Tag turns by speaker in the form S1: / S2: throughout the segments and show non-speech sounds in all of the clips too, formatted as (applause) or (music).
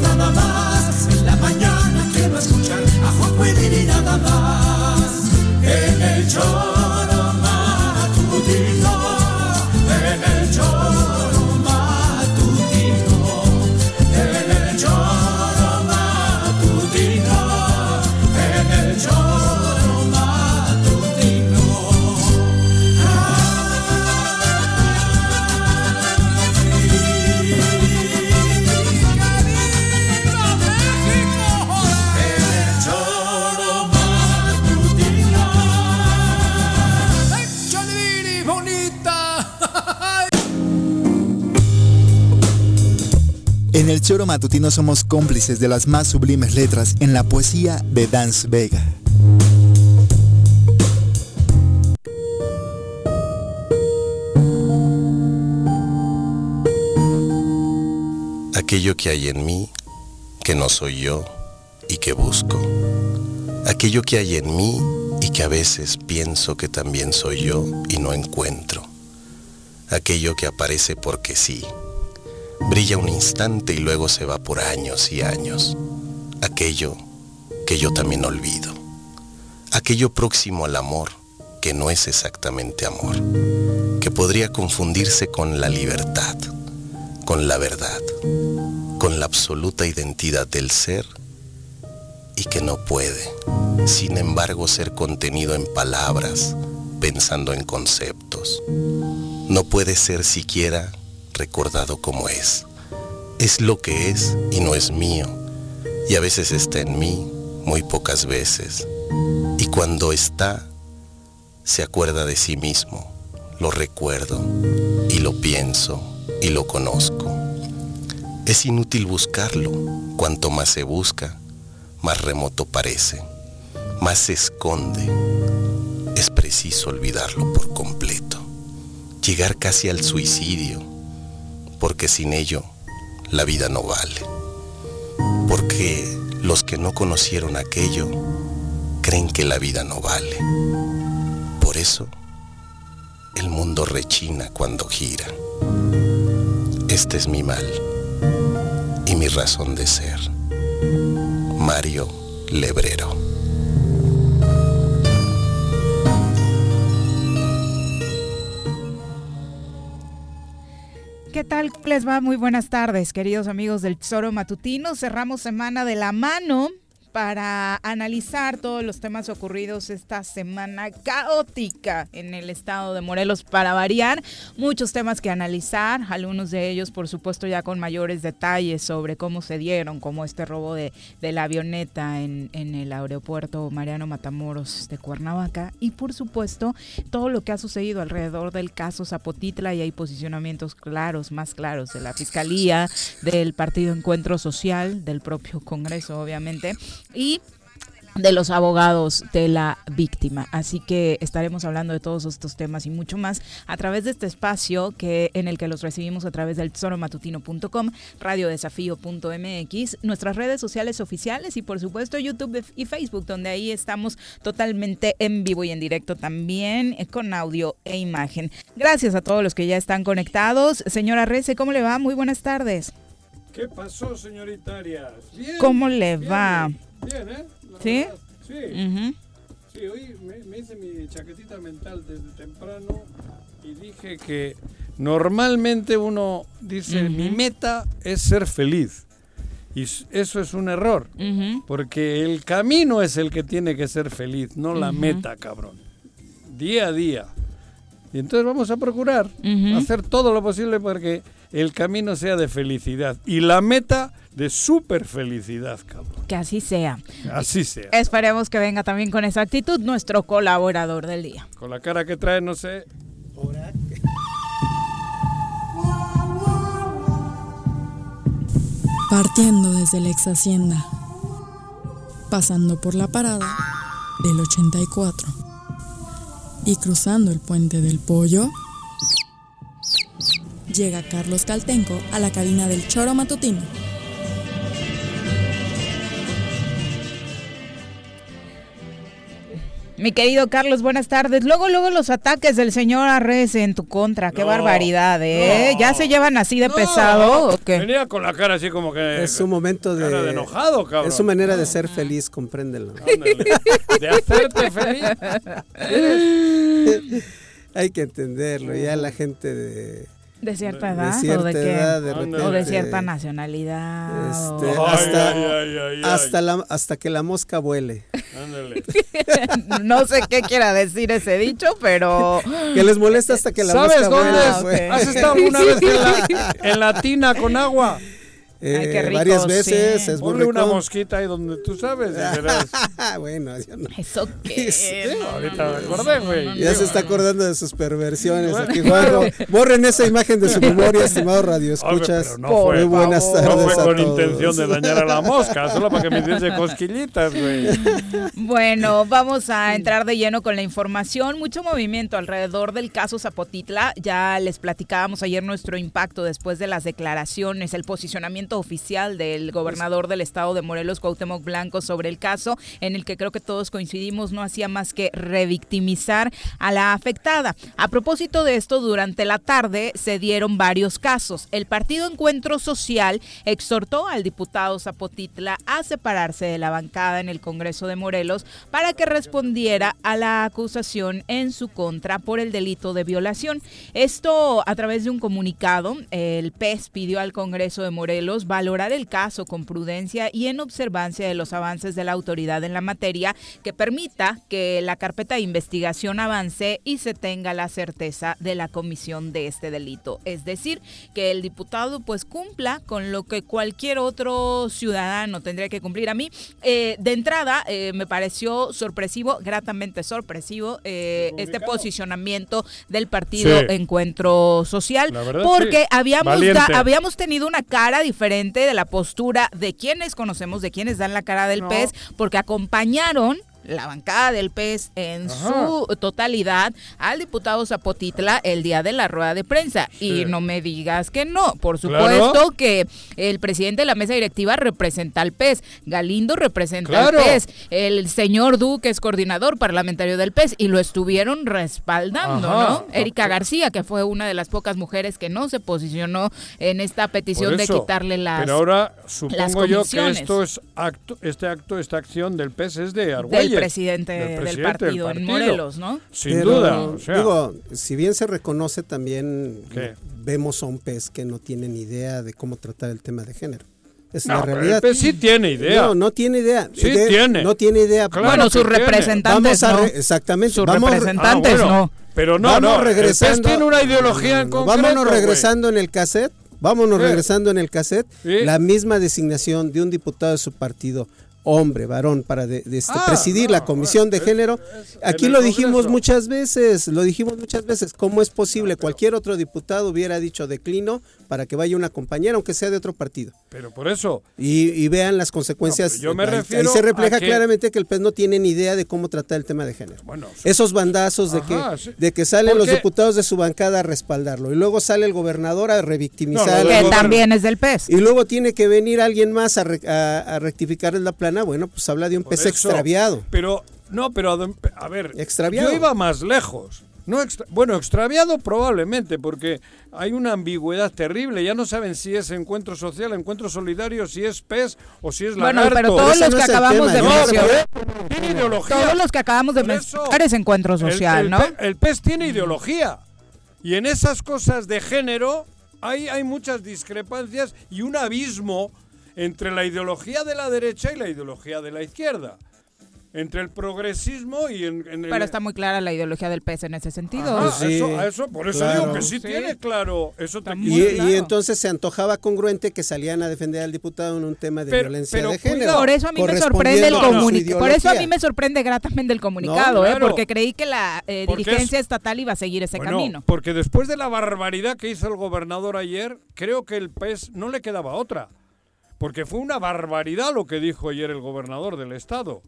S1: nada más. El Choro Matutino
S2: somos cómplices de las más sublimes letras en la poesía de Dance Vega.
S3: aquello que hay en mí que no soy yo y que busco, aquello que hay en mí y que a veces pienso que también soy yo y no encuentro, aquello que aparece porque sí, brilla un instante y luego se va por años y años, aquello que yo también olvido, aquello próximo al amor que no es exactamente amor, que podría confundirse con la libertad, con la verdad, con la absoluta identidad del ser y que no puede, sin embargo, ser contenido en palabras, pensando en conceptos. No puede ser siquiera recordado como es. Es lo que es y no es mío. Y a veces está en mí, muy pocas veces. Y cuando está, se acuerda de sí mismo. Lo recuerdo y lo pienso y lo conozco. Es inútil buscarlo. Cuanto más se busca, más remoto parece, más se esconde. Es preciso olvidarlo por completo, llegar casi al suicidio, porque sin ello la vida no vale. Porque los que no conocieron aquello creen que la vida no vale. Por eso el mundo rechina cuando gira. Este es mi mal y mi razón de ser. Mario Lebrero.
S4: ¿Qué tal les va? Muy buenas tardes, queridos amigos del Tesoro Matutino. Cerramos semana de la mano para analizar todos los temas ocurridos esta semana caótica en el estado de Morelos para variar. Muchos temas que analizar, algunos de ellos por supuesto ya con mayores detalles sobre cómo se dieron, como este robo de, de la avioneta en, en el aeropuerto Mariano Matamoros de Cuernavaca y por supuesto todo lo que ha sucedido alrededor del caso Zapotitla y hay posicionamientos claros, más claros de la Fiscalía, del Partido Encuentro Social, del propio Congreso obviamente y de los abogados de la víctima. Así que estaremos hablando de todos estos temas y mucho más a través de este espacio que en el que los recibimos a través del tesoromatutino.com, radiodesafío.mx, nuestras redes sociales oficiales y por supuesto YouTube y Facebook, donde ahí estamos totalmente en vivo y en directo también eh, con audio e imagen. Gracias a todos los que ya están conectados. Señora Rece, ¿cómo le va? Muy buenas tardes.
S5: ¿Qué pasó, señorita Arias? Bien.
S4: ¿Cómo le
S5: bien,
S4: va?
S5: Bien, ¿eh? La
S4: ¿Sí?
S5: verdad, Sí. Sí, hoy me, me hice mi chaquetita mental desde temprano y dije que normalmente uno dice, mi meta es ser feliz. Y eso es un error, porque el camino es el que tiene que ser feliz, no la meta, cabrón. Día a día. Y entonces vamos a procurar hacer todo lo posible porque el camino sea de felicidad y la meta de super felicidad, cabrón.
S4: Que así sea.
S5: Así sea.
S4: Esperemos que venga también con esa actitud nuestro colaborador del día.
S5: Con la cara que trae, no sé.
S6: Partiendo desde la ex hacienda, pasando por la parada del 84 y cruzando el puente del pollo, llega Carlos Caltenco a la cabina del choro matutino.
S4: Mi querido Carlos, buenas tardes. Luego, luego los ataques del señor Arres en tu contra. Qué
S5: No,
S4: barbaridad, ¿eh?
S5: no.
S4: ¿Ya se llevan así de
S5: No,
S4: pesado o qué?
S5: Venía con la cara así como que.
S7: Es su momento de,
S5: de enojado, cabrón.
S7: Es su manera de ser feliz, compréndelo.
S5: Ándale. (laughs) De hacerte feliz.
S7: Hay que entenderlo. Ya la gente de,
S4: ¿De cierta
S7: de
S4: edad
S7: cierta
S4: o de qué?
S7: edad, de
S5: Ándale.
S7: repente,
S4: o de cierta nacionalidad.
S7: este,
S4: o-
S7: hasta,
S5: ay, ay, ay, ay.
S7: hasta, la, hasta que la mosca vuele.
S5: Ándale. (laughs)
S4: no sé qué quiera decir ese dicho, pero
S7: Que les molesta hasta que la
S5: ¿Sabes
S7: mosca
S5: dónde
S7: vuele. Pues.
S4: ok.
S5: ¿Has estado una vez en la, (laughs) en la tina con agua?
S7: Eh,
S4: Ay, qué rico,
S7: varias veces
S4: sí.
S7: es
S5: Ponle una mosquita ahí donde tú sabes. (laughs)
S7: bueno, ya, no.
S4: eso qué.
S7: Sí, (laughs)
S4: No,
S5: ahorita me acordé, güey.
S7: ya se está acordando de sus perversiones
S5: Bueno,
S7: aquí, Juanjo. Borren esa imagen de su (laughs) memoria, estimado Radio
S5: Oye,
S7: Escuchas.
S5: pero no fue-
S7: Muy buenas
S4: favor.
S7: tardes
S5: No fue
S7: a
S5: con
S7: todos.
S5: intención de dañar a la mosca, solo para que me diese cosquillitas, güey.
S4: Bueno, vamos a entrar de lleno con la información. Mucho movimiento alrededor del caso Zapotitla. Ya les platicábamos ayer nuestro impacto después de las declaraciones, el posicionamiento oficial del gobernador del estado de Morelos, Cuauhtémoc Blanco, sobre el caso, en el que creo que todos coincidimos no hacía más que revictimizar a la afectada. A propósito de esto, durante la tarde se dieron varios casos. El partido Encuentro Social exhortó al diputado Zapotitla a separarse de la bancada en el Congreso de Morelos para que respondiera a la acusación en su contra por el delito de violación. Esto a través de un comunicado, el PES pidió al Congreso de Morelos valorar el caso con prudencia y en observancia de los avances de la autoridad en la materia que permita que la carpeta de investigación avance y se tenga la certeza de la comisión de este delito. Es decir, que el diputado pues cumpla con lo que cualquier otro ciudadano tendría que cumplir. A mí, eh, de entrada, eh, me pareció sorpresivo, gratamente sorpresivo, eh, este posicionamiento del partido
S5: Sí.
S4: Encuentro Social,
S5: La verdad,
S4: porque
S5: sí.
S4: habíamos, da- habíamos tenido una cara diferente de la postura de quienes conocemos, de quienes dan la cara del
S5: No.
S4: pez, porque acompañaron la bancada del PES en
S5: Ajá.
S4: su totalidad al diputado Zapotitla el día de la rueda de prensa.
S5: Sí.
S4: Y no me digas que no. Por
S5: Claro.
S4: supuesto que el presidente de la mesa directiva representa al PES, Galindo representa
S5: Claro.
S4: al PES, el señor Duque es coordinador parlamentario del PES y lo estuvieron respaldando,
S5: Ajá.
S4: ¿no? Erika García, que fue una de las pocas mujeres que no se posicionó en esta petición de quitarle las...
S5: Pero ahora supongo yo que esto es acto, este acto, esta acción del PES es de
S4: del presidente del,
S5: presidente
S4: partido, en Morelos, ¿no?
S5: Sin
S7: Pero,
S5: duda. O sea,
S7: Digo, si bien se reconoce también,
S5: ¿Qué?
S7: vemos a un pez que no tiene ni idea de cómo tratar el tema de género. Es
S5: no,
S7: la
S5: pero
S7: realidad.
S5: el PES sí tiene idea.
S7: No, no tiene idea.
S5: Sí
S7: De-
S5: tiene.
S7: No tiene idea.
S5: Claro
S4: bueno, sus representantes,
S7: Vamos a
S4: ¿no?
S7: re- exactamente.
S4: Sus
S7: vamos,
S4: representantes.
S5: Ah, bueno,
S4: no.
S5: Pero no,
S7: vamos
S5: no. el
S7: regresando.
S5: PES tiene una ideología en
S7: No, no, no.
S5: concreto.
S7: Vámonos regresando en el cassette. Vámonos
S5: ¿Qué?
S7: regresando en el cassette.
S5: Sí.
S7: La misma designación de un diputado de su partido, hombre, varón, para de- de este,
S5: Ah,
S7: presidir
S5: no,
S7: la comisión de
S5: es-
S7: género.
S5: es-
S7: Aquí lo dijimos
S5: Congreso.
S7: muchas veces, lo dijimos muchas veces. ¿Cómo es posible? Cualquier otro diputado hubiera dicho declino para que vaya una compañera, aunque sea de otro partido.
S5: Pero por eso,
S7: Y, y vean las consecuencias.
S5: No, yo me
S7: ahí, ahí
S5: refiero
S7: se refleja
S5: que-
S7: claramente que el PES no tiene ni idea de cómo tratar el tema de género.
S5: bueno,
S7: Esos bandazos de
S5: Ajá,
S7: que,
S5: sí.
S7: de que salen los diputados de su bancada a respaldarlo y luego sale el gobernador a
S5: No,
S7: revictimizar.
S4: Que también es del PES.
S7: Y luego tiene que venir alguien más a, re- a, a rectificarles la plana. Bueno, pues habla de un
S5: por
S7: pez
S5: eso.
S7: extraviado.
S5: Pero, no, pero a ver,
S7: Extraviado.
S5: yo iba más lejos. No extra- bueno, extraviado probablemente, porque hay una ambigüedad terrible. Ya no saben si es encuentro social, encuentro solidario, si es PES o si es
S4: Bueno,
S5: lagarto.
S4: pero todos los
S7: no
S4: que acabamos de mencionar,
S5: Tiene ideología.
S4: todos los que acabamos de mencionar es encuentro
S5: el-
S4: social,
S5: el,
S4: ¿no?
S5: Pe- el PES tiene ideología. Y en esas cosas de género hay, hay muchas discrepancias y un abismo entre la ideología de la derecha y la ideología de la izquierda. entre el progresismo y en, en el...
S4: Pero está muy clara la ideología del PES en ese sentido.
S5: Ajá,
S7: Pues sí,
S5: eso, eso, por eso
S7: claro.
S5: digo que sí,
S4: Sí.
S5: tiene claro. Eso te
S4: Está
S7: Y,
S4: muy
S7: y
S4: claro.
S7: entonces se antojaba congruente que salían a defender al diputado en un tema de
S5: Pero-
S7: violencia
S5: pero
S7: de género.
S4: Por eso a mí me sorprende el comunicado. Por eso a mí me sorprende gratamente el comunicado,
S5: No,
S4: ¿eh?
S5: claro.
S4: porque creí que la eh, dirigencia
S5: es-
S4: estatal iba a seguir ese
S5: Bueno,
S4: camino.
S5: Porque después de la barbaridad que hizo el gobernador ayer, creo que el PES no le quedaba otra. Porque fue una barbaridad lo que dijo ayer el gobernador del estado.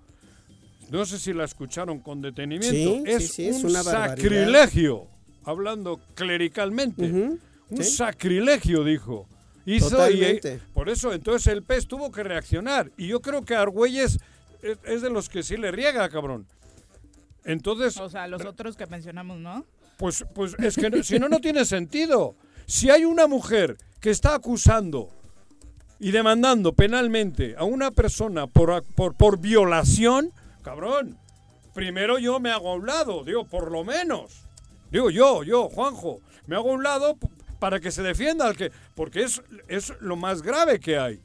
S5: No sé si la escucharon con detenimiento.
S7: Sí, sí,
S5: es
S7: sí, es
S5: un
S7: una barbaridad.
S5: sacrilegio, hablando clericalmente. Un
S7: sí.
S5: sacrilegio, dijo. Hizo y- por eso, entonces el PES tuvo que reaccionar. Y yo creo que Argüelles es, es de los que sí le riega, cabrón. Entonces,
S4: O sea, los otros que mencionamos, ¿no?
S5: pues, pues es que no- si no, no tiene sentido. Si hay una mujer que está acusando y demandando penalmente a una persona por, por, por violación, cabrón, primero yo me hago a un lado, digo, por lo menos. Digo yo, yo, Juanjo, me hago a un lado para que se defienda al que. Porque es, es lo más grave que hay.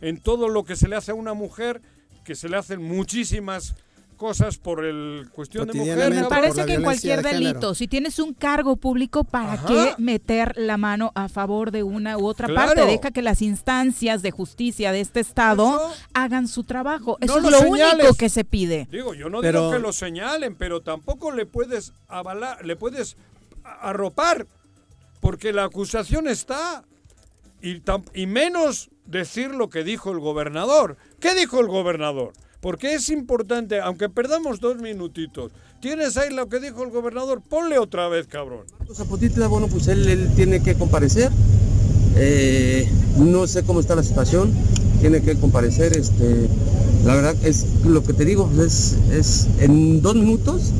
S5: En todo lo que se le hace a una mujer, que se le hacen muchísimas cosas por el cuestión de mujer.
S4: Me parece que en cualquier
S7: de
S4: delito, si tienes un cargo público, ¿para
S5: Ajá.
S4: qué meter la mano a favor de una u otra
S5: Claro.
S4: parte? Deja que las instancias de justicia de este estado
S5: Eso-
S4: hagan su trabajo.
S5: No
S4: Eso es
S5: lo
S4: único que se pide.
S5: Digo, yo no
S7: Pero-
S5: digo que lo señalen, pero tampoco le puedes avalar, le puedes arropar, porque la acusación está. Y, tam- y menos decir lo que dijo el gobernador. ¿Qué dijo el gobernador? Porque es importante, aunque perdamos dos minutitos, tienes ahí lo que dijo el gobernador, ponle otra vez, cabrón.
S8: Zapotitla, bueno, pues él, tiene que comparecer. Eh, no sé cómo está la situación, tiene que comparecer. Este, la verdad es lo que te digo, es, es en dos minutos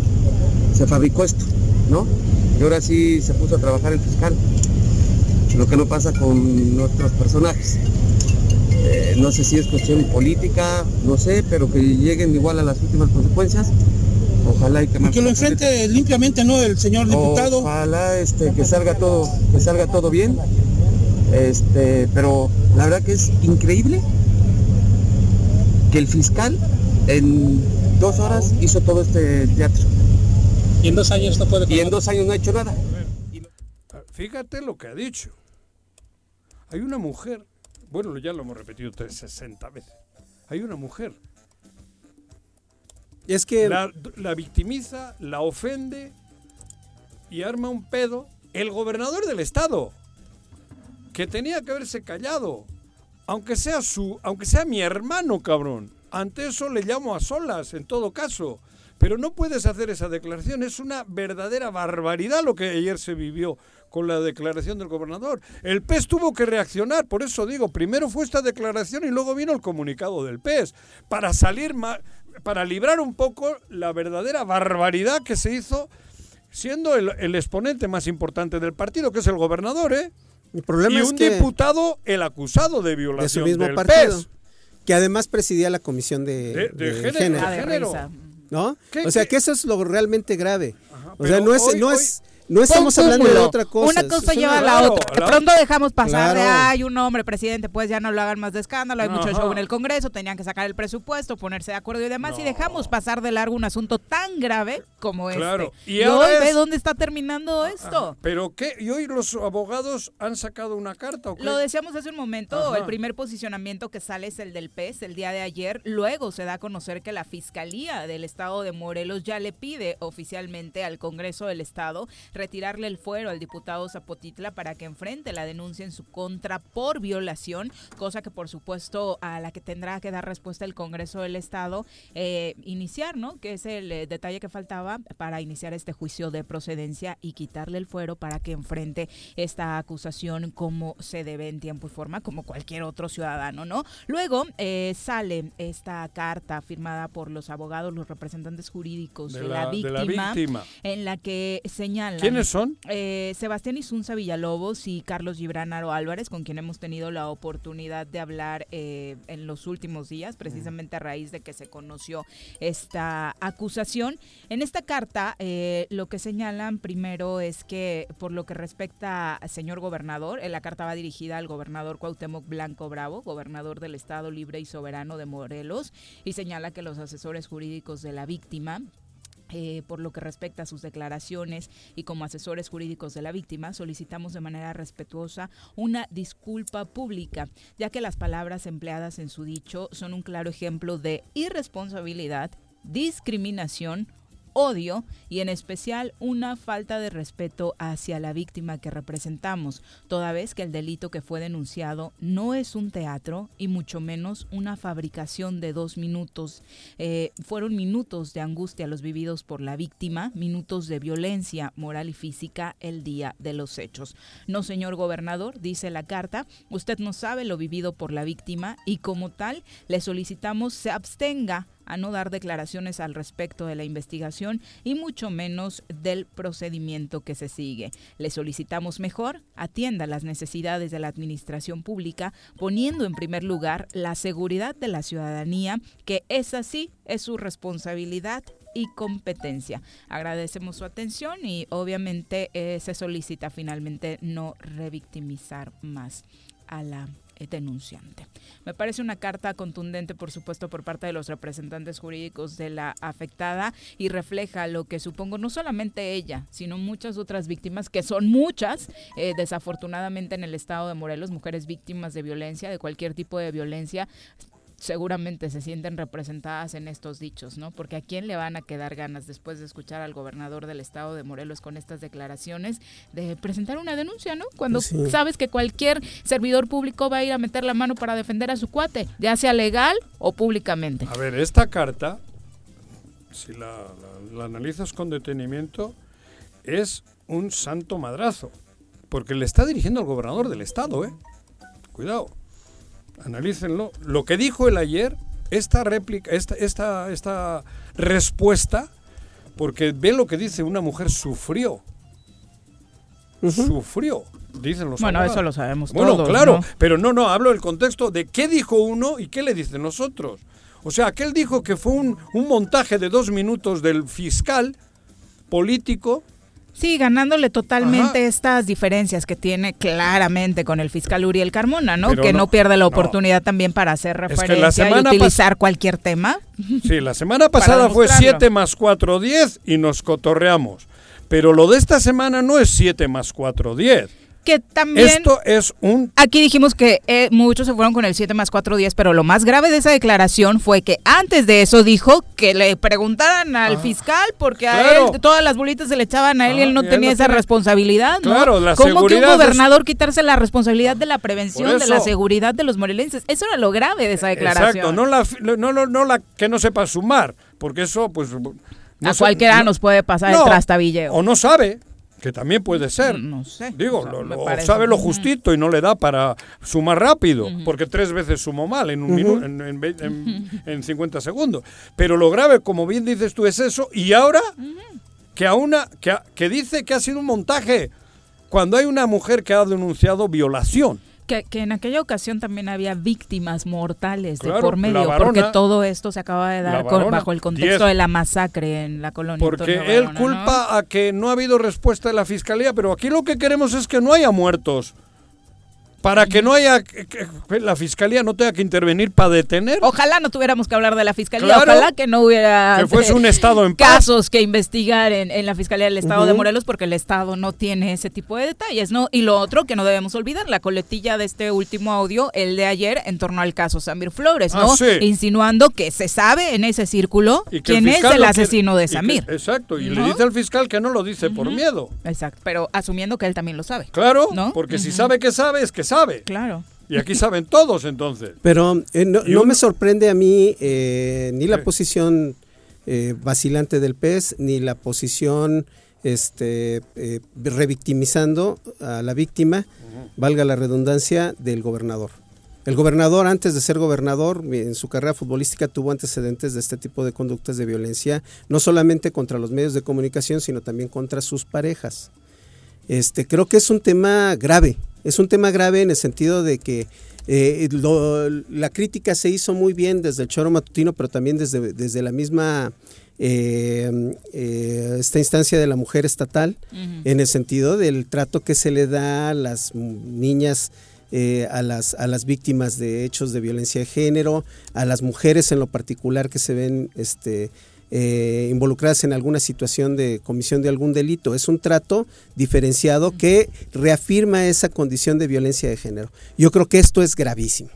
S8: se fabricó esto, ¿no? Y ahora sí se puso a trabajar el fiscal, lo que no pasa con otros personajes. Eh, no sé si es cuestión política, no sé, pero que lleguen igual a las últimas consecuencias. Ojalá y que
S9: Y que lo enfrente limpiamente, ¿no? El señor diputado.
S8: Ojalá este, que salga todo, que salga todo bien. Este, pero la verdad que es increíble que el fiscal en dos horas hizo todo este teatro.
S9: Y en dos años no puede
S8: Y en dos años no ha hecho nada.
S5: Fíjate lo que ha dicho. Hay una mujer, bueno, ya lo hemos repetido tres- 60 veces. Hay una mujer
S7: Es que
S5: la, la victimiza, la ofende y arma un pedo. El gobernador del estado, que tenía que haberse callado, aunque sea su, aunque sea mi hermano, cabrón. Ante eso le llamo a solas, en todo caso. Pero no puedes hacer esa declaración. Es una verdadera barbaridad lo que ayer se vivió con la declaración del gobernador. El PES tuvo que reaccionar, por eso digo, primero fue esta declaración y luego vino el comunicado del PES, para salir ma- para librar un poco la verdadera barbaridad que se hizo siendo el, el exponente más importante del partido, que es el gobernador, ¿eh?
S7: el problema
S5: y
S7: es
S5: un
S7: que
S5: diputado el acusado de
S7: de
S5: violación
S7: su mismo
S5: del
S7: partido,
S5: PES.
S7: que además presidía la comisión de,
S5: De- de
S7: de
S5: género.
S4: de.
S7: ¿no?
S5: ¿Qué-
S7: O sea,
S5: qué?
S7: que eso es lo realmente grave. o sea, no es,
S5: hoy-
S7: no
S5: hoy-
S7: es, no estamos hablando de otra cosa.
S4: Una cosa
S7: es
S4: lleva a la
S5: Claro,
S4: otra. De pronto dejamos pasar de,
S7: Claro.
S4: ay, un hombre presidente, pues ya no lo hagan más de escándalo, hay mucho show en el Congreso, tenían que sacar el presupuesto, ponerse de acuerdo y demás, y
S5: No.
S4: dejamos pasar de largo un asunto tan grave como
S5: Claro.
S4: este.
S5: Y
S4: Y,
S5: ahora
S4: hoy
S5: es-
S4: ve dónde está terminando esto.
S5: Pero qué, y hoy los abogados han sacado una carta, ¿o qué?
S4: Lo decíamos hace un momento,
S5: Ajá.
S4: el primer posicionamiento que sale es el del PES el día de ayer. Luego se da a conocer que la Fiscalía del Estado de Morelos ya le pide oficialmente al Congreso del Estado retirarle el fuero al diputado Zapotitla para que enfrente la denuncia en su contra por violación, cosa que por supuesto a la que tendrá que dar respuesta el Congreso del Estado eh, iniciar, ¿no? Que es el eh, detalle que faltaba para iniciar este juicio de procedencia y quitarle el fuero para que enfrente esta acusación como se debe en tiempo y forma, como cualquier otro ciudadano, ¿no? Luego eh, sale esta carta firmada por los abogados, los representantes jurídicos de,
S5: De
S4: la,
S5: la- de
S4: víctima,
S5: la víctima.
S4: en la que señalan
S5: ¿Quiénes son?
S4: Eh, Sebastián Isunza Villalobos y Carlos Gibran Aro Álvarez, con quien hemos tenido la oportunidad de hablar eh, en los últimos días, precisamente a raíz de que se conoció esta acusación. En esta carta, eh, lo que señalan primero es que, por lo que respecta al señor gobernador, la carta va dirigida al gobernador Cuauhtémoc Blanco Bravo, gobernador del Estado Libre y Soberano de Morelos, y señala que los asesores jurídicos de la víctima eh, por lo que respecta a sus declaraciones y como asesores jurídicos de la víctima, solicitamos de manera respetuosa una disculpa pública, ya que las palabras empleadas en su dicho son un claro ejemplo de irresponsabilidad, discriminación, odio y en especial una falta de respeto hacia la víctima que representamos, toda vez que el delito que fue denunciado no es un teatro y mucho menos una fabricación de dos minutos. Eh, fueron minutos de angustia los vividos por la víctima, minutos de violencia moral y física el día de los hechos. No, señor gobernador, dice la carta, usted no sabe lo vivido por la víctima y como tal le solicitamos se abstenga a no dar declaraciones al respecto de la investigación y mucho menos del procedimiento que se sigue. Le solicitamos mejor atienda las necesidades de la administración pública, poniendo en primer lugar la seguridad de la ciudadanía, que es así, es su responsabilidad y competencia. Agradecemos su atención y obviamente eh, se solicita finalmente no revictimizar más a la denunciante. Me parece una carta contundente, por supuesto, por parte de los representantes jurídicos de la afectada y refleja lo que supongo no solamente ella, sino muchas otras víctimas, que son muchas, eh, desafortunadamente en el estado de Morelos, mujeres víctimas de violencia, de cualquier tipo de violencia, seguramente se sienten representadas en estos dichos, ¿no? Porque a quién le van a quedar ganas después de escuchar al gobernador del estado de Morelos con estas declaraciones de presentar una denuncia, ¿no? Cuando
S7: Pues sí.
S4: sabes que cualquier servidor público va a ir a meter la mano para defender a su cuate, ya sea legal o públicamente.
S5: A ver, esta carta, si la, la- la analizas con detenimiento, es un santo madrazo. Porque le está dirigiendo al gobernador del estado, ¿eh? Cuidado. Analícenlo. Lo que dijo él ayer, esta réplica, esta, esta, esta respuesta, porque ve lo que dice, una mujer sufrió. Sufrió, dicen los
S4: Bueno,
S5: abogados.
S4: eso lo sabemos
S5: Bueno,
S4: todos,
S5: claro,
S4: ¿no?
S5: pero no, no, hablo del contexto de qué dijo uno y qué le dicen los otros. O sea, aquel dijo que fue un, un montaje de dos minutos del fiscal político.
S4: Sí, ganándole totalmente
S5: Ajá.
S4: estas diferencias que tiene claramente con el fiscal Uriel Carmona, ¿no?
S5: Pero
S4: que no,
S5: no,
S4: pierde la
S5: no.
S4: oportunidad también para hacer
S5: que la
S4: referencia
S5: semana
S4: y utilizar cualquier tema.
S5: Sí, la semana (laughs) pasada fue
S4: demostrarlo.
S5: 7 más 4, 10 y nos cotorreamos. Pero lo de esta semana no es 7 más 4, 10.
S4: Que también...
S5: Esto es un...
S4: Aquí dijimos que eh, muchos se fueron con el 7 más 4 días, pero lo más grave de esa declaración fue que antes de eso dijo que le preguntaran al fiscal porque a
S5: Ah. Claro.
S4: él todas las bolitas se le echaban a él y
S5: Ah,
S4: él no
S5: y él
S4: tenía
S5: no
S4: esa
S5: tiene-
S4: responsabilidad, ¿no?
S5: Claro, la
S4: ¿Cómo que un
S5: es-
S4: gobernador quitarse la responsabilidad de la prevención, de la seguridad de los morelenses? Eso era lo grave de esa declaración.
S5: Exacto, no la, no, no, no la que no sepa sumar, porque eso pues... no
S4: a cualquiera
S5: no-
S4: nos puede pasar
S5: no,
S4: el trastabilleo.
S5: O no sabe, que también puede ser.
S4: No sé.
S5: Digo,
S4: O sea,
S5: lo-
S4: me
S5: lo-
S4: parece.
S5: sabe lo justito y no le da para sumar rápido, porque tres veces sumó mal en un
S7: Ujú.
S5: minuto, en, en ve- en- en 50 segundos. Pero lo grave, como bien dices tú, es eso. Y ahora, que a una, que, a- que dice que ha sido un montaje, cuando hay una mujer que ha denunciado violación.
S4: Que, que en aquella ocasión también había víctimas mortales de
S5: Claro,
S4: por medio,
S5: varona-
S4: porque todo esto se acaba de dar
S5: varona,
S4: bajo el contexto
S5: diez.
S4: de la masacre en la colonia.
S5: Porque él culpa a que no ha habido respuesta de la fiscalía, pero aquí lo que queremos es que no haya muertos. Para que no haya, que- la fiscalía no tenga que intervenir para detener.
S4: Ojalá no tuviéramos que hablar de la fiscalía,
S5: Claro.
S4: ojalá que no hubiera
S5: Que fuese un estado en paz.
S4: casos que investigar en, en la fiscalía del estado de. Morelos porque el estado no tiene ese tipo de detalles, ¿no? Y lo otro que no debemos olvidar, la coletilla de este último audio, el de ayer en torno al caso Samir Flores, ¿no?
S5: Ah, sí.
S4: Insinuando que se sabe en ese círculo
S5: Y que el
S4: quién es el
S5: quiere-
S4: asesino
S5: y
S4: de
S5: que-
S4: Samir.
S5: exacto, y
S4: ¿No?
S5: le dice al fiscal que no lo dice por miedo.
S4: Exacto, pero asumiendo que él también lo sabe.
S5: Claro,
S4: ¿No?
S5: porque si sabe que sabe, es que sabe.
S4: Claro.
S5: Y aquí saben todos entonces.
S7: Pero eh, no, me sorprende a mí eh, ni la
S5: Sí.
S7: posición eh, vacilante del pez, ni la posición este, eh, revictimizando a la víctima, valga la redundancia, del gobernador. El gobernador, antes de ser gobernador, en su carrera futbolística tuvo antecedentes de este tipo de conductas de violencia, no solamente contra los medios de comunicación, sino también contra sus parejas. Este, creo que es un tema grave, es un tema grave en el sentido de que eh, lo- la crítica se hizo muy bien desde el choro matutino, pero también desde, desde la misma eh, eh, esta instancia de la mujer estatal, en el sentido del trato que se le da a las niñas, eh, a, las, a las víctimas de hechos de violencia de género, a las mujeres en lo particular que se ven este, eh, involucradas en alguna situación de comisión de algún delito. Es un trato diferenciado que reafirma esa condición de violencia de género. Yo creo que esto es gravísimo.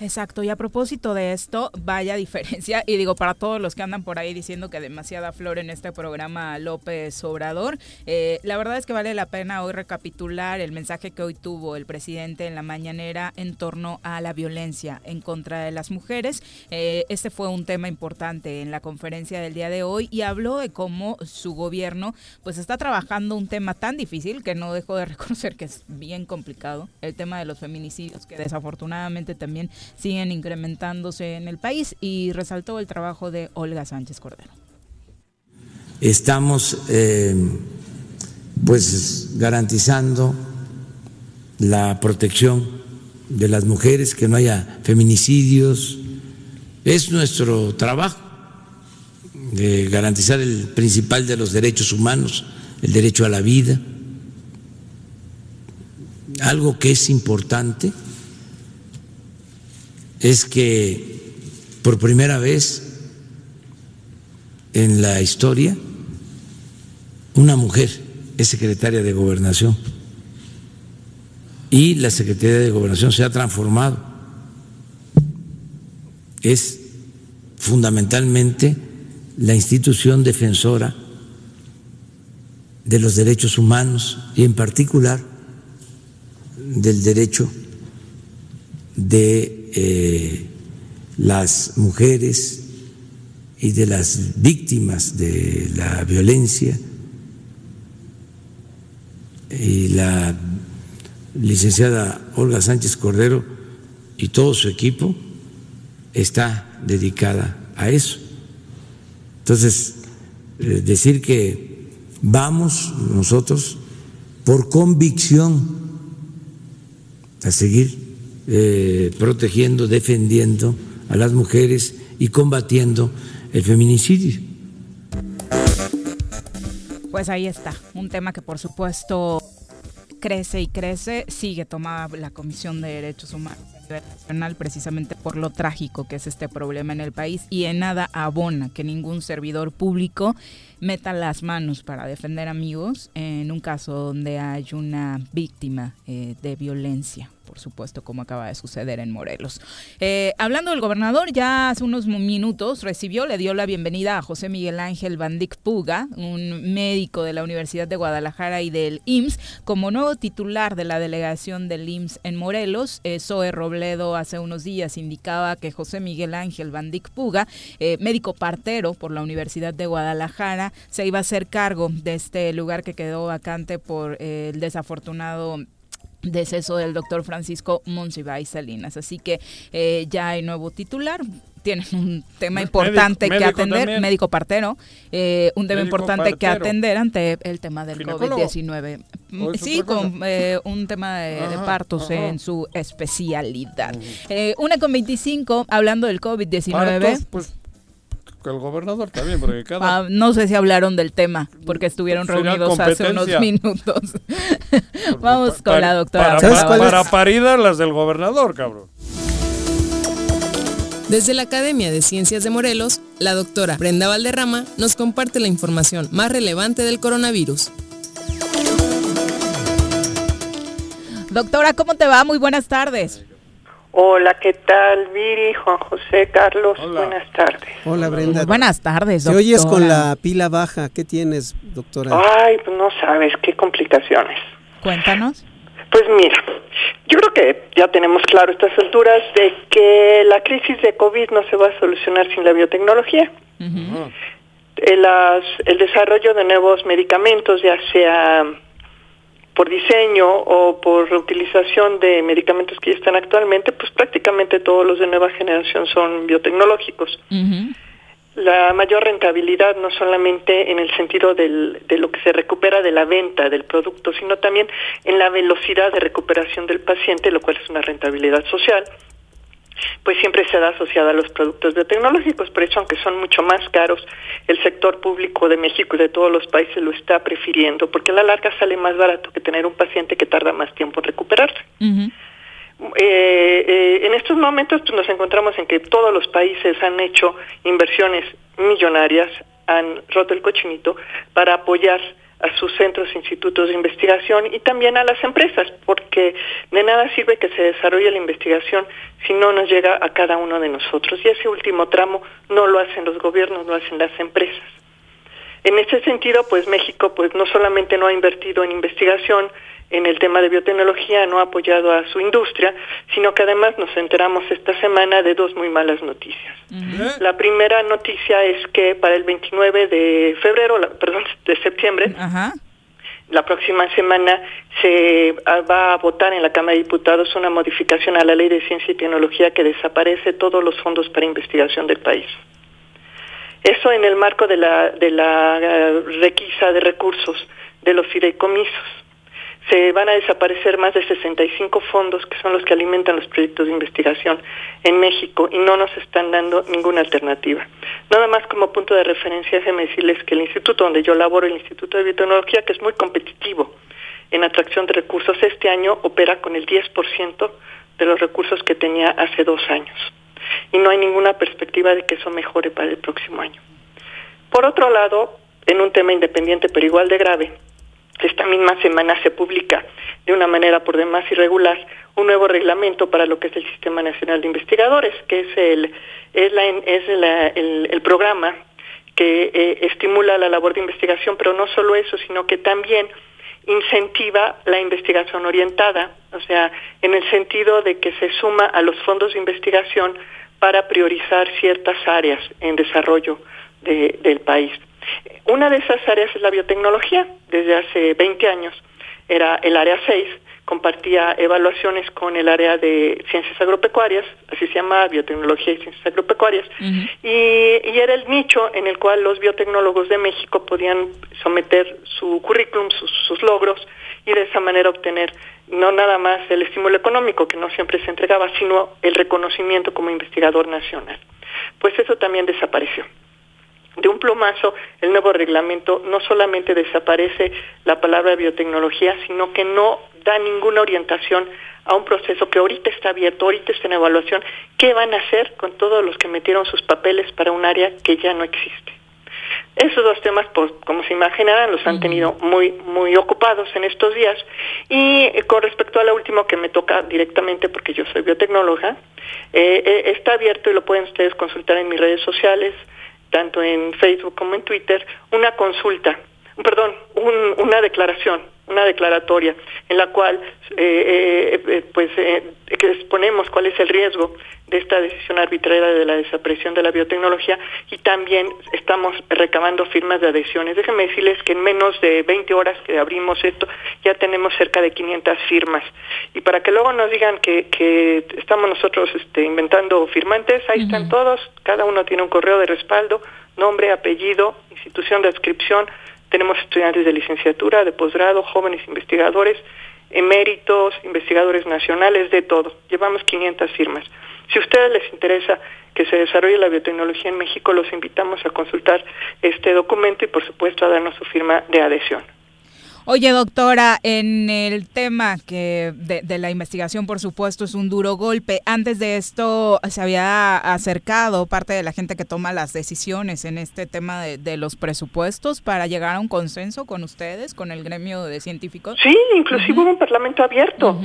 S4: Exacto, y a propósito de esto, vaya (laughs) diferencia, y digo para todos los que andan por ahí diciendo que demasiada flor en este programa López Obrador, eh, la verdad es que vale la pena hoy recapitular el mensaje que hoy tuvo el presidente en la mañanera en torno a la violencia en contra de las mujeres. Eh, este fue un tema importante en la conferencia del día de hoy y habló de cómo su gobierno pues está trabajando un tema tan difícil que no dejó de (laughs) reconocer que es bien complicado, el tema de los feminicidios que desafortunadamente también siguen incrementándose en el país y resaltó el trabajo de Olga Sánchez Cordero.
S10: Estamos eh, pues garantizando la protección de las mujeres, que no haya feminicidios. Es nuestro trabajo de garantizar el principal de los derechos humanos, el derecho a la vida. Algo que es importante es que por primera vez en la historia una mujer es secretaria de gobernación y la Secretaría de Gobernación se ha transformado. Es fundamentalmente la institución defensora de los derechos humanos y en particular del derecho de eh, las mujeres y de las víctimas de la violencia y la licenciada Olga Sánchez Cordero y todo su equipo está dedicada a eso. Entonces, eh, decir que vamos nosotros por convicción a seguir eh, protegiendo, defendiendo a las mujeres y combatiendo el feminicidio.
S4: Pues ahí está, un tema que por supuesto crece y crece, sigue tomada la Comisión de Derechos Humanos nacional precisamente por lo trágico que es este problema en el país y en nada abona que ningún servidor público meta las manos para defender amigos en un caso donde hay una víctima eh, de violencia por supuesto, como acaba de suceder en Morelos. Eh, hablando del gobernador, ya hace unos minutos recibió, le dio la bienvenida a José Miguel Ángel Bandic Puga, un médico de la Universidad de Guadalajara y del IMSS, como nuevo titular de la delegación del IMSS en Morelos. Eh, Zoe Robledo hace unos días indicaba que José Miguel Ángel Bandic Puga, eh, médico partero por la Universidad de Guadalajara, se iba a hacer cargo de este lugar que quedó vacante por eh, el desafortunado deceso del doctor Francisco Monsiváis Salinas. Así que eh, ya hay nuevo titular. Tienen un tema importante
S5: médico
S4: que atender,
S5: también.
S4: médico partero, eh, un tema
S5: Médico
S4: importante que atender ante el tema del
S5: ¿Ginecólogo?
S4: COVID-19.
S5: ¿O es
S4: Sí, con eh, un tema de, partos
S5: ajá.
S4: en su especialidad. Una con 25, hablando del COVID-19.
S5: Partos, pues el gobernador también, porque (laughs) cada...
S4: Ah, no sé si hablaron del tema, porque estuvieron
S5: Sería
S4: reunidos hace unos minutos. (laughs) Vamos con la doctora.
S5: Para,
S7: ¿Sabes
S5: para, para paridas las del gobernador, cabrón.
S11: Desde la Academia de Ciencias de Morelos, la doctora Brenda Valderrama nos comparte la información más relevante del coronavirus.
S4: Doctora, ¿cómo te va? Muy buenas tardes.
S12: Hola, ¿qué tal, Viri, Juan José, Carlos?
S5: Hola.
S12: Buenas tardes.
S7: Hola Brenda.
S4: Muy buenas tardes,
S7: Te
S4: doctora.
S7: oyes con la pila baja. ¿Qué tienes, doctora?
S12: Ay, pues no sabes qué complicaciones.
S4: Cuéntanos.
S12: Pues mira, yo creo que ya tenemos claro a estas alturas de que la crisis de COVID no se va a solucionar sin la biotecnología. El desarrollo de nuevos medicamentos, ya sea por diseño o por reutilización de medicamentos que ya están actualmente, pues prácticamente todos los de nueva generación son biotecnológicos. La mayor rentabilidad no solamente en el sentido del, de lo que se recupera de la venta del producto, sino también en la velocidad de recuperación del paciente, lo cual es una rentabilidad social pues siempre se da asociada a los productos biotecnológicos, por eso aunque son mucho más caros, el sector público de México y de todos los países lo está prefiriendo, porque a la larga sale más barato que tener un paciente que tarda más tiempo en recuperarse. Eh, eh, en estos momentos pues, nos encontramos en que todos los países han hecho inversiones millonarias, han roto el cochinito para apoyar a sus centros, institutos de investigación y también a las empresas, porque de nada sirve que se desarrolle la investigación si no nos llega a cada uno de nosotros. Y ese último tramo no lo hacen los gobiernos, lo hacen las empresas. En ese sentido, pues México pues no solamente no ha invertido en investigación, en el tema de biotecnología, no ha apoyado a su industria, sino que además nos enteramos esta semana de dos muy malas noticias. La primera noticia es que para el 29 de febrero, perdón, (laughs) de septiembre, la próxima semana se ah, va a votar en la Cámara de Diputados una modificación a la Ley de Ciencia y Tecnología que desaparece todos los fondos para investigación del país. Eso en el marco de la, de la ah, requisa de recursos de los fideicomisos se van a desaparecer más de 65 fondos que son los que alimentan los proyectos de investigación en México y no nos están dando ninguna alternativa. Nada más como punto de referencia, déjenme decirles que el instituto donde yo laboro, el Instituto de Biotecnología, que es muy competitivo en atracción de recursos, este año opera con el 10% de los recursos que tenía hace dos años. Y no hay ninguna perspectiva de que eso mejore para el próximo año. Por otro lado, en un tema independiente pero igual de grave, esta misma semana se publica de una manera por demás irregular un nuevo reglamento para lo que es el Sistema Nacional de Investigadores, que es el es la es el, el, programa que eh, estimula la labor de investigación, pero no solo eso, sino que también incentiva la investigación orientada, o sea, en el sentido de que se suma a los fondos de investigación para priorizar ciertas áreas en desarrollo del país. Una de esas áreas es la biotecnología. Desde hace 20 años era el área 6, compartía evaluaciones con el área de ciencias agropecuarias, así se llama biotecnología y ciencias agropecuarias, y, era el nicho en el cual los biotecnólogos de México podían someter su currículum, sus, sus logros, y de esa manera obtener no nada más el estímulo económico, que no siempre se entregaba, sino el reconocimiento como investigador nacional. Pues eso también desapareció de un plumazo el nuevo reglamento no solamente desaparece la palabra biotecnología, sino que no da ninguna orientación a un proceso que ahorita está abierto, ahorita está en evaluación, qué van a hacer con todos los que metieron sus papeles para un área que ya no existe. Esos dos temas, pues, como se imaginarán, los han tenido muy, muy ocupados en estos días. Y eh, con respecto a lo último que me toca directamente, porque yo soy biotecnóloga, eh, eh, está abierto y lo pueden ustedes consultar en mis redes sociales, tanto en Facebook como en Twitter, una consulta, perdón, una declaración, una declaratoria en la cual eh, eh, eh pues eh, exponemos cuál es el riesgo de esta decisión arbitraria de la desaparición de la biotecnología y también estamos recabando firmas de adhesiones. Déjenme decirles que en menos de 20 horas que abrimos esto ya tenemos cerca de 500 firmas. Y para que luego nos digan que, que estamos nosotros este, inventando firmantes, ahí están todos, cada uno tiene un correo de respaldo, nombre, apellido, institución de adscripción, tenemos estudiantes de licenciatura, de posgrado, jóvenes investigadores, eméritos, investigadores nacionales, de todo. Llevamos 500 firmas. Si a ustedes les interesa que se desarrolle la biotecnología en México, los invitamos a consultar este documento y, por supuesto, a darnos su firma de adhesión.
S4: Oye, doctora, en el tema que de, la investigación, por supuesto, es un duro golpe. Antes de esto se había acercado parte de la gente que toma las decisiones en este tema de, los presupuestos para llegar a un consenso con ustedes, con el gremio de científicos.
S12: Sí, inclusive hubo un parlamento abierto.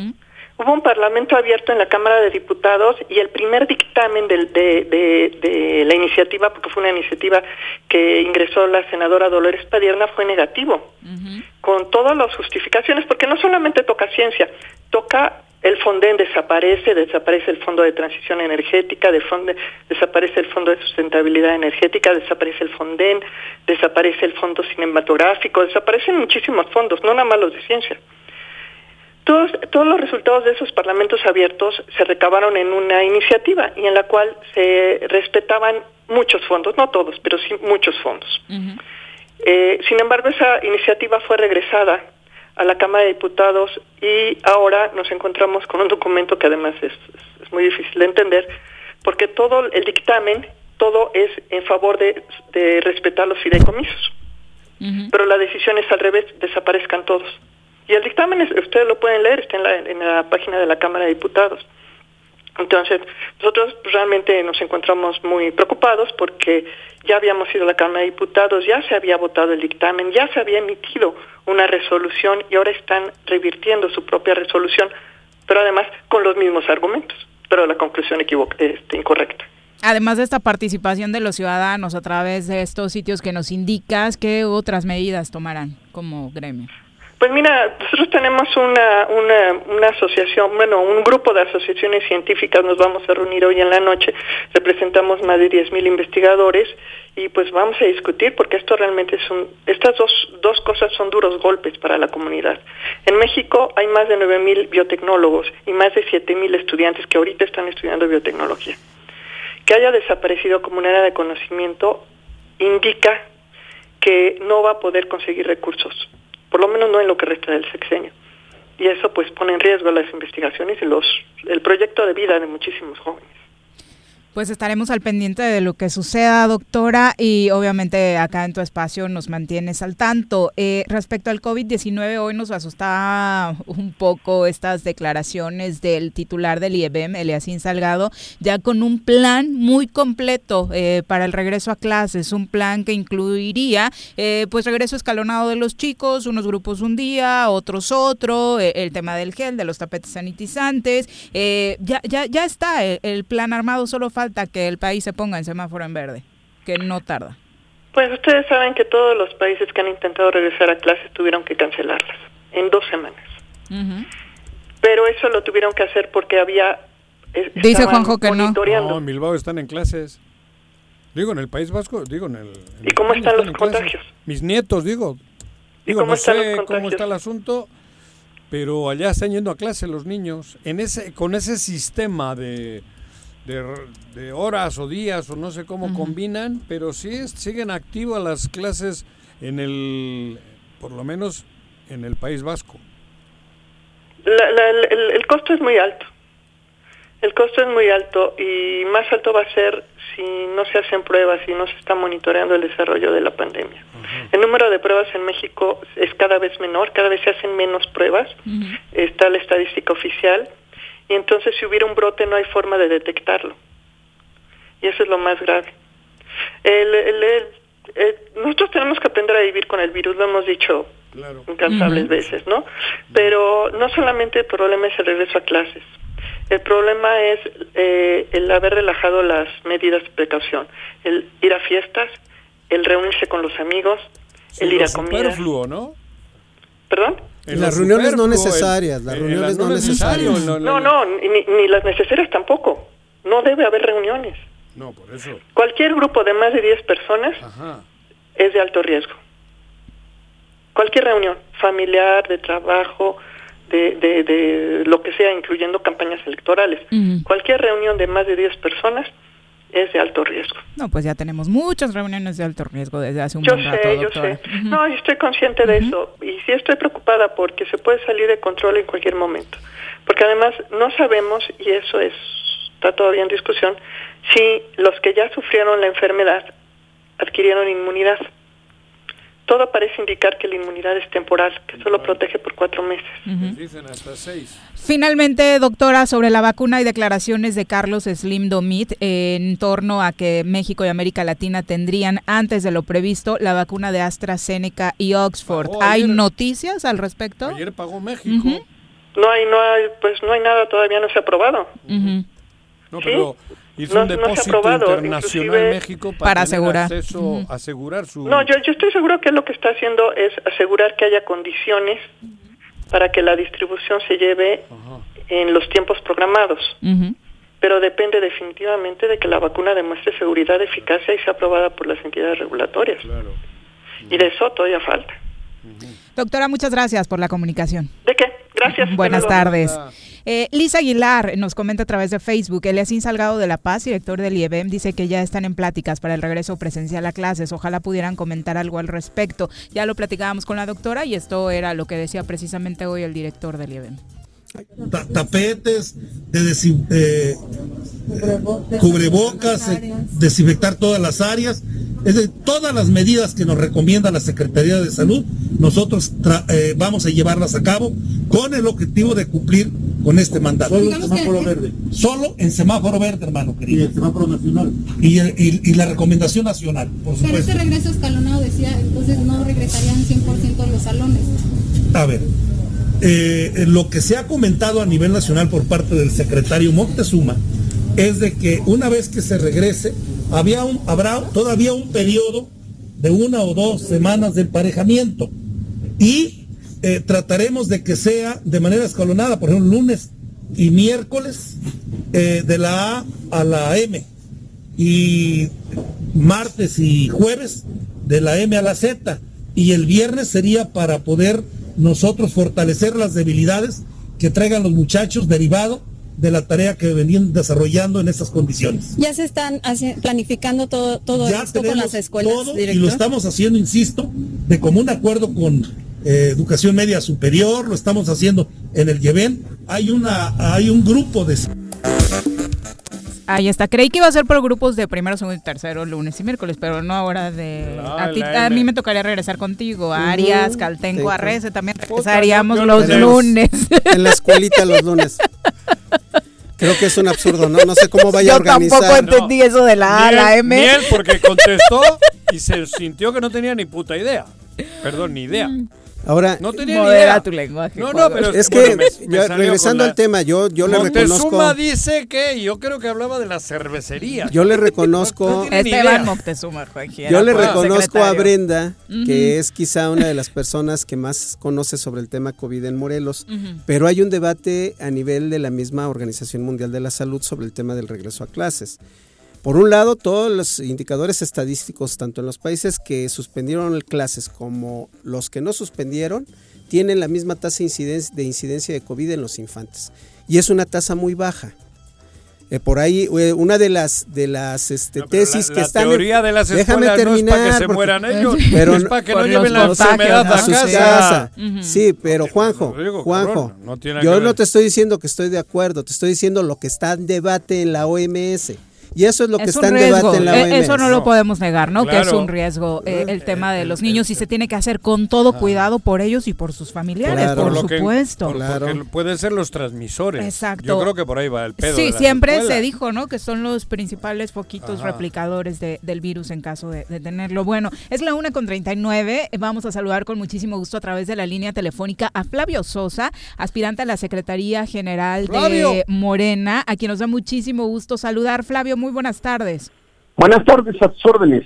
S12: Hubo un parlamento abierto en la Cámara de Diputados y el primer dictamen de, de, la iniciativa, porque fue una iniciativa que ingresó la senadora Dolores Padierna, fue negativo, con todas las justificaciones, porque no solamente toca ciencia, toca el Fonden desaparece, desaparece el Fondo de Transición Energética, de desaparece el Fondo de Sustentabilidad Energética, desaparece el Fonden, desaparece el Fondo Cinematográfico, desaparecen muchísimos fondos, no nada más los de ciencia Todos, todos los resultados de esos parlamentos abiertos se recabaron en una iniciativa y en la cual se respetaban muchos fondos, no todos, pero sí muchos fondos. Eh, sin embargo, esa iniciativa fue regresada a la Cámara de Diputados y ahora nos encontramos con un documento que además es, es muy difícil de entender, porque todo el dictamen, todo es en favor de, de respetar los fideicomisos. Pero la decisión es al revés, desaparezcan todos. Y el dictamen, es, ustedes lo pueden leer, está en la, en la página de la Cámara de Diputados. Entonces, nosotros realmente nos encontramos muy preocupados porque ya habíamos ido a la Cámara de Diputados, ya se había votado el dictamen, ya se había emitido una resolución y ahora están revirtiendo su propia resolución, pero además con los mismos argumentos, pero la conclusión este, incorrecta.
S4: Además de esta participación de los ciudadanos a través de estos sitios que nos indicas, ¿qué otras medidas tomarán como gremio?
S12: Pues mira, nosotros tenemos una, una, una, asociación, bueno, un grupo de asociaciones científicas, nos vamos a reunir hoy en la noche, representamos más de 10.000 investigadores y pues vamos a discutir porque esto realmente es un, estas dos, dos cosas son duros golpes para la comunidad. En México hay más de 9.000 biotecnólogos y más de 7.000 estudiantes que ahorita están estudiando biotecnología. Que haya desaparecido como una era de conocimiento indica que no va a poder conseguir recursos por lo menos no en lo que resta del sexenio. Y eso pues pone en riesgo las investigaciones y los el proyecto de vida de muchísimos jóvenes.
S4: Pues estaremos al pendiente de lo que suceda, doctora, y obviamente acá en tu espacio nos mantienes al tanto. Eh, respecto al COVID-19, hoy nos asustaba un poco estas declaraciones del titular del IEBM, Eliasín Salgado, ya con un plan muy completo eh, para el regreso a clases, un plan que incluiría eh, pues regreso escalonado de los chicos, unos grupos un día, otros otro, el tema del gel, de los tapetes sanitizantes. ya, ya, ya está el, el plan armado, solo falta que el país se ponga en semáforo en verde, que no tarda?
S12: Pues ustedes saben que todos los países que han intentado regresar a clases tuvieron que cancelarlas en dos semanas. Pero eso lo tuvieron que hacer porque había...
S4: Dice Juanjo que no.
S5: No, en Bilbao están en clases. Digo, en el País Vasco, digo, en el...
S12: ¿Y cómo están los contagios?
S5: Mis nietos, digo. Digo, no sé cómo está el asunto, pero allá están yendo a clase los niños. En ese, con ese sistema de de, horas o días o no sé cómo combinan, pero sí siguen activas las clases en el, por lo menos en el País Vasco.
S12: el, el, costo es muy alto. El costo es muy alto y más alto va a ser si no se hacen pruebas y no se está monitoreando el desarrollo de la pandemia. El número de pruebas en México es cada vez menor, cada vez se hacen menos pruebas. Está la estadística oficial y entonces si hubiera un brote no hay forma de detectarlo. Y eso es lo más grave. nosotros tenemos que aprender a vivir con el virus, lo hemos dicho incansables veces, ¿no? Pero no solamente el problema es el regreso a clases. El problema es eh, el haber relajado las medidas de precaución, el ir a fiestas, el reunirse con los amigos, el ir a comer.
S5: ¿no?
S12: ¿Perdón?
S7: Las reuniones no necesarias, las reuniones no necesarias.
S12: No, no, ni, las necesarias tampoco. No debe haber reuniones.
S5: No, por eso.
S12: Cualquier grupo de más de 10 personas es de alto riesgo. Cualquier reunión, familiar, de trabajo, de, de, de lo que sea, incluyendo campañas electorales. Cualquier reunión de más de 10 personas es de alto riesgo.
S4: No, pues ya tenemos muchas reuniones de alto riesgo desde hace un yo
S12: sé, Yo sé, No, yo estoy consciente de eso. Y sí estoy preocupada porque se puede salir de control en cualquier momento. Porque además no sabemos, y eso es, está todavía en discusión, si los que ya sufrieron la enfermedad adquirieron inmunidad todo parece indicar que la inmunidad es temporal, que solo protege por cuatro meses.
S5: Dicen hasta seis.
S4: Finalmente, doctora, sobre la vacuna y declaraciones de Carlos Slim Domit en torno a que México y América Latina tendrían antes de lo previsto la vacuna de AstraZeneca y Oxford. ¿Hay noticias al respecto?
S5: Ayer pagó México.
S12: No hay, no hay, pues no hay nada, todavía no se ha aprobado.
S5: No, pero hizo un depósito internacional en México para, asegurar. asegurar su...
S12: No, yo, yo estoy seguro que lo que está haciendo es asegurar que haya condiciones para que la distribución se lleve en los tiempos programados. Pero depende definitivamente de que la vacuna demuestre seguridad, eficacia y sea aprobada por las entidades regulatorias. Y de eso todavía falta.
S4: Doctora, muchas gracias por la comunicación.
S12: ¿De qué? Gracias.
S4: Buenas tardes. Eh, Lisa Aguilar nos comenta a través de Facebook. Eliasín Salgado de La Paz, director del IEBEM, dice que ya están en pláticas para el regreso presencial a clases. Ojalá pudieran comentar algo al respecto. Ya lo platicábamos con la doctora y esto era lo que decía precisamente hoy el director del IEBEM.
S13: Ta- tapetes, de desin- eh, cubrebocas, eh, desinfectar todas las áreas, es de todas las medidas que nos recomienda la Secretaría de Salud, nosotros eh, vamos a llevarlas a cabo con el objetivo de cumplir con este mandato.
S9: Solo en semáforo
S13: verde. Solo en semáforo verde, hermano querido. Y el semáforo nacional. Y, el- y- y la recomendación nacional, por
S14: Pero
S13: supuesto.
S14: este regreso escalonado decía, entonces no regresarían 100% a los salones.
S13: A ver, eh, lo que se ha comentado a nivel nacional por parte del secretario Moctezuma es de que una vez que se regrese, había un, habrá todavía un periodo de una o dos semanas de emparejamiento. Y eh, trataremos de que sea de manera escalonada, por ejemplo, lunes y miércoles eh, de la A a la M. Y martes y jueves de la M a la Z. Y el viernes sería para poder nosotros fortalecer las debilidades que traigan los muchachos derivado de la tarea que venían desarrollando en estas condiciones.
S15: Ya se están planificando todo, todo
S13: Ya
S15: esto con las escuelas,
S13: todo y lo estamos haciendo, insisto, de común acuerdo con eh, Educación Media Superior, lo estamos haciendo en el YEVEN. Hay, una, hay un grupo de...
S4: Ahí está. Creí que iba a ser por grupos de primero, segundo y tercero, lunes y miércoles, pero no ahora de... A, ti- a mí me tocaría regresar contigo. a Arias, Caltenco,
S7: Tenco.
S4: Arrece, también regresaríamos
S5: yo- yo
S4: los lunes. (laughs)
S7: En la escuelita los lunes. Creo que es un absurdo, ¿no? No sé cómo vaya a
S4: Yo tampoco
S7: organizar.
S4: entendí eso de la A la M.
S5: Ni él porque contestó y se sintió que no tenía ni puta idea. Perdón, ni idea.
S7: Ahora,
S5: No tenía ni
S4: Modera
S5: idea.
S4: tu lenguaje.
S5: No, no, pero
S7: es que,
S5: bueno, me- me
S7: yo-
S5: salió
S7: regresando
S5: la-
S7: al tema, yo, yo le reconozco,
S5: dice que yo creo que hablaba de la cervecería.
S7: yo le (laughs) reconozco,
S5: ni
S4: Esteban. Moctezuma, Juanji,
S7: yo le reconozco a. Brenda, que es quizá una de las personas que más conoce sobre el tema COVID en Morelos, pero hay un debate a nivel de la misma Organización Mundial de la Salud sobre el tema del regreso a clases. Por un lado, todos los indicadores estadísticos, tanto en los países que suspendieron clases como los que no suspendieron, tienen la misma tasa de incidencia, de incidencia de COVID en los infantes. Y es una tasa muy baja. Eh, por ahí, eh, una de las, de las este, tesis
S5: la-
S7: que
S5: la
S7: están... en-
S5: teoría de las
S7: Déjame
S5: escuelas no es
S7: terminar.
S5: para que se
S7: porque-
S5: mueran ellos,
S7: pero
S5: es para que no lleven la enfermedad a
S7: sus
S5: casa.
S7: casas.
S4: Ujú.
S7: Sí, pero Juanjo,
S5: lo digo,
S7: Juanjo,
S5: cabrón, no tiene
S7: yo no te estoy diciendo que estoy de acuerdo, te estoy diciendo lo que está en debate en la OMS. Y eso es lo que
S4: Es
S7: está
S4: un
S7: en
S4: riesgo.
S7: debate en la
S4: Eh,
S7: OMS.
S4: Eso no lo podemos negar, ¿no? Que es un riesgo eh, el tema de los niños y se tiene que hacer con todo cuidado por ellos y por sus familiares,
S7: Claro.
S4: por
S5: lo que-
S4: supuesto.
S5: por-
S7: Claro.
S5: Porque pueden ser los transmisores.
S4: Exacto.
S5: Yo creo que por ahí va el pedo.
S4: Sí,
S5: de
S4: siempre se dijo, ¿no? Que son los principales foquitos
S5: Ajá.
S4: replicadores de- del virus en caso de, de tenerlo. Bueno, es la una con 39. Vamos a saludar con muchísimo gusto a través de la línea telefónica a Flavio Sosa, aspirante a la Secretaría General
S5: ¡Flavio!
S4: de Morena, a quien nos da muchísimo gusto saludar. Flavio, muy buenas tardes.
S16: Buenas tardes, a tus órdenes.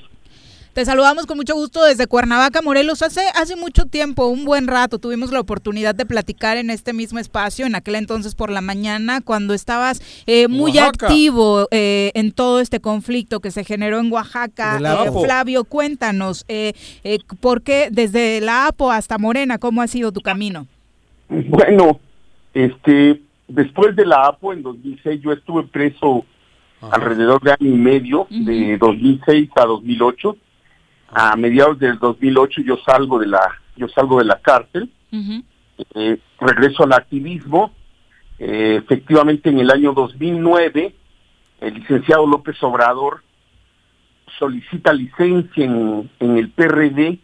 S4: Te saludamos con mucho gusto desde Cuernavaca, Morelos. Hace, hace mucho tiempo, un buen rato, tuvimos la oportunidad de platicar en este mismo espacio, en aquel entonces por la mañana, cuando estabas eh, muy
S5: Oaxaca.
S4: activo eh, en todo este conflicto que se generó en Oaxaca. Eh, Flavio, cuéntanos, eh, eh, ¿por qué desde la APO hasta Morena, cómo ha sido tu camino?
S16: Bueno, este, después de la APO en 2006 yo estuve preso alrededor de año y medio, de 2006 a 2008. A mediados del 2008 yo salgo de la yo salgo de la cárcel, eh, regreso al activismo. Eh, efectivamente en el año 2009 el licenciado López Obrador solicita licencia en, en el PRD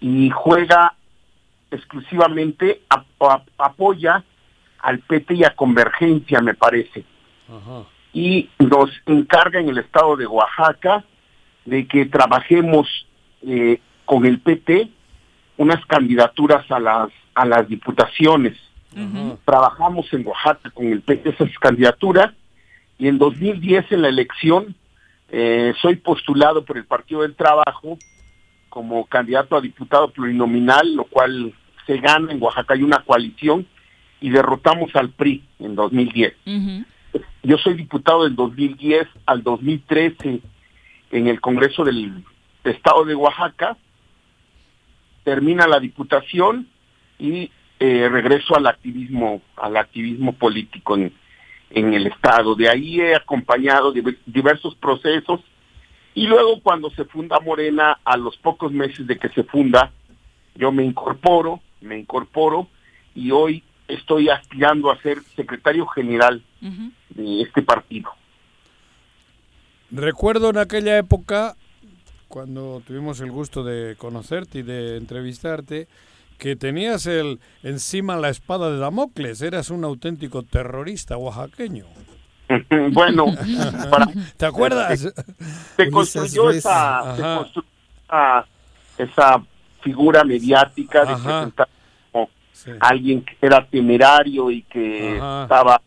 S16: y juega exclusivamente, ap- ap- apoya al PT y a Convergencia, me parece. Y nos encarga en el estado de Oaxaca de que trabajemos eh, con el PT unas candidaturas a las a las diputaciones. Trabajamos en Oaxaca con el PT esas candidaturas y en 2010 en la elección eh, soy postulado por el Partido del Trabajo como candidato a diputado plurinominal, lo cual se gana en Oaxaca hay una coalición y derrotamos al PRI en 2010. Yo soy diputado del 2010 al 2013 en el Congreso del Estado de Oaxaca. Termina la diputación y eh, regreso al activismo, al activismo político en, en el Estado. De ahí he acompañado diver- diversos procesos y luego cuando se funda Morena, a los pocos meses de que se funda, yo me incorporo, me incorporo y hoy estoy aspirando a ser secretario general de este partido.
S5: Recuerdo en aquella época, cuando tuvimos el gusto de conocerte y de entrevistarte, que tenías el encima la espada de Damocles, eras un auténtico terrorista oaxaqueño. (laughs)
S16: bueno, (laughs) para-
S5: ¿te acuerdas?
S16: se construyó esa, se
S5: Ajá.
S16: construyó esa, esa figura mediática de
S5: Ajá.
S16: presentar como alguien que era temerario y que
S5: Ajá.
S16: estaba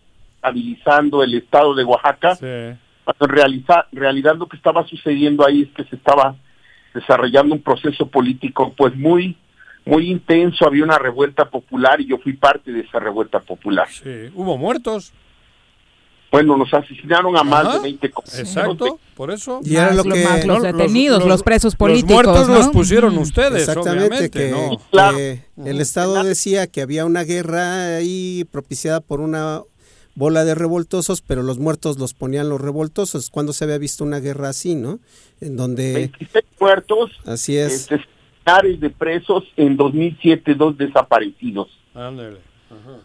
S16: estabilizando el estado de Oaxaca. Cuando realiza- realidad lo que estaba sucediendo ahí es que se estaba desarrollando un proceso político pues muy muy intenso, había una revuelta popular y yo fui parte de esa revuelta popular.
S5: Sí, hubo muertos.
S16: Bueno, nos asesinaron a más
S5: Ajá.
S16: de 20 compañeros.
S5: Exacto, por eso.
S7: Y era lo que-
S4: más los detenidos, los, presos políticos.
S5: Los muertos
S4: ¿no?
S5: los pusieron ustedes,
S7: Exactamente,
S5: obviamente,
S7: que,
S5: ¿no?
S7: que el Estado decía que había una guerra ahí propiciada por una bola de revoltosos, pero los muertos los ponían los revoltosos. Cuando se había visto una guerra así, ¿no? En donde...
S16: 26 muertos,
S7: Así es.
S16: este, centenares de presos, en 2007 dos desaparecidos.
S5: Ándale.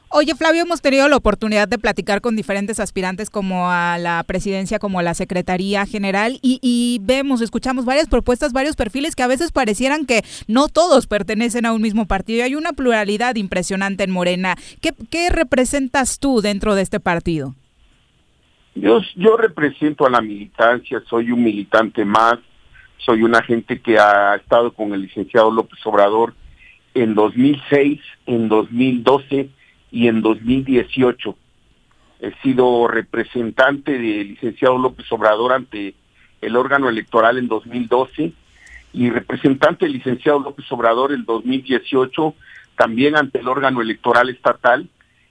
S4: Oye, Flavio, hemos tenido la oportunidad de platicar con diferentes aspirantes como a la presidencia, como a la Secretaría General, y, y vemos, escuchamos varias propuestas, varios perfiles que a veces parecieran que no todos pertenecen a un mismo partido. y Hay una pluralidad impresionante en Morena. ¿Qué, qué representas tú dentro de este partido?
S16: Yo, yo represento a la militancia, soy un militante más, soy una gente que ha estado con el licenciado López Obrador en 2006, en 2012 y en 2018. He sido representante del licenciado López Obrador ante el órgano electoral en 2012 y representante del licenciado López Obrador en 2018 también ante el órgano electoral estatal.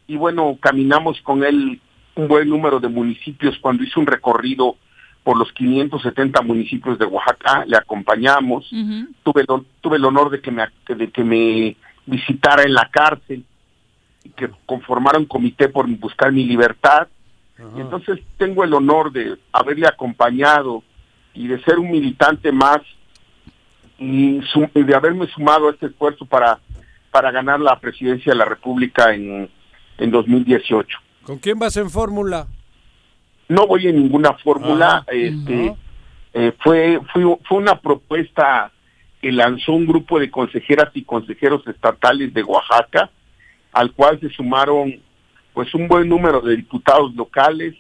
S16: Y bueno, caminamos con él un buen número de municipios. Cuando hizo un recorrido por los 570 municipios de Oaxaca, le acompañamos, tuve, el, tuve el honor de que, me, de que me visitara en la cárcel que conformara un comité por buscar mi libertad. Y entonces tengo el honor de haberle acompañado y de ser un militante más y, y de haberme sumado a este esfuerzo para, para ganar la presidencia de la República en, en 2018.
S5: ¿Con quién vas en fórmula?
S16: No voy en ninguna fórmula. Este, eh, fue, fue, fue una propuesta que lanzó un grupo de consejeras y consejeros estatales de Oaxaca, al cual se sumaron pues un buen número de diputados locales,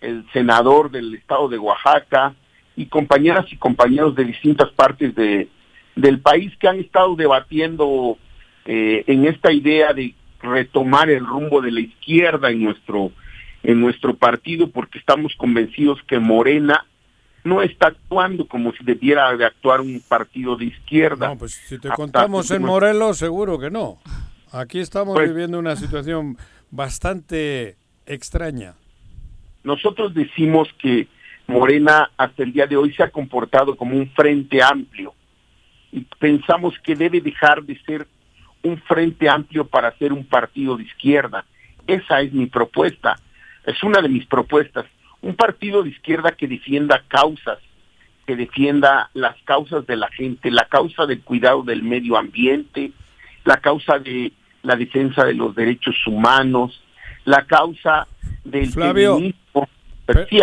S16: el senador del estado de Oaxaca y compañeras y compañeros de distintas partes de, del país que han estado debatiendo eh, en esta idea de retomar el rumbo de la izquierda en nuestro en nuestro partido porque estamos convencidos que Morena no está actuando como si debiera de actuar un partido de izquierda.
S5: No, pues si te
S16: Hasta
S5: contamos en Morelos, seguro que no. Aquí estamos
S16: Pues-
S5: viviendo una situación bastante extraña.
S16: Nosotros decimos que Morena hasta el día de hoy se ha comportado como un frente amplio y pensamos que debe dejar de ser un frente amplio para ser un partido de izquierda. Esa es mi propuesta, es una de mis propuestas. Un partido de izquierda que defienda causas, que defienda las causas de la gente, la causa del cuidado del medio ambiente, la causa de la defensa de los derechos humanos, la causa del
S5: Flavio,
S16: feminismo.
S5: Per-
S16: Sí.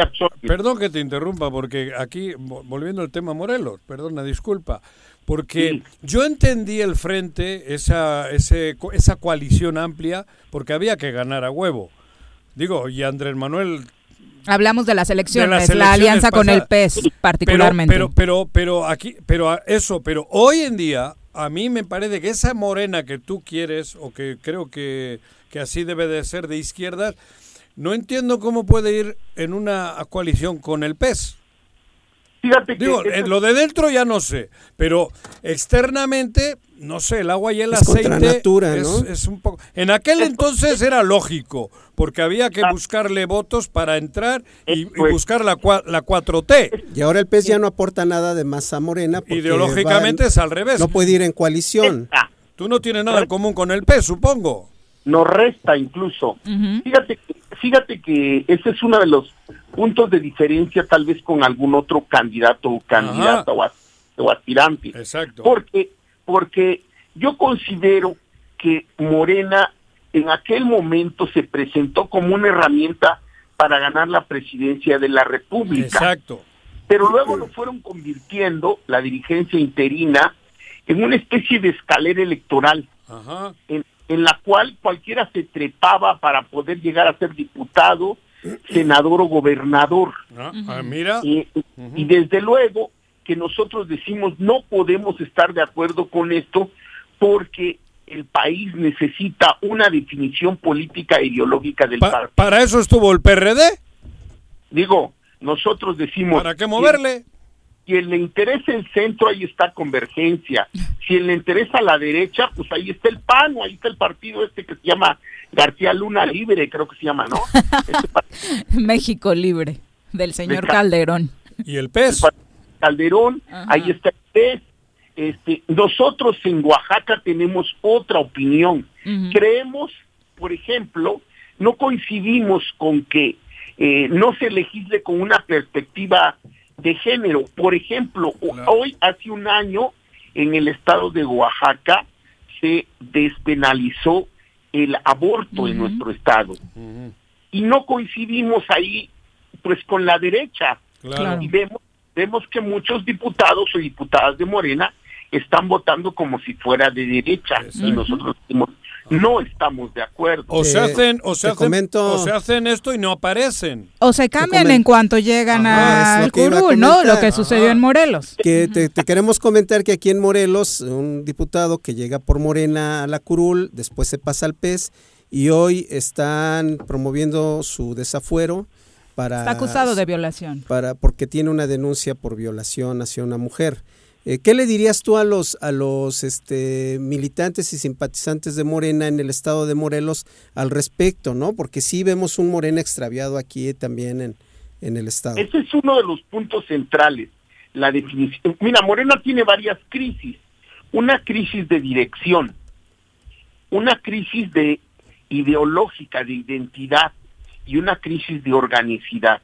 S5: Perdón que te interrumpa, porque aquí, vo- volviendo al tema Morelos, perdona, disculpa, porque yo entendí el frente, esa, ese, esa coalición amplia, porque había que ganar a huevo. Digo, y Andrés Manuel
S4: Hablamos de las elecciones,
S5: las
S4: la
S5: elecciones
S4: alianza con el
S5: pasadas.
S4: PES particularmente.
S5: Pero, pero, pero, pero aquí, pero a- eso, pero hoy en día, a mí me parece que esa morena que tú quieres, o que creo que, que así debe de ser de izquierda, no entiendo cómo puede ir en una coalición con el PES.
S16: Fíjate que
S5: Digo, en lo de dentro ya no sé, pero externamente, no sé, el agua y el
S7: Es
S5: aceite
S7: natura,
S5: es,
S7: ¿no?
S5: es un poco... En aquel entonces era lógico, porque había que buscarle votos para entrar y, y buscar la, cua- la 4T.
S7: Y ahora el PES ya no aporta nada de más a Morena. porque
S5: Ideológicamente
S7: va-
S5: es al revés.
S7: No puede ir en coalición.
S5: Tú no tienes nada en común con el P, supongo.
S16: Nos resta incluso. Fíjate, que- fíjate que ese es uno de los puntos de diferencia tal vez con algún otro candidato o candidata o, as- o aspirante.
S5: Exacto.
S16: Porque, porque yo considero que Morena en aquel momento se presentó como una herramienta para ganar la presidencia de la República.
S5: Exacto.
S16: Pero luego lo fueron convirtiendo, la dirigencia interina, en una especie de escalera electoral
S5: Ajá.
S16: en, en la cual cualquiera se trepaba para poder llegar a ser diputado, (clears throat) senador o gobernador.
S5: Ah, ah, mira.
S16: Y, y desde luego que nosotros decimos no podemos estar de acuerdo con esto porque el país necesita una definición política e ideológica del
S5: Pa-
S16: partido.
S5: ¿Para eso estuvo el PRD?
S16: Digo, nosotros decimos...
S5: ¿Para qué moverle?
S16: Quien le interesa el centro, ahí está convergencia. Si le interesa la derecha, pues ahí está el PAN, o ahí está el partido este que se llama García Luna Libre, creo que se llama, ¿no? (laughs)
S4: México Libre, del señor
S16: De Ca-
S4: Calderón.
S5: ¿Y el PES?
S16: Calderón,
S4: Ajá.
S16: ahí está el PES. Este, nosotros en Oaxaca tenemos otra opinión. Creemos, por ejemplo, no coincidimos con que eh, no se legisle con una perspectiva de género. Por ejemplo, hoy, hace un año, en el estado de Oaxaca, se despenalizó el aborto en nuestro estado. Y no coincidimos ahí, pues, con la derecha.
S5: Claro.
S16: Y vemos, vemos que muchos diputados o diputadas de Morena están votando como si fuera de derecha. Y nosotros decimos, no estamos de acuerdo.
S5: O se hacen, o se hacen,
S7: comento-
S5: o se hacen esto y no aparecen.
S4: O se cambian en cuanto llegan
S7: Ajá,
S4: al curul, ¿no? Lo que sucedió
S7: Ajá.
S4: en Morelos.
S7: Que te, te queremos comentar que aquí en Morelos, un diputado que llega por Morena a la curul, después se pasa al PES y hoy están promoviendo su desafuero para...
S4: Está acusado de violación.
S7: para porque tiene una denuncia por violación hacia una mujer. Eh, ¿Qué le dirías tú a los a los este, militantes y simpatizantes de Morena en el estado de Morelos al respecto, no? Porque sí vemos un Morena extraviado aquí también en, en el estado.
S16: Ese es uno de los puntos centrales, la definición. Mira, Morena tiene varias crisis. Una crisis de dirección, una crisis de ideológica, de identidad y una crisis de organicidad.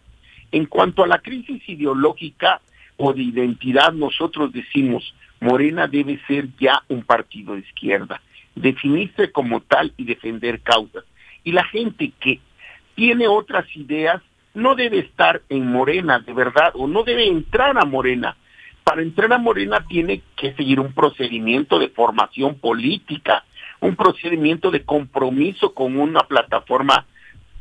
S16: En cuanto a la crisis ideológica o de identidad, nosotros decimos, Morena debe ser ya un partido de izquierda, definirse como tal y defender causas. Y la gente que tiene otras ideas no debe estar en Morena, de verdad, o no debe entrar a Morena. Para entrar a Morena tiene que seguir un procedimiento de formación política, un procedimiento de compromiso con una plataforma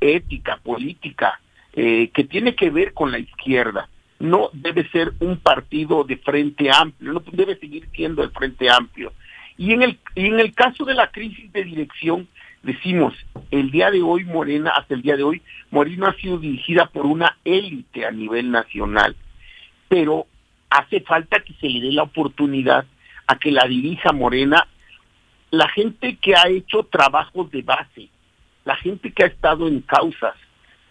S16: ética, política, eh, que tiene que ver con la izquierda. No debe ser un partido de frente amplio, no debe seguir siendo el frente amplio. Y en el, y en el caso de la crisis de dirección, decimos, el día de hoy Morena, hasta el día de hoy, Morena ha sido dirigida por una élite a nivel nacional, pero hace falta que se le dé la oportunidad a que la dirija Morena la gente que ha hecho trabajos de base, la gente que ha estado en causas,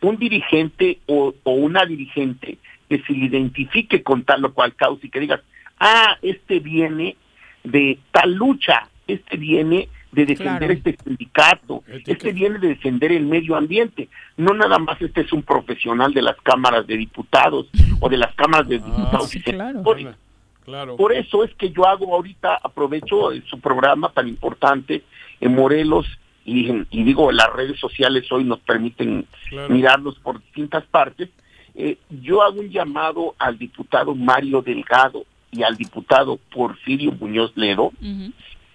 S16: un dirigente o, o una dirigente que se identifique con tal o cual causa y que digas, ah, este viene de tal lucha, este viene de defender
S4: Claro.
S16: este sindicato, este viene de defender el medio ambiente. No nada más este es un profesional de las cámaras de diputados o de las cámaras de diputados y senadores.
S5: Claro.
S16: Por eso es que yo hago ahorita, aprovecho su programa tan importante en Morelos y, y digo, las redes sociales hoy nos permiten
S5: Claro.
S16: mirarlos por distintas partes. Eh, yo hago un llamado al diputado Mario Delgado y al diputado Porfirio Muñoz Ledo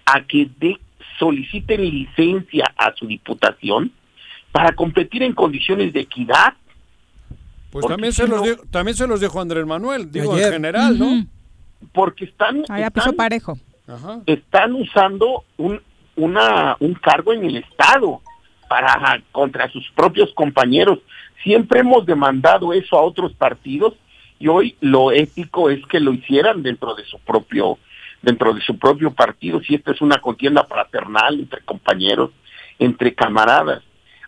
S16: a que de, soliciten licencia a su diputación para competir en condiciones de equidad.
S5: Pues
S16: Porque
S5: también se, los
S16: no-
S5: dijo, también se los dijo Andrés Manuel, digo
S7: Ayer.
S5: en general, ¿no?
S16: Porque están,
S4: Allá
S16: están-
S4: piso parejo.
S5: Ajá.
S16: están usando un, una, un cargo en el Estado para contra sus propios compañeros. Siempre hemos demandado eso a otros partidos y hoy lo ético es que lo hicieran dentro de su propio dentro de su propio partido si esta es una contienda fraternal entre compañeros, entre camaradas.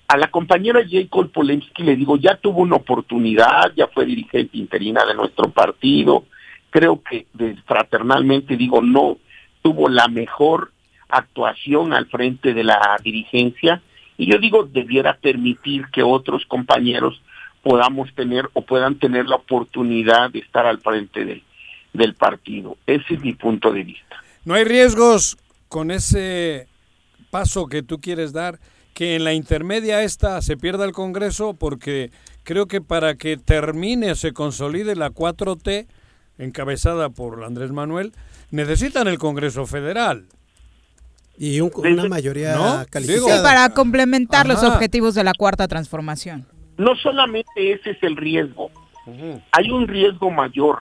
S16: A la compañera Jacob Polemski le digo, ya tuvo una oportunidad, ya fue dirigente interina de nuestro partido, creo que fraternalmente digo, no tuvo la mejor actuación al frente de la dirigencia y yo digo debiera permitir que otros compañeros podamos tener o puedan tener la oportunidad de estar al frente del, partido. Ese es mi punto de vista.
S5: ¿No hay riesgos con ese paso que tú quieres dar que en la intermedia esta se pierda el Congreso? Porque creo que para que termine se consolide la 4T, encabezada por Andrés Manuel, necesitan el Congreso Federal.
S7: Y un- una mayoría
S5: ¿No?
S7: calificada.
S4: Sí, para complementar los objetivos de la cuarta transformación.
S16: No solamente ese es el riesgo, hay un riesgo mayor.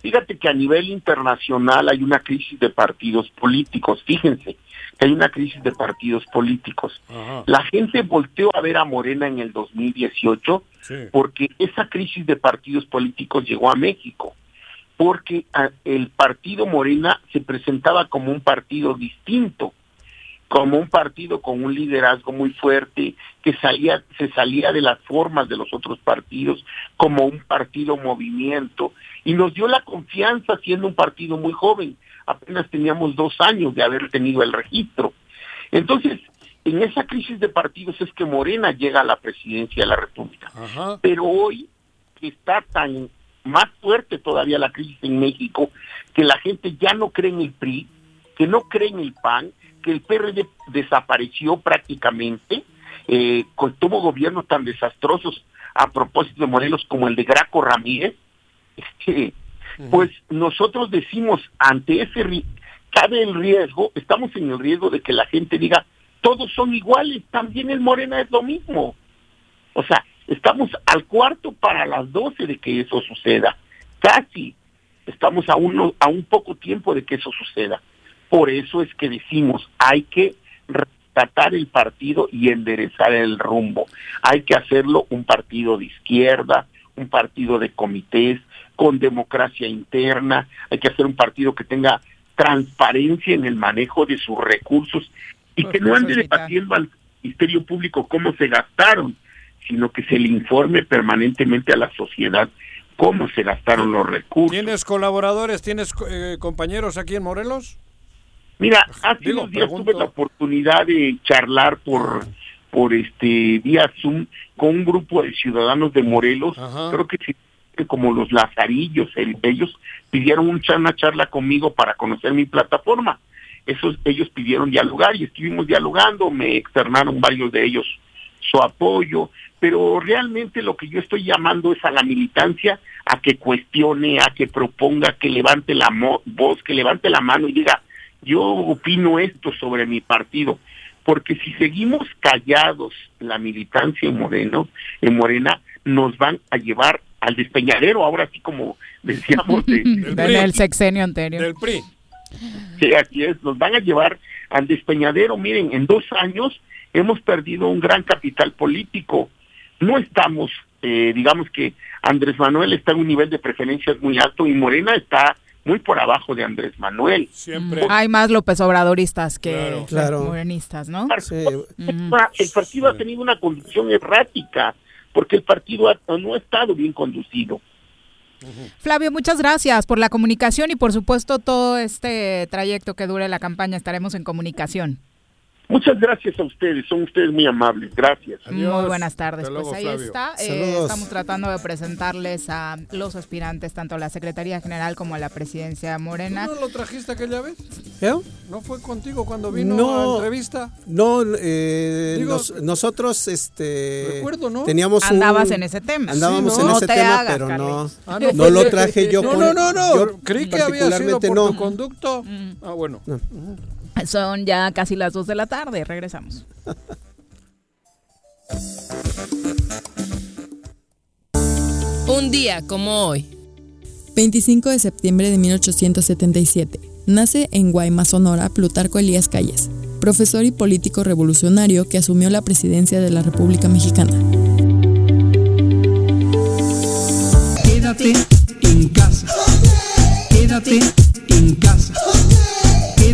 S16: Fíjate que a nivel internacional hay una crisis de partidos políticos, fíjense que hay una crisis de partidos políticos. La gente volteó a ver a Morena en el 2018 porque esa crisis de partidos políticos llegó a México, porque el partido Morena se presentaba como un partido distinto, como un partido con un liderazgo muy fuerte, que salía, se salía de las formas de los otros partidos, como un partido movimiento, y nos dio la confianza siendo un partido muy joven, apenas teníamos dos años de haber tenido el registro. Entonces, en esa crisis de partidos es que Morena llega a la presidencia de la República. Pero hoy está tan más fuerte todavía la crisis en México, que la gente ya no cree en el PRI, que no cree en el PAN, que el PRD desapareció prácticamente, eh, con tuvo gobiernos tan desastrosos a propósito de Morelos como el de Graco Ramírez, (laughs) este, pues nosotros decimos ante ese cabe el riesgo, estamos en el riesgo de que la gente diga todos son iguales, también el Morena es lo mismo. O sea, estamos al cuarto para las doce de que eso suceda, casi estamos a uno a un poco tiempo de que eso suceda. Por eso es que decimos hay que rescatar el partido y enderezar el rumbo. Hay que hacerlo un partido de izquierda, un partido de comités, con democracia interna, hay que hacer un partido que tenga transparencia en el manejo de sus recursos y que no ande debatiendo al Ministerio Público cómo se gastaron, sino que se le informe permanentemente a la sociedad cómo se gastaron los recursos.
S5: ¿Tienes colaboradores, tienes eh, compañeros aquí en Morelos?
S16: Mira, hace unos días
S5: pregunto.
S16: tuve la oportunidad de charlar por por este vía Zoom con un grupo de ciudadanos de Morelos, creo que como los lazarillos, el- ellos pidieron una charla conmigo para conocer mi plataforma. Esos ellos pidieron dialogar y estuvimos dialogando, me externaron varios de ellos su apoyo, pero realmente lo que yo estoy llamando es a la militancia a que cuestione, a que proponga, que levante la mo- voz, que levante la mano y diga, yo opino esto sobre mi partido, porque si seguimos callados la militancia en Moreno, en Morena, nos van a llevar al despeñadero, ahora sí como decíamos de, (laughs)
S4: En el sexenio anterior.
S5: Del PRI.
S16: Sí, así es, nos van a llevar al despeñadero. Miren, en dos años hemos perdido un gran capital político. No estamos, eh, digamos que Andrés Manuel está en un nivel de preferencias muy alto y Morena está muy por abajo de Andrés Manuel.
S5: Siempre.
S4: Hay más López Obradoristas que
S16: Claro. Claro.
S4: morenistas, ¿no?
S16: El partido ha tenido una conducción errática porque el partido ha- no ha estado bien conducido.
S4: Flavio, muchas gracias por la comunicación y por supuesto todo este trayecto que dure la campaña estaremos en comunicación.
S16: Muchas gracias a ustedes, son ustedes muy amables. Gracias.
S4: Muy buenas tardes.
S16: Luego,
S4: pues ahí
S16: Flavio.
S4: está. Eh, estamos tratando de presentarles a los aspirantes, tanto a la Secretaría General como a la Presidencia Morena.
S5: ¿Tú no lo trajiste aquella vez?
S7: ¿Eh?
S5: ¿No fue contigo cuando vino
S7: No.
S5: a entrevista?
S7: No, eh,
S5: Digo-
S7: nos- nosotros este
S5: Recuerdo, ¿no?
S7: teníamos un-
S4: Andabas en ese tema.
S7: Andábamos
S4: Sí,
S7: en
S4: ¿no?
S7: ese
S4: No te
S7: tema,
S4: hagas,
S7: pero no.
S5: Ah,
S7: no,
S5: fue-
S7: lo traje yo
S5: no,
S7: con
S5: No, no, no,
S7: yo
S5: creí que había sido por
S7: no.
S5: tu conducto. Ah, bueno.
S4: Son ya casi las 2 de la tarde. Regresamos.
S11: Un día como hoy.
S6: 25 de septiembre de 1877. Nace en Guaymas, Sonora, Plutarco Elías Calles, profesor y político revolucionario que asumió la presidencia de la República Mexicana.
S1: Quédate en casa. Quédate en casa.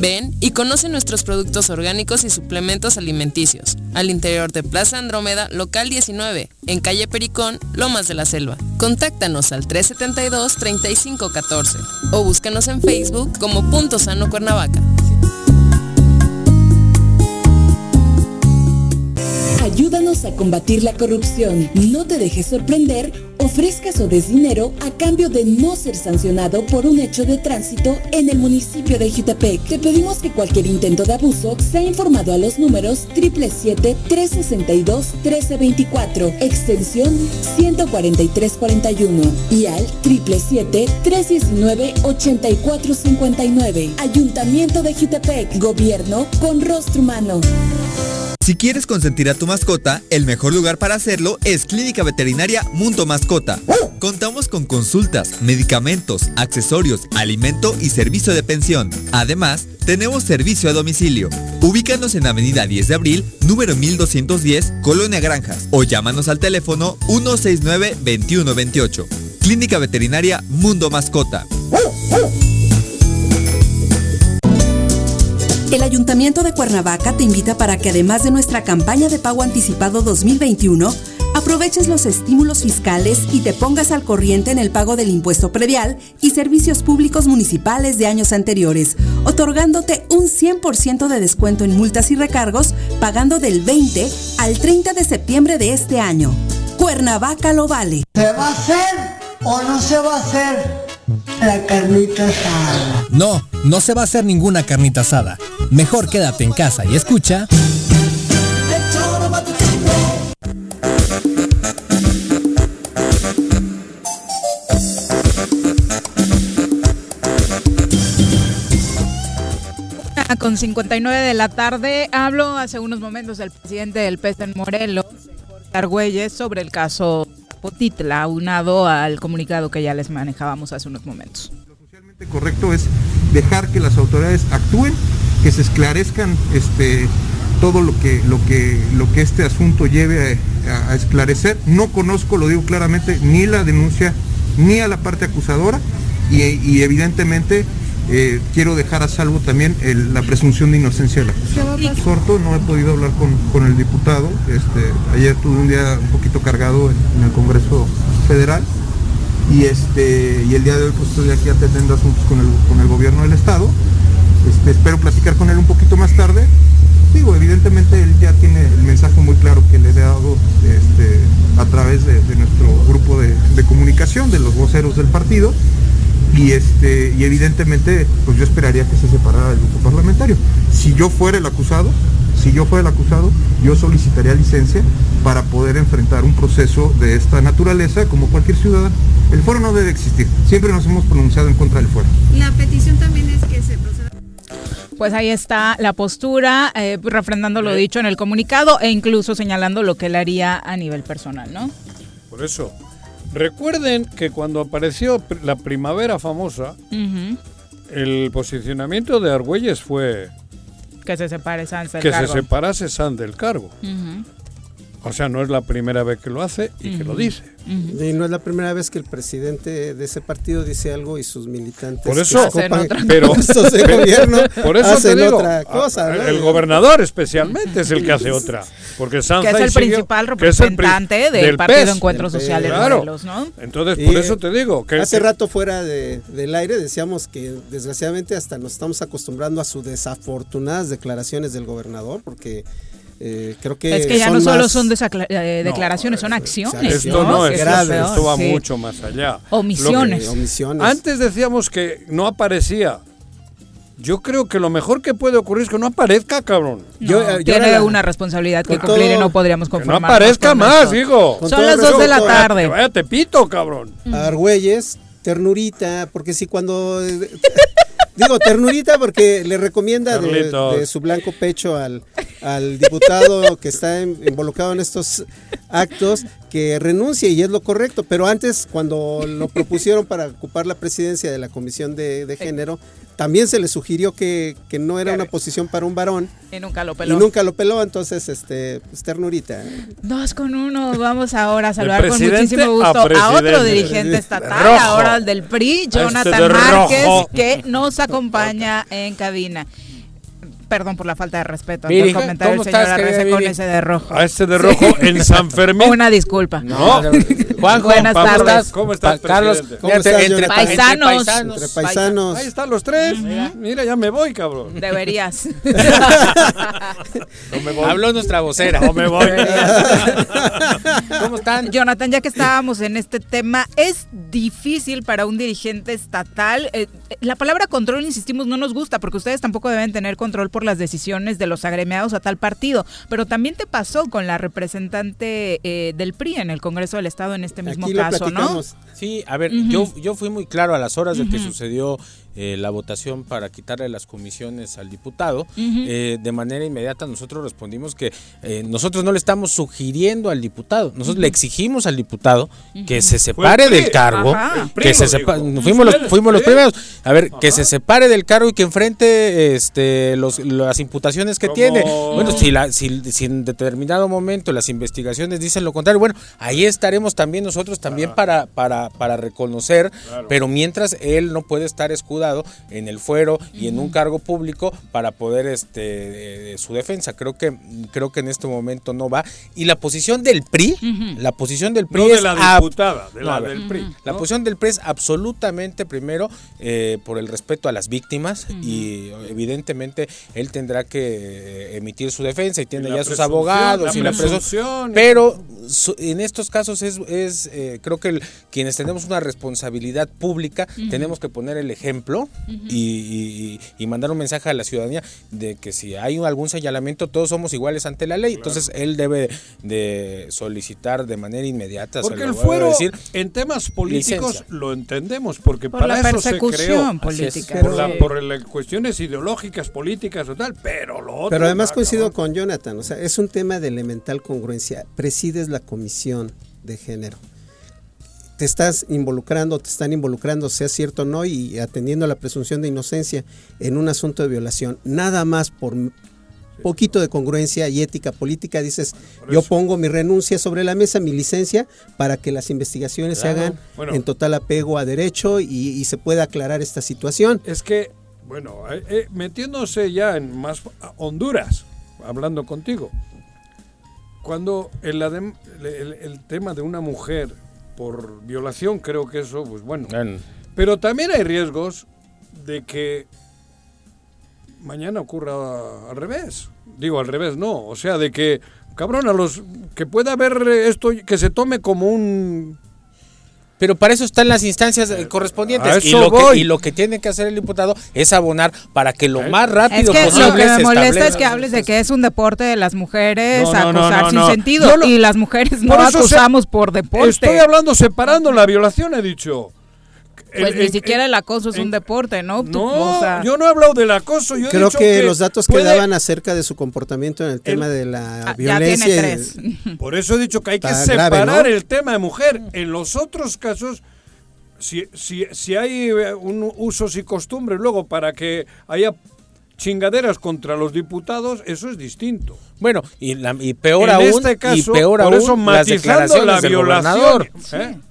S11: Ven y conoce nuestros productos orgánicos y suplementos alimenticios. Al interior de Plaza Andrómeda, local 19, en calle Pericón, Lomas de la Selva. Contáctanos al 372-3514 o búscanos en Facebook como Punto Sano Cuernavaca.
S17: Ayúdanos a combatir la corrupción. No te dejes sorprender, ofrezcas o des dinero a cambio de no ser sancionado por un hecho de tránsito en el municipio de Jutepec. Te pedimos que cualquier intento de abuso sea informado a los números 777-362-1324, extensión 14341 y al 777-319-8459. Ayuntamiento de Jutepec, gobierno con rostro humano.
S18: Si quieres consentir a tu mascota, el mejor lugar para hacerlo es Clínica Veterinaria Mundo Mascota. Contamos con consultas, medicamentos, accesorios, alimento y servicio de pensión. Además, tenemos servicio a domicilio. Ubícanos en Avenida 10 de Abril, número 1210, Colonia Granjas, o llámanos al teléfono 169-2128. Clínica Veterinaria Mundo Mascota.
S19: El Ayuntamiento de Cuernavaca te invita para que además de nuestra campaña de pago anticipado 2021, aproveches los estímulos fiscales y te pongas al corriente en el pago del impuesto predial y servicios públicos municipales de años anteriores, otorgándote un 100% de descuento en multas y recargos, pagando del 20 al 30 de septiembre de este año. Cuernavaca lo vale.
S20: ¿Se va a hacer o no se va a hacer la carnita asada?
S21: No, no se va a hacer ninguna carnita asada. Mejor quédate en casa y escucha.
S4: Con 59 de la tarde, hablo hace unos momentos del presidente del PES en Morelos, Argüelles, sobre el caso Potitla, aunado al comunicado que ya les manejábamos hace unos momentos.
S22: correcto es dejar que las autoridades actúen, que se esclarezcan este, todo lo que, lo, que, lo que este asunto lleve a, esclarecer. No conozco, lo digo claramente, ni la denuncia ni a la parte acusadora y evidentemente eh, quiero dejar a salvo también el- la presunción de inocencia de la. Corto, no he podido hablar con, con el diputado. Este, ayer tuve un día un poquito cargado en, en el Congreso Federal y este y el día de hoy pues estoy aquí atendiendo asuntos con el, con el gobierno del estado. Este, espero platicar con él un poquito más tarde. Digo, evidentemente él ya tiene el mensaje muy claro que le he dado este, a través de, de nuestro grupo de, de comunicación, de los voceros del partido. Y este, y evidentemente, pues yo esperaría que se separara del grupo parlamentario. Si yo fuera el acusado, si yo fuera el acusado, yo solicitaría licencia para poder enfrentar un proceso de esta naturaleza como cualquier ciudadano. El foro no debe existir. Siempre nos hemos pronunciado en contra del foro.
S14: La petición también es que se proceda.
S4: Pues ahí está la postura, eh, refrendando lo dicho en el comunicado e incluso señalando lo que él haría a nivel personal, ¿no?
S5: Por eso, recuerden que cuando apareció la primavera famosa,
S4: Ujú.
S5: el posicionamiento de Argüelles fue
S4: Que se separe Sanz del
S5: que
S4: cargo.
S5: se separase San del cargo.
S4: Ujú.
S5: O sea, no es la primera vez que lo hace y que lo dice.
S7: Y no es la primera vez que el presidente de ese partido dice algo y sus militantes
S5: Por eso,
S7: ocupan
S5: pero, (laughs)
S7: de
S5: pero-
S7: gobierno
S5: por eso te
S7: hacen
S5: digo,
S7: otra
S5: a-
S7: cosa. ¿no?
S5: el gobernador especialmente es el que hace otra, porque Sanz
S4: Que es el
S5: siguió-
S4: principal
S5: el pri-
S4: representante del Partido
S5: PES.
S4: Encuentro Social de
S5: Claro.
S4: Morelos, ¿no?
S5: Entonces,
S7: Y,
S5: por eso te digo que
S7: hace
S5: que-
S7: rato fuera de- del aire decíamos que desgraciadamente hasta nos estamos acostumbrando a sus desafortunadas declaraciones del gobernador porque Eh, creo que
S4: es que ya
S7: son
S4: no solo
S7: más-
S4: son eh, declaraciones, son acciones.
S5: Esto
S4: ¿no?
S5: no,
S4: es
S5: esto va
S4: sí.
S5: mucho más allá.
S4: Omisiones.
S5: Que-
S7: Omisiones.
S5: Antes decíamos que no aparecía. Yo creo que lo mejor que puede ocurrir es que no aparezca, cabrón.
S4: No,
S7: eh,
S4: tiene una responsabilidad que
S5: Con
S4: cumplir y
S5: todo-
S4: no podríamos
S5: Que no
S4: conformarnos.
S5: aparezca
S4: con
S5: más,
S4: esto.
S5: hijo.
S7: Con
S4: Son
S7: todo
S4: las
S7: el
S4: dos de la tarde.
S5: Vaya Tepito, cabrón.
S7: Argüelles, ternurita, porque si cuando... Digo, ternurita porque le recomienda de, su blanco pecho al, al diputado que está en- involucrado en estos actos que renuncie y es lo correcto. Pero antes, cuando lo propusieron para ocupar la presidencia de la Comisión de, de Género, también se le sugirió que, que no era una posición para un varón
S4: Y nunca lo
S7: y
S4: peló.
S7: nunca lo peló, entonces, este, pues, ternurita.
S4: Dos con uno. Vamos ahora a saludar con muchísimo gusto a, otro dirigente estatal,
S5: Rojo.
S4: ahora el del PRI,
S5: Este
S4: Jonathan
S5: de
S4: Márquez,
S5: rojo.
S4: que nos acompaña en cabina. Perdón por la falta de respeto
S23: Viri,
S4: el comentario del
S23: ¿cómo
S4: señor Arrece con ese de rojo.
S5: A este de rojo en (laughs) San Fermín.
S4: Una disculpa.
S5: No.
S23: Juanjo,
S4: Buenas
S5: ¿cómo
S4: tardes.
S5: estás? ¿Cómo estás,
S23: Pa- Carlos?
S7: ¿Cómo estás,
S23: entre,
S7: Jonathan?
S23: entre
S4: Paisanos.
S23: paisanos.
S7: Entre paisanos.
S5: Ahí están los tres. Mira, ya me voy, cabrón.
S4: Deberías. (laughs)
S5: No me voy.
S23: Habló nuestra vocera.
S5: No me voy. (laughs)
S23: ¿Cómo están?
S4: Jonathan, ya que estábamos en este tema, es difícil para un dirigente estatal. eh, la palabra control, insistimos, no nos gusta porque ustedes tampoco deben tener control por las decisiones de los agremiados a tal partido. Pero también te pasó con la representante eh, del PRI en el Congreso del Estado en este mismo
S7: Aquí lo
S4: caso, ¿no?
S7: platicamos.
S23: Sí, a ver,
S4: Ujú.
S23: yo, yo fui muy claro a las horas de que
S4: Ujú.
S23: sucedió eh, la votación para quitarle las comisiones al diputado. Eh, de manera inmediata nosotros respondimos que eh, nosotros no le estamos sugiriendo al diputado, nosotros le exigimos al diputado que se separe del cargo,
S4: Ajá.
S23: Que se sepa- fuimos los, fuimos los primeros, a ver, que se separe del cargo y que enfrente este, los, las imputaciones que tiene. Bueno, si, la, si, si en determinado momento las investigaciones dicen lo contrario, bueno, ahí estaremos también nosotros también para, para, para reconocer,
S5: Claro.
S23: pero mientras él no puede estar escudado en el fuero y en un cargo público para poder este eh, su defensa. Creo que creo que en este momento no va y la posición del PRI, la posición del PRI
S5: No de
S23: es
S5: la
S23: ab-
S5: diputada, de
S23: No,
S5: la del PRI.
S23: la
S5: ¿no?
S23: posición del PRI es absolutamente primero eh, por el respeto a las víctimas y evidentemente él tendrá que eh, emitir su defensa y tiene
S5: la
S23: ya sus abogados
S5: la
S23: y la presunción.
S5: presunción.
S23: Pero su- en estos casos es, es eh, creo que el- quienes tenemos una responsabilidad pública tenemos que poner el ejemplo y, y- y mandar un mensaje a la ciudadanía de que si hay algún señalamiento todos somos iguales ante la ley. Entonces él debe de solicitar de manera inmediata.
S5: Porque el fuero
S23: decir,
S5: en temas políticos
S23: Licencia.
S5: lo entendemos, porque
S4: Por
S5: para
S4: la
S5: eso se creó.
S23: Así es.
S4: política.
S5: Por, la- por las cuestiones ideológicas, políticas o tal, pero lo otro.
S7: Pero además coincido con Jonathan, o sea, es un tema de elemental congruencia. Presides la comisión de género. Te estás involucrando, te están involucrando, sea cierto o no, y atendiendo a la presunción de inocencia en un asunto de violación. Nada más por poquito de congruencia y ética política dices, yo pongo mi renuncia sobre la mesa, mi licencia, para que las investigaciones se hagan
S5: Bueno.
S7: en total apego a derecho y, y se pueda aclarar esta situación.
S5: Es que, bueno, eh, eh, metiéndose ya en más Honduras, hablando contigo, cuando el, el- el tema de una mujer por violación, creo que eso, pues bueno. Pero también hay riesgos de que mañana ocurra al revés. Digo, al revés no. O sea, de que, cabrón, a los que pueda haber esto, que se tome como un...
S23: Pero para eso están las instancias eh, correspondientes. Y lo, que, y lo que tiene que hacer el diputado es abonar para que lo más
S4: Es
S23: rápido
S4: que
S23: posible
S4: lo que me molesta es que hables de que es un deporte de las mujeres,
S5: No, no, no,
S4: acusar
S5: no,
S4: sin
S5: no.
S4: sentido.
S5: Lo-
S4: y las mujeres no
S5: eso se-
S4: acusamos por deporte.
S5: Estoy hablando separando la violación, he dicho.
S4: Pues
S5: El-
S4: ni
S5: el-
S4: siquiera el acoso es un deporte, ¿no?
S5: No,
S4: o sea,
S5: yo no he hablado del acoso. Yo he
S7: Creo
S5: dicho
S7: que, los datos que daban acerca de su comportamiento en el tema de la
S4: ah, ya
S7: violencia.
S4: tiene tres. (laughs)
S5: Por eso he dicho que hay que
S7: grave,
S5: separar
S7: ¿no?
S5: el tema de mujer. En los otros casos, si, si, si hay eh, un usos y costumbres luego para que haya chingaderas contra los diputados, eso es distinto.
S23: Bueno, y, la- y peor
S5: En
S23: aún,
S5: este caso,
S23: y peor
S5: por
S23: aún
S5: eso
S23: las
S5: matizando
S23: declaraciones
S5: la
S23: del gobernador.
S5: ¿eh?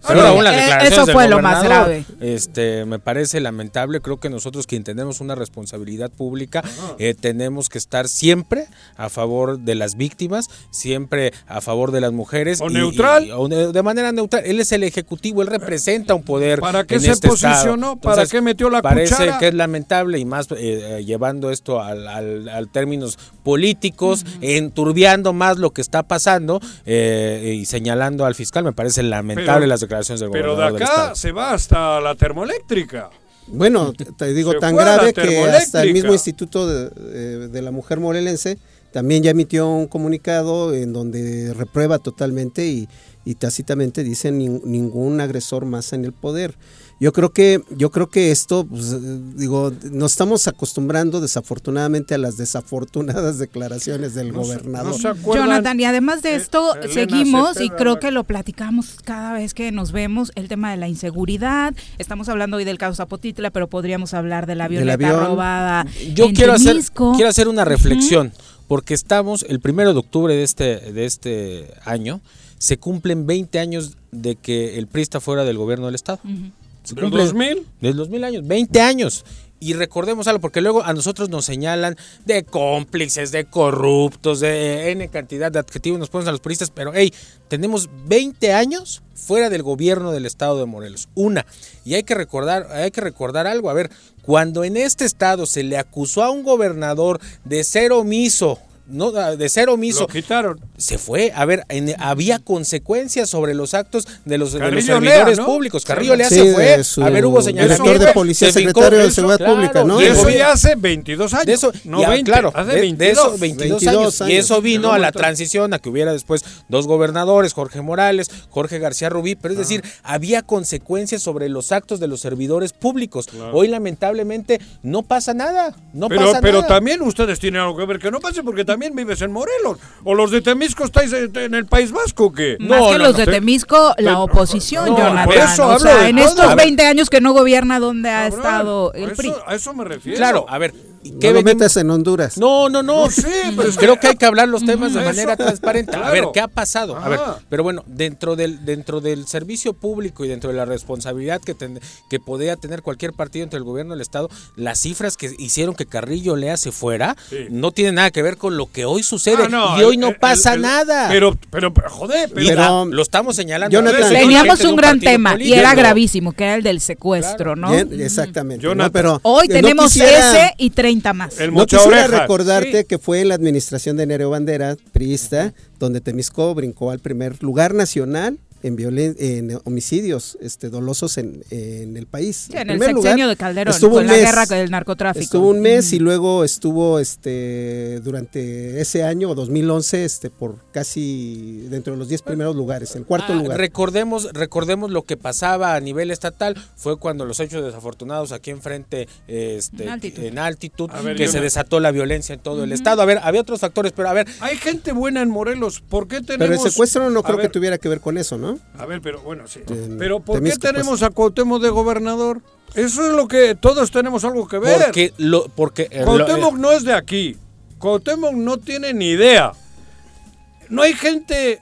S23: Peor
S4: Sí,
S23: aún las
S4: eh,
S23: declaraciones
S4: eso
S23: del
S4: fue lo más grave.
S23: Este, me parece lamentable. Creo que nosotros quien tenemos una responsabilidad pública eh, tenemos que estar siempre a favor de las víctimas, siempre a favor de las mujeres.
S5: O
S23: y-
S5: neutral.
S23: y- o ne- de manera neutral. Él es el ejecutivo, él representa un poder.
S5: ¿Para qué
S23: en
S5: se
S23: este estado.
S5: posicionó? ¿Para qué metió la
S23: parece
S5: cuchara?
S23: que es lamentable y más eh, eh, llevando esto al, al- al términos políticos enturbiando más lo que está pasando eh, y señalando al fiscal. Me parece lamentable
S5: Pero-
S23: las declaraciones del
S5: Pero de
S23: gobernador del
S5: acá se va hasta la termoeléctrica.
S7: Bueno, te- digo,
S5: Se
S7: tan grave que hasta el mismo Instituto de, eh, de la Mujer Morelense también ya emitió un comunicado en donde reprueba totalmente y, y tácitamente dice "Nin- ningún agresor más en el poder. Yo creo que, yo creo que esto, pues, eh, digo, nos estamos acostumbrando desafortunadamente a las desafortunadas (laughs) declaraciones del gobernador.
S4: Jonathan, y además de esto,
S7: Elena
S4: seguimos y creo que lo platicamos cada vez que nos vemos, el tema de la inseguridad. Estamos hablando hoy del caso Zapotitla, pero podríamos hablar de la
S23: avión.
S4: robada.
S23: Yo
S4: en
S23: quiero hacer, quiero hacer una reflexión, porque estamos, el primero de octubre de este, de este año, se cumplen 20 años de que el PRI está fuera del gobierno del Estado. Se
S5: ¿Del
S23: cumplen-
S5: 2000?
S23: Del 2000 años, 20 años. Y recordemos algo, porque luego a nosotros nos señalan de cómplices, de corruptos, de N cantidad de adjetivos, nos ponen a los puristas, pero hey, tenemos 20 años fuera del gobierno del estado de Morelos. Una. Y hay que recordar, hay que recordar algo. A ver, cuando en este estado se le acusó a un gobernador de ser omiso, no, de ser omiso.
S5: Lo quitaron.
S23: Se fue. A ver, en- había consecuencias sobre los actos de los, de los
S5: Carrillo
S23: servidores
S5: Lea, ¿no?
S23: públicos. Carrillo Lea
S7: Sí,
S23: se fue.
S7: su
S23: A ver, hubo señalamientos.
S7: director de policía,
S23: Se
S7: secretario de Seguridad
S23: claro,
S7: Pública, ¿no?
S23: y
S5: eso ya hace 22 años.
S23: de eso,
S5: no
S23: ya,
S5: 20,
S23: claro,
S5: hace
S23: de-
S5: 22.
S23: de eso 22,
S7: 22
S23: años. Y eso vino a la transición, a que hubiera después dos gobernadores, Jorge Morales, Jorge García Rubí, pero es decir, había consecuencias sobre los actos de los servidores públicos. Hoy lamentablemente no pasa nada, no
S5: pero,
S23: pasa
S5: pero
S23: nada.
S5: también ustedes tienen algo que ver que no pase porque también vives en Morelos. O los de Temisco estáis en, el País Vasco, ¿o ¿qué?
S4: Más que los de Temisco, la oposición,
S5: no,
S4: Jonathan.
S5: por eso
S4: o
S5: hablo
S4: sea,
S5: de
S4: en
S5: todo.
S4: estos
S5: A ver.
S4: 20 años que no gobierna, ¿dónde ha
S5: Cabrón,
S4: estado el
S5: eso-
S4: PRI?
S5: A eso me refiero.
S23: Claro, a ver,
S7: No
S23: ¿qué
S7: lo metas en Honduras.
S23: No, no, no.
S5: No, sí, pero es
S23: Creo
S5: que-
S23: hay que hablar los temas de
S5: Eso,
S23: manera transparente. A
S5: claro.
S23: ver, ¿qué ha pasado? A ver, pero bueno, dentro del dentro del servicio público y dentro de la responsabilidad que ten- que podía tener cualquier partido entre el gobierno y el estado, las cifras que hicieron que Carrillo Lea se fuera
S5: Sí.
S23: no tienen nada que ver con lo que hoy sucede
S5: Ah, no,
S23: y hoy
S5: el-
S23: no pasa
S5: el-
S23: nada.
S5: Pero, pero, pero, joder, pero,
S23: lo estamos señalando.
S4: Teníamos un gran tema y era gravísimo, que era el del secuestro, ¿no?
S7: Bien, exactamente. Pero
S4: Hoy
S7: no
S4: tenemos
S7: quisiera-
S4: ese y 30 más.
S5: El
S7: No quisiera recordarte
S5: Sí.
S7: que fue en la administración de Nereo Bandera, priista, donde Temisco brincó al primer lugar nacional en, violen- en homicidios este, dolosos en, en el país.
S4: Sí, en el
S7: primer
S4: sexenio
S7: lugar,
S4: de Calderón,
S7: estuvo
S4: con
S7: un
S4: la
S7: mes.
S4: guerra del narcotráfico.
S7: Estuvo un mes y luego estuvo este durante ese año, 2011, este, por casi dentro de los 10 primeros lugares, en cuarto
S23: Ah,
S7: lugar.
S23: Recordemos, recordemos lo que pasaba a nivel estatal, fue cuando los hechos desafortunados aquí enfrente este,
S4: En altitud.
S23: en altitud,
S5: A ver,
S23: que se
S5: no-
S23: desató la violencia en todo el estado. A ver, había otros factores, pero a ver,
S5: Hay gente buena en Morelos. ¿Por qué tenemos.
S7: Pero el secuestro no
S5: A
S7: creo
S5: ver,
S7: que tuviera que ver con eso, ¿no?
S5: A ver, pero bueno, sí. Pero ¿por qué
S7: pues.
S5: tenemos a Cuauhtémoc de gobernador? Eso es lo que todos tenemos algo que ver.
S23: porque lo, porque eh, lo-
S5: Cuauhtémoc no es de aquí. Cuauhtémoc no tiene ni idea. No hay gente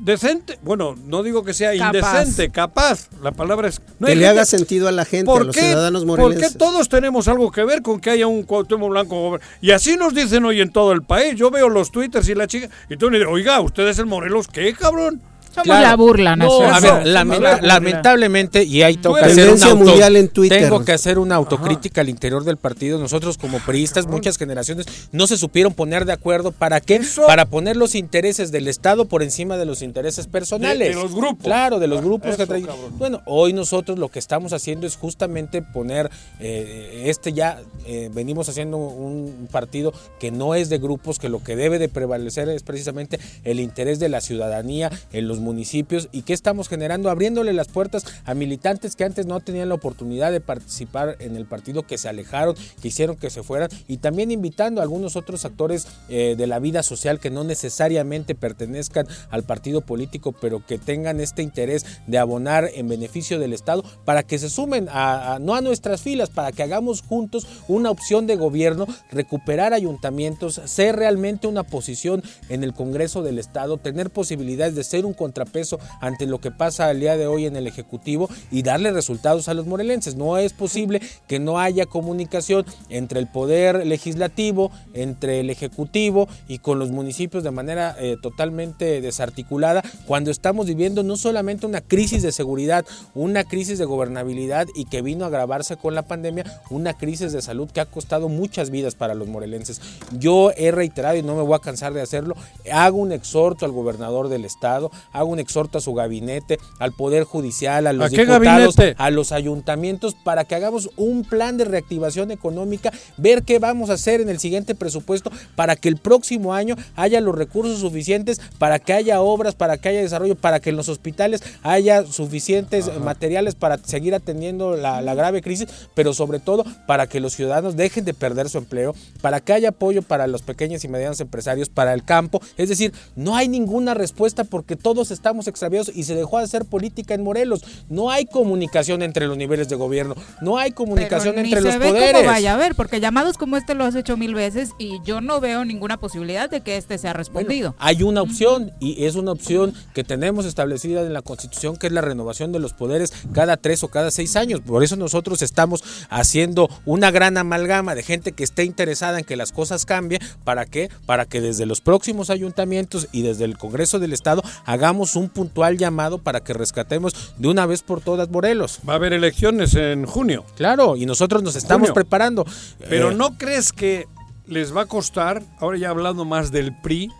S5: decente. Bueno, no digo que sea
S4: Capaz.
S5: indecente, capaz. La palabra es. no
S7: que
S5: hay
S7: le
S5: gente-
S7: haga sentido a la gente, a
S5: ¿Por
S7: los
S5: qué,
S7: ciudadanos
S5: ¿Por qué
S7: morelenses.
S5: todos tenemos algo que ver con que haya un Cuauhtémoc Blanco? gober- Y así nos dicen hoy en todo el país. Yo veo los twitters y la chica. Y tú me dices, oiga, ¿ustedes en Morelos qué, cabrón?
S4: Somos
S23: Claro.
S4: la burla
S23: No, a ver,
S5: la
S23: lamentablemente, y ahí tengo que hacer una
S7: Tendencia
S23: auto-
S7: mundial en Twitter.
S23: Tengo que hacer una autocrítica al interior del partido. Nosotros como priistas, muchas generaciones no se supieron poner de acuerdo para qué,
S5: Eso.
S23: para poner los intereses del Estado por encima de los intereses personales.
S5: De- de los grupos.
S23: Claro, de los grupos
S5: Eso,
S23: que traen. Bueno, hoy nosotros lo que estamos haciendo es justamente poner eh, este ya eh, venimos haciendo un partido que no es de grupos, que lo que debe de prevalecer es precisamente el interés de la ciudadanía en los municipios y que estamos generando abriéndole las puertas a militantes que antes no tenían la oportunidad de participar en el partido, que se alejaron, que hicieron que se fueran y también invitando a algunos otros actores eh, de la vida social que no necesariamente pertenezcan al partido político, pero que tengan este interés de abonar en beneficio del Estado para que se sumen a, a- no a nuestras filas, para que hagamos juntos una opción de gobierno, recuperar ayuntamientos, ser realmente una posición en el Congreso del Estado, tener posibilidades de ser un contrapeso ante lo que pasa al día de hoy en el Ejecutivo y darle resultados a los morelenses. No es posible que no haya comunicación entre el poder legislativo, entre el Ejecutivo y con los municipios de manera eh, totalmente desarticulada cuando estamos viviendo no solamente una crisis de seguridad, una crisis de gobernabilidad y que vino a agravarse con la pandemia, una crisis de salud que ha costado muchas vidas para los morelenses. Yo he reiterado y no me voy a cansar de hacerlo, hago un exhorto al gobernador del estado, hago un exhorto a su gabinete, al poder judicial, a los
S5: ¿A qué
S23: diputados, a los ayuntamientos para que hagamos un plan de reactivación económica, ver qué vamos a hacer en el siguiente presupuesto para que el próximo año haya los recursos suficientes para que haya obras, para que haya desarrollo, para que en los hospitales haya suficientes materiales para seguir atendiendo la, la grave crisis, pero sobre todo para que los ciudadanos dejen de perder su empleo, para que haya apoyo para los pequeños y medianos empresarios, para el campo. Es decir, no hay ninguna respuesta porque todos estamos extraviados y se dejó de hacer política en Morelos. No hay comunicación entre los niveles de gobierno, no hay comunicación
S4: Pero ni
S23: entre
S4: se
S23: los
S4: ve
S23: poderes.
S4: cómo vaya a ver, porque llamados como este lo has hecho mil veces y yo no veo ninguna posibilidad de que este sea respondido.
S23: Hay una opción y es una opción que tenemos establecida en la Constitución que es la renovación de los poderes cada tres o cada seis años. Por eso nosotros estamos haciendo una gran amalgama de gente que esté interesada en que las cosas cambien. ¿Para qué? Para que desde los próximos ayuntamientos y desde el Congreso del Estado hagamos un puntual llamado para que rescatemos de una vez por todas Morelos.
S5: Va a haber elecciones en junio.
S23: Claro, y nosotros nos estamos
S5: Junio.
S23: preparando.
S5: Pero
S23: Eh,
S5: ¿no crees que les va a costar, ahora ya hablando más del PRI,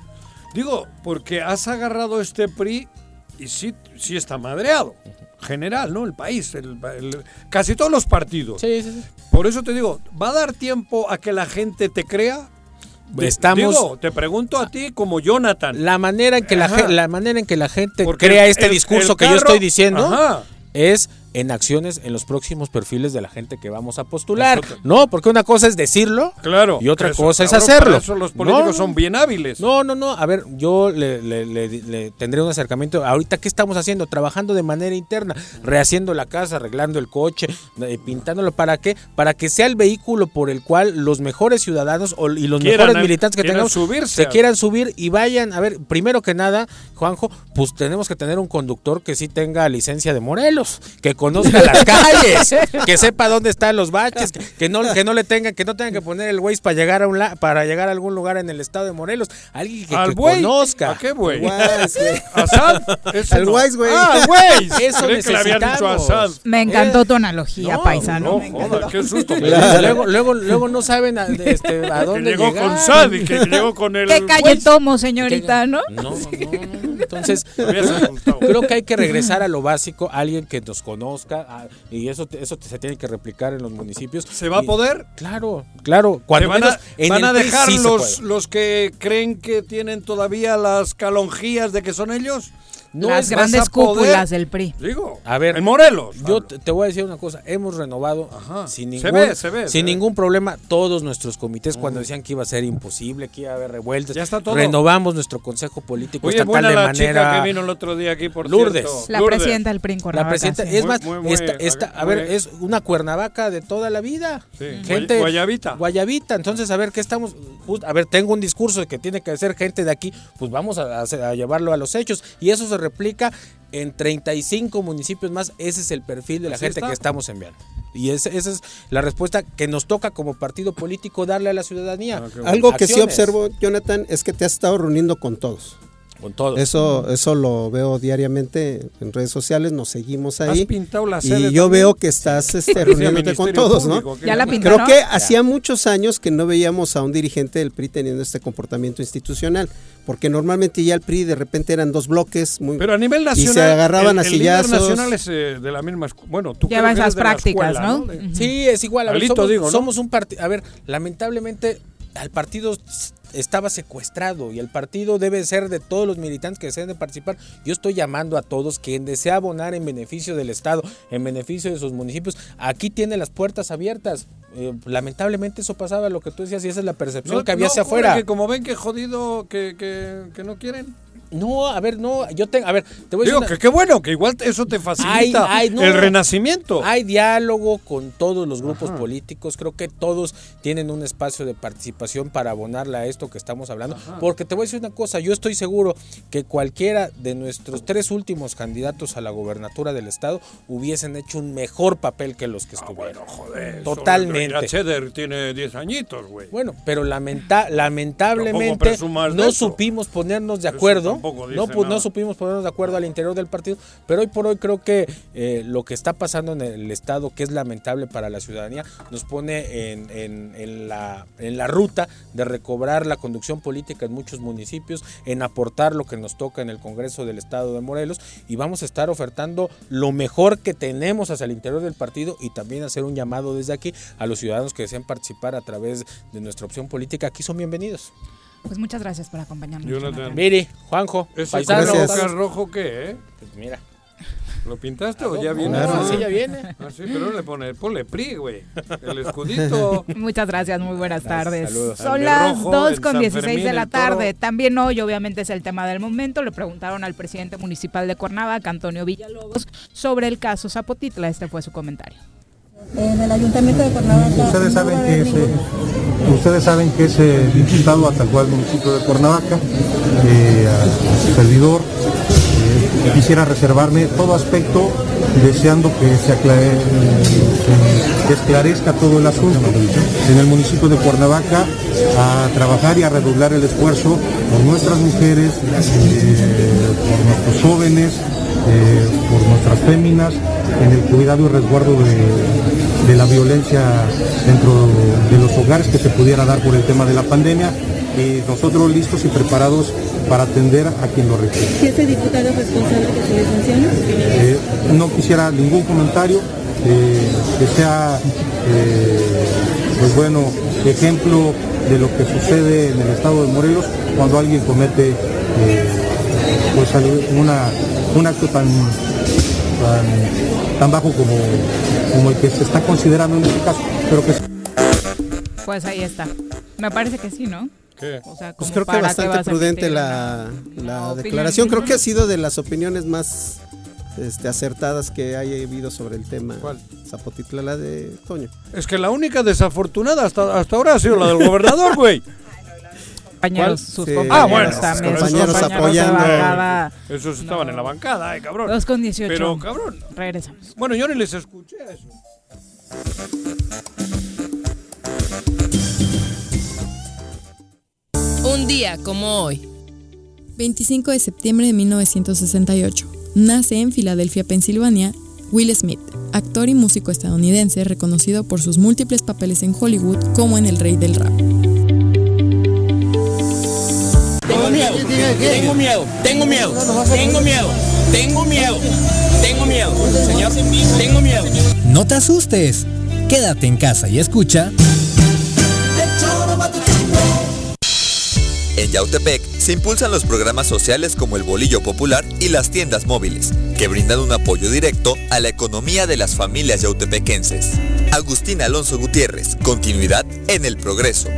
S5: digo, porque has agarrado este PRI y sí, sí está madreado, general, ¿no? El país, el- el- casi todos los partidos.
S23: Sí, sí, sí.
S5: Por eso te digo, ¿va a dar tiempo a que la gente te crea? De-
S23: Estamos-
S5: Digo, te pregunto a ti como Jonathan.
S23: La manera en que la, la manera en que la gente
S5: Porque
S23: crea este
S5: el-
S23: discurso
S5: el
S23: que yo
S5: carro-
S23: estoy diciendo
S5: Ajá.
S23: es en acciones en los próximos perfiles de la gente que vamos a postular.
S5: Eso
S23: No, porque una cosa es decirlo
S5: Claro.
S23: y otra
S5: eso,
S23: cosa es hacerlo.
S5: eso los políticos
S23: No,
S5: son bien hábiles.
S23: No, no, no. A ver, yo le, le- le- le tendré un acercamiento. Ahorita, ¿qué estamos haciendo? Trabajando de manera interna, rehaciendo la casa, arreglando el coche, eh, pintándolo. ¿Para qué? Para que sea el vehículo por el cual los mejores ciudadanos y los
S5: Quieran,
S23: mejores militantes que tengamos
S5: subirse
S23: se quieran subir y vayan. A ver, primero que nada, Juanjo, pues tenemos que tener un conductor que sí tenga licencia de Morelos, que conozca las (laughs) calles, que sepa dónde están los baches, que, que no, que no le tengan, que no tengan que poner el Waze para llegar a un la- para llegar a algún lugar en el estado de Morelos. Alguien que,
S5: ¿Al
S23: que conozca.
S5: ¿A qué güey? ¿Asad?
S7: Al
S5: no.
S7: Wise, güey.
S5: Ah, Waze. (laughs)
S23: Eso
S5: que
S23: necesitamos.
S4: Me encantó tu analogía,
S23: no,
S4: paisano.
S5: No, joder, qué susto. (laughs)
S23: Luego, luego, luego no saben a, este, a
S5: Que
S23: dónde
S5: llegó
S23: llegar.
S5: con Sad y que llegó con el
S4: ¿Qué calle
S5: Waze.
S4: tomo, señorita, no?
S23: No, no, no. Entonces, creo que hay que regresar a lo básico, alguien que nos conozca, a- y eso, eso se tiene que replicar en los municipios. (laughs)
S5: ¿Se va a poder?
S23: Claro, claro.
S5: ¿Te
S23: Cuando
S5: van
S23: menos
S5: a, van dejar
S23: sí
S5: los, los que creen que tienen todavía las calonjías de que son ellos?
S23: No
S4: Las
S23: es-
S4: grandes cúpulas del PRI.
S5: Digo,
S23: A ver,
S5: en Morelos.
S23: Yo te, te voy a decir una cosa, hemos renovado
S5: Ajá.
S23: sin
S5: Se
S23: ningún,
S5: ve, se ve,
S23: sin
S5: se ve.
S23: ningún problema todos nuestros comités cuando decían que iba a ser imposible, que iba a haber revueltas.
S5: Ya está todo.
S23: Renovamos nuestro consejo político
S5: Oye,
S23: estatal
S5: buena
S23: de
S5: la
S23: manera
S5: chica que vino el otro día aquí, por
S23: Lourdes.
S5: cierto.
S4: La
S5: Lourdes.
S4: presidenta del PRI en
S23: La
S4: Cuernavaca,
S23: presidenta,
S4: sí.
S23: es
S5: Muy,
S23: más,
S5: muy, muy,
S23: esta, esta- a ver, es una cuernavaca de toda la vida.
S5: Sí,
S23: Gente,
S5: Guayabita.
S23: Guayabita. Entonces, a ver, ¿qué estamos? A ver, tengo un discurso de que tiene que ser gente de aquí, pues vamos a llevarlo a los hechos. Y eso se replica en 35 municipios más. Ese es el perfil de la
S5: Así
S23: gente
S5: está.
S23: que estamos enviando. Y esa es la respuesta que nos toca como partido político darle a la ciudadanía.
S5: Ah, bueno.
S7: Algo que sí observo, Jonathan, es que te has estado reuniendo con todos.
S23: Con todo.
S7: Eso, eso lo veo diariamente en redes sociales, nos seguimos ahí.
S5: Has pintado la
S7: y yo
S5: también.
S7: veo que estás este, (laughs) reuniéndote con todos, ¿no?
S5: Público,
S4: Ya la.
S7: Creo que hacía muchos años que no veíamos a un dirigente del PRI teniendo este comportamiento institucional, porque normalmente ya el PRI de repente eran dos bloques muy
S5: Pero a nivel
S7: y
S5: nacional.
S7: se agarraban
S5: el,
S7: a
S5: el líder
S7: sillazos.
S5: nacional es eh, de la misma Bueno, tú
S4: Lleva esas
S5: eres de la
S4: prácticas,
S5: escuela,
S4: ¿no?
S23: Sí, es igual. A ver,
S5: Alito,
S23: somos,
S5: digo, ¿no?
S23: somos un partido. A ver, lamentablemente al partido estaba secuestrado y el partido debe ser de todos los militantes que deseen de participar. Yo estoy llamando a todos quien desea abonar en beneficio del Estado, en beneficio de sus municipios. Aquí tiene las puertas abiertas. Eh, lamentablemente eso pasaba lo que tú decías y esa es la percepción
S5: No-
S23: que había
S5: no
S23: hacia afuera.
S5: Que como ven que jodido, que, que, que no quieren.
S23: No, a ver, no, yo te, a ver, te voy a
S5: Digo
S23: decir
S5: que
S23: una-
S5: qué bueno, que igual eso te facilita
S23: Hay- hay- no.
S5: el renacimiento.
S23: Hay diálogo con todos los grupos políticos. Creo que todos tienen un espacio de participación para abonarle a esto que estamos hablando. Porque te voy a decir una cosa, yo estoy seguro que cualquiera de nuestros tres últimos candidatos a la gobernatura del estado hubiesen hecho un mejor papel que los que estuvieron.
S5: Joder,
S23: Totalmente.
S5: Cheder tiene 10 añitos, güey.
S23: Bueno, pero lamenta- lamentablemente no supimos ponernos de acuerdo.
S5: Tampoco dice
S23: No, pu- no supimos ponernos de acuerdo al interior del partido. Pero hoy por hoy creo que eh, lo que está pasando en el Estado, que es lamentable para la ciudadanía, nos pone en, en- en la, en la ruta de recobrar la conducción política en muchos municipios, en aportar lo que nos toca en el Congreso del Estado de Morelos. Y vamos a estar ofertando lo mejor que tenemos hacia el interior del partido y también hacer un llamado desde aquí a los ciudadanos que deseen participar a través de nuestra opción política. Aquí son bienvenidos.
S4: Pues muchas gracias por acompañarnos.
S5: Jonathan.
S23: Miri, Juanjo,
S5: ¿Ese
S23: paisano.
S5: Gracias. rojo qué, eh?
S23: Pues mira.
S5: ¿Lo pintaste o
S23: Ah,
S5: ya
S23: no,
S5: viene?
S23: claro,
S5: así?
S23: sí, ya viene.
S5: Ah, sí, pero le pone, ponle PRI, güey. El escudito. (laughs)
S4: Muchas gracias, muy buenas tardes.
S5: saludos.
S4: Son las
S5: rojo,
S4: 2
S5: en
S4: con
S5: San
S4: 16
S5: Fermín,
S4: de la tarde. También hoy, obviamente, es el tema del momento. Le preguntaron al presidente municipal de Cuernavaca, Antonio Villalobos, sobre el caso Zapotitla. Este fue su comentario.
S24: En el ayuntamiento de Cuernavaca.
S14: Ustedes
S24: no
S14: saben que ustedes saben que es diputado a tal cual municipio de Cuernavaca, eh, a su servidor. eh, quisiera reservarme todo aspecto, deseando que se, aclare- esclarezca todo el asunto. En el municipio de Cuernavaca, a trabajar y a redoblar el esfuerzo por nuestras mujeres, eh, por nuestros jóvenes, por nuestras féminas, en el cuidado y resguardo de, de la violencia dentro de los hogares que se pudiera dar por el tema de la pandemia y nosotros listos y preparados para atender a quien lo requiere.
S24: ¿Si este diputado es responsable que se les mencione?
S14: Eh, no quisiera ningún comentario eh, que sea, eh, pues bueno, ejemplo de lo que sucede en el estado de Morelos cuando alguien comete eh, pues una, un acto tan, tan, tan bajo como, como el que se está considerando en este caso, pero que
S4: Pues ahí está. Me parece que sí, ¿no?
S5: ¿Qué?
S4: O sea,
S7: Pues creo que
S4: qué
S7: bastante prudente la, declaración. Creo que ha sido de las opiniones más este, acertadas que haya habido sobre el tema.
S5: ¿Cuál?
S7: Zapotitla, la de Toño.
S5: Es que la única desafortunada hasta, hasta ahora ha sido la del gobernador, güey. (laughs)
S4: compañeros, sus
S7: Sí.
S4: compañeros
S5: Ah, bueno,
S4: también, sus
S7: compañeros apoyando.
S4: bancada.
S5: Esos estaban en la bancada, eh, cabrón.
S4: 2 con 18.
S5: Pero, cabrón.
S4: Regresamos.
S5: Bueno, yo ni les escuché a eso.
S25: Un día como hoy.
S6: 25 de septiembre de 1968. Nace en Filadelfia, Pensilvania, Will Smith, actor y músico estadounidense reconocido por sus múltiples papeles en Hollywood como en El Rey del Rap.
S26: Tengo miedo, tengo miedo, tengo miedo, tengo miedo, tengo miedo, tengo miedo, señor, tengo miedo.
S21: No te asustes. Quédate en casa y escucha.
S18: En Yautepec se impulsan los programas sociales como el Bolillo Popular y las tiendas móviles, que brindan un apoyo directo a la economía de las familias yautepequenses. Agustín Alonso Gutiérrez, continuidad en el progreso.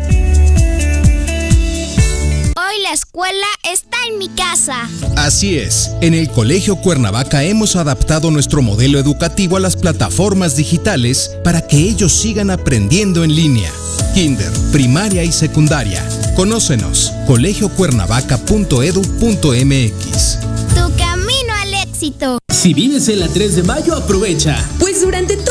S27: Hoy la escuela está en mi casa.
S28: Así es, en el Colegio Cuernavaca hemos adaptado nuestro modelo educativo a las plataformas digitales para que ellos sigan aprendiendo en línea. Kinder, primaria y secundaria. Conócenos, colegiocuernavaca.edu.mx.
S27: Tu camino al éxito.
S29: Si vives en la 3 de mayo, aprovecha.
S17: Pues durante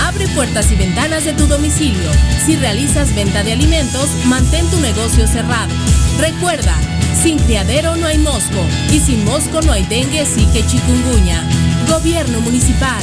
S25: Abre puertas y ventanas de tu domicilio. Si realizas venta de alimentos, mantén tu negocio cerrado. Recuerda, sin criadero no hay mosco y sin mosco no hay dengue, que chikungunya. Gobierno municipal.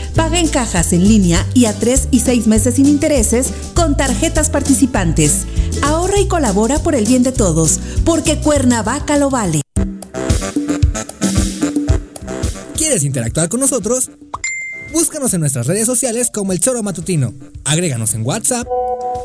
S19: Paga en cajas en línea y a 3 y 6 meses sin intereses con tarjetas participantes. Ahorra y colabora por el bien de todos, porque Cuernavaca lo vale.
S21: ¿Quieres interactuar con nosotros? Búscanos en nuestras redes sociales como El Choro Matutino. Agréganos en WhatsApp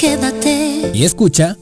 S27: Quédate.
S21: Y escucha.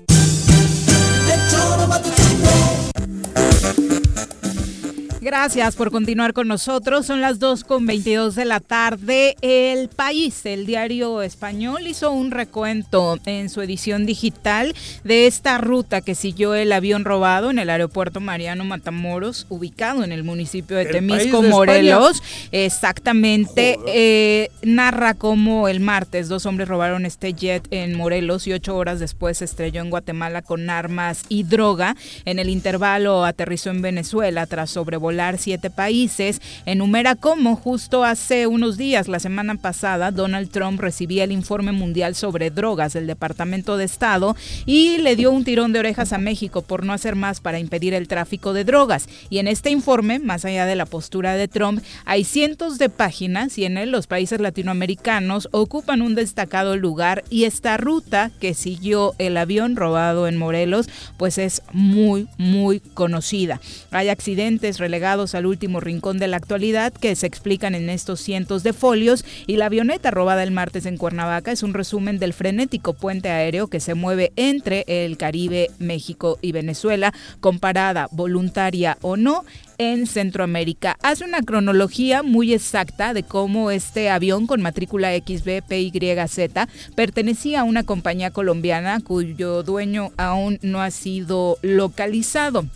S4: Gracias por continuar con nosotros. Son las 2 con 22 de la tarde. El País, el diario español, hizo un recuento en su edición digital de esta ruta que siguió el avión robado en el aeropuerto Mariano Matamoros, ubicado en el municipio de Temisco, Morelos. Exactamente. Eh, narra cómo el martes dos hombres robaron este jet en Morelos y ocho horas después se estrelló en Guatemala con armas y droga. En el intervalo aterrizó en Venezuela tras sobrevolar siete países, enumera cómo justo hace unos días, la semana pasada, Donald Trump recibía el informe mundial sobre drogas del Departamento de Estado y le dio un tirón de orejas a México por no hacer más para impedir el tráfico de drogas. Y en este informe, más allá de la postura de Trump, hay cientos de páginas y en él los países latinoamericanos ocupan un destacado lugar y esta ruta que siguió el avión robado en Morelos, pues es muy, muy conocida. Hay accidentes relegados al último rincón de la actualidad que se explican en estos cientos de folios y la avioneta robada el martes en Cuernavaca es un resumen del frenético puente aéreo que se mueve entre el Caribe, México y Venezuela, comparada voluntaria o no en Centroamérica. Hace una cronología muy exacta de cómo este avión con matrícula XBPYZ pertenecía a una compañía colombiana cuyo dueño aún no ha sido localizado.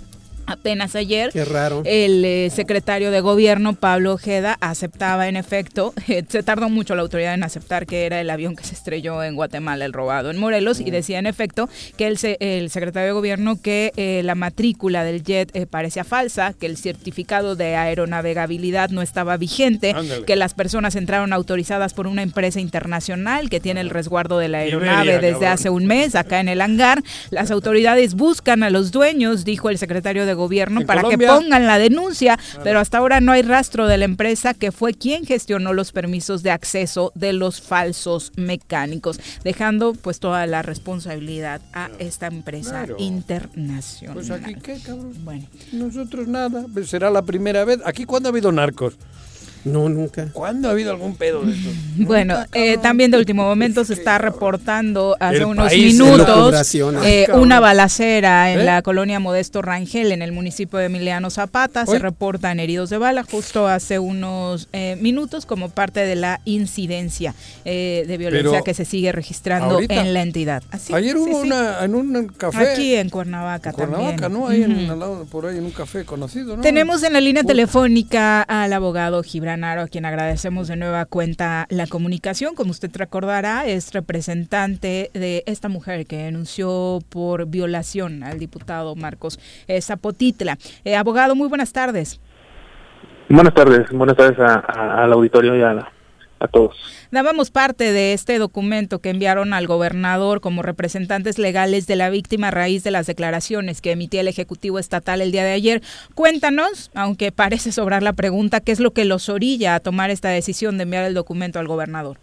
S4: Apenas ayer, el eh, secretario de gobierno, Pablo Ojeda, aceptaba en efecto, (laughs) eh, se tardó mucho la autoridad en aceptar que era el avión que se estrelló en Guatemala, el robado en Morelos, y decía en efecto que el, el secretario de gobierno que eh, la matrícula del jet parecía falsa, que el certificado de aeronavegabilidad no estaba vigente, que las personas entraron autorizadas por una empresa internacional que tiene el resguardo de la aeronave desde hace un mes acá en el hangar. Las autoridades buscan a los dueños, dijo el secretario de gobierno para que pongan la denuncia, pero hasta ahora no hay rastro de la empresa que fue quien gestionó los permisos de acceso de los falsos mecánicos, dejando pues toda la responsabilidad a esta empresa internacional.
S5: Pues aquí qué, cabrón. Bueno, nosotros nada, será la primera vez. Aquí cuando ha habido narcos.
S7: No, nunca.
S5: ¿Cuándo ha habido algún pedo de esto? (laughs)
S4: Bueno, eh, también de último (laughs) momento se está reportando hace unos minutos eh, una balacera en ¿Eh? la colonia Modesto Rangel, en el municipio de Emiliano Zapata. Se reportan heridos de bala justo hace unos minutos como parte de la incidencia de violencia que se sigue registrando en la entidad.
S5: Ayer hubo una en un café.
S4: Aquí en Cuernavaca,
S5: Cuernavaca ¿no? Ahí en, al lado, por ahí en un café conocido, ¿no?
S4: Tenemos en la línea telefónica al abogado Gibran Lanaro, a quien agradecemos de nueva cuenta la comunicación. Como usted recordará, es representante de esta mujer que denunció por violación al diputado Marcos eh, Zapotitla. Eh, abogado, muy buenas tardes.
S30: Buenas tardes, buenas tardes al auditorio y a, la- a todos.
S4: Dábamos parte de este documento que enviaron al gobernador como representantes legales de la víctima a raíz de las declaraciones que emitía el Ejecutivo Estatal el día de ayer. Cuéntanos, aunque parece sobrar la pregunta, ¿qué es lo que los orilla a tomar esta decisión de enviar el documento al gobernador?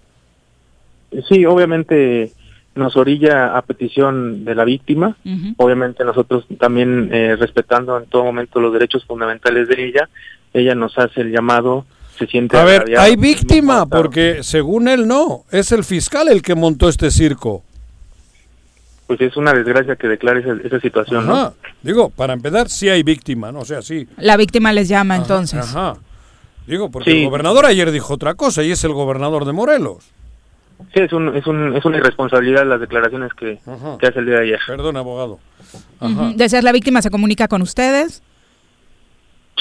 S30: Sí, obviamente nos orilla a petición de la víctima, obviamente nosotros también eh, respetando en todo momento los derechos fundamentales de ella, ella nos hace el llamado, se siente
S5: A ver, hay víctima, porque según él no, es el fiscal el que montó este circo.
S30: Pues es una desgracia que declare esa, esa situación, ¿no?
S5: Ajá. Digo, para empezar, sí hay víctima, ¿no? O sea, sí.
S4: La víctima les llama entonces.
S5: Ajá. Digo, porque
S30: Sí.
S5: el gobernador ayer dijo otra cosa y es el gobernador de Morelos.
S30: Sí, es, un, es, un, es una irresponsabilidad las declaraciones que, que hace el día de ayer.
S5: Perdón, abogado.
S4: ¿Deseas la víctima se comunica con ustedes?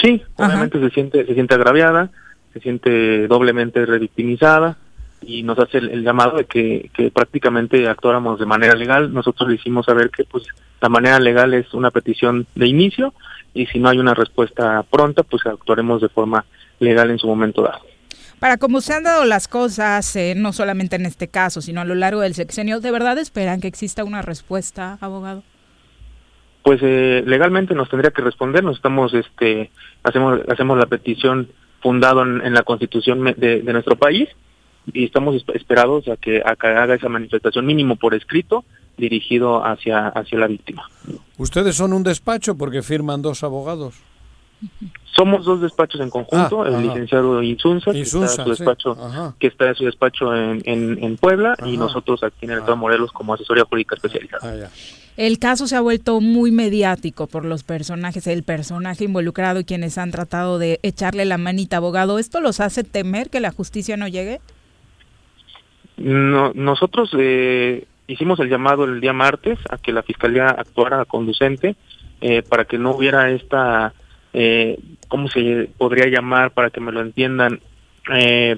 S30: Sí, obviamente se siente, se siente agraviada, se siente doblemente revictimizada y nos hace el, el llamado de que, que prácticamente actuáramos de manera legal. Nosotros le hicimos saber que pues la manera legal es una petición de inicio y si no hay una respuesta pronta, pues actuaremos de forma legal en su momento dado.
S4: Para cómo se han dado las cosas, eh, no solamente en este caso, sino a lo largo del sexenio, ¿de verdad esperan que exista una respuesta, abogado?
S30: Pues eh, legalmente nos tendría que responder, nos estamos, este, hacemos, hacemos la petición fundado en, en la constitución de, de nuestro país y estamos esp- esperados a que, a que haga esa manifestación mínimo por escrito dirigido hacia, hacia la víctima.
S5: Ustedes son un despacho porque firman dos abogados.
S30: Somos dos despachos en conjunto,
S5: Ah,
S30: el
S5: ajá.
S30: licenciado Insunza, que
S5: Insunza,
S30: está su despacho, que está en su despacho en, en, en Puebla y nosotros aquí en el Estado de Morelos como asesoría jurídica especializada.
S5: Ah,
S4: El caso se ha vuelto muy mediático por los personajes, el personaje involucrado y quienes han tratado de echarle la manita, abogado. ¿Esto los hace temer que la justicia no llegue?
S30: No, nosotros eh, hicimos el llamado el día martes a que la fiscalía actuara conducente eh, para que no hubiera esta, eh, ¿cómo se podría llamar para que me lo entiendan? Eh,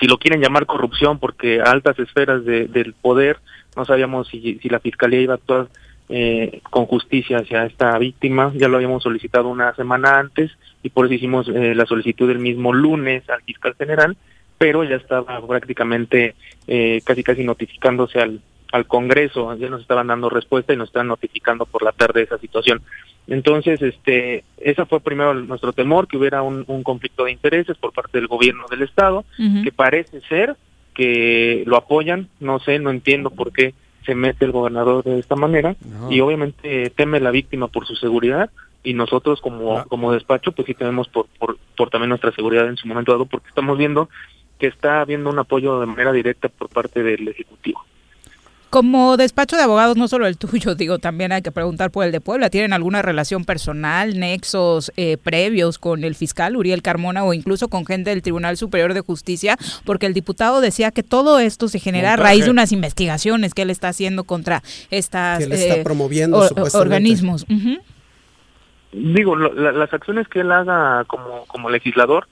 S30: si lo quieren llamar corrupción, porque altas esferas de- del poder no sabíamos si, si la fiscalía iba a actuar eh, con justicia hacia esta víctima. Ya lo habíamos solicitado una semana antes y por eso hicimos eh, la solicitud el mismo lunes al fiscal general, pero ya estaba prácticamente eh, casi casi notificándose al, al Congreso, ya nos estaban dando respuesta y nos están notificando por la tarde esa situación. Entonces, este, esa fue primero nuestro temor, que hubiera un, un conflicto de intereses por parte del gobierno del Estado, que parece ser que lo apoyan, no sé, no entiendo por qué se mete el gobernador de esta manera y obviamente teme la víctima por su seguridad y nosotros como, como despacho pues sí tenemos por, por, por también nuestra seguridad en su momento dado porque estamos viendo que está habiendo un apoyo de manera directa por parte del Ejecutivo.
S4: Como despacho de abogados, no solo el tuyo, (laughs) digo, también hay que preguntar por el de Puebla. ¿Tienen alguna relación personal, nexos eh, previos con el fiscal Uriel Carmona o incluso con gente del Tribunal Superior de Justicia? Porque el diputado decía que todo esto se genera a raíz de unas investigaciones que él está haciendo contra estas
S7: Que él está
S4: eh,
S7: promoviendo,
S4: or- organismos. Ujú.
S30: Digo, lo- la- las acciones que él haga como, como legislador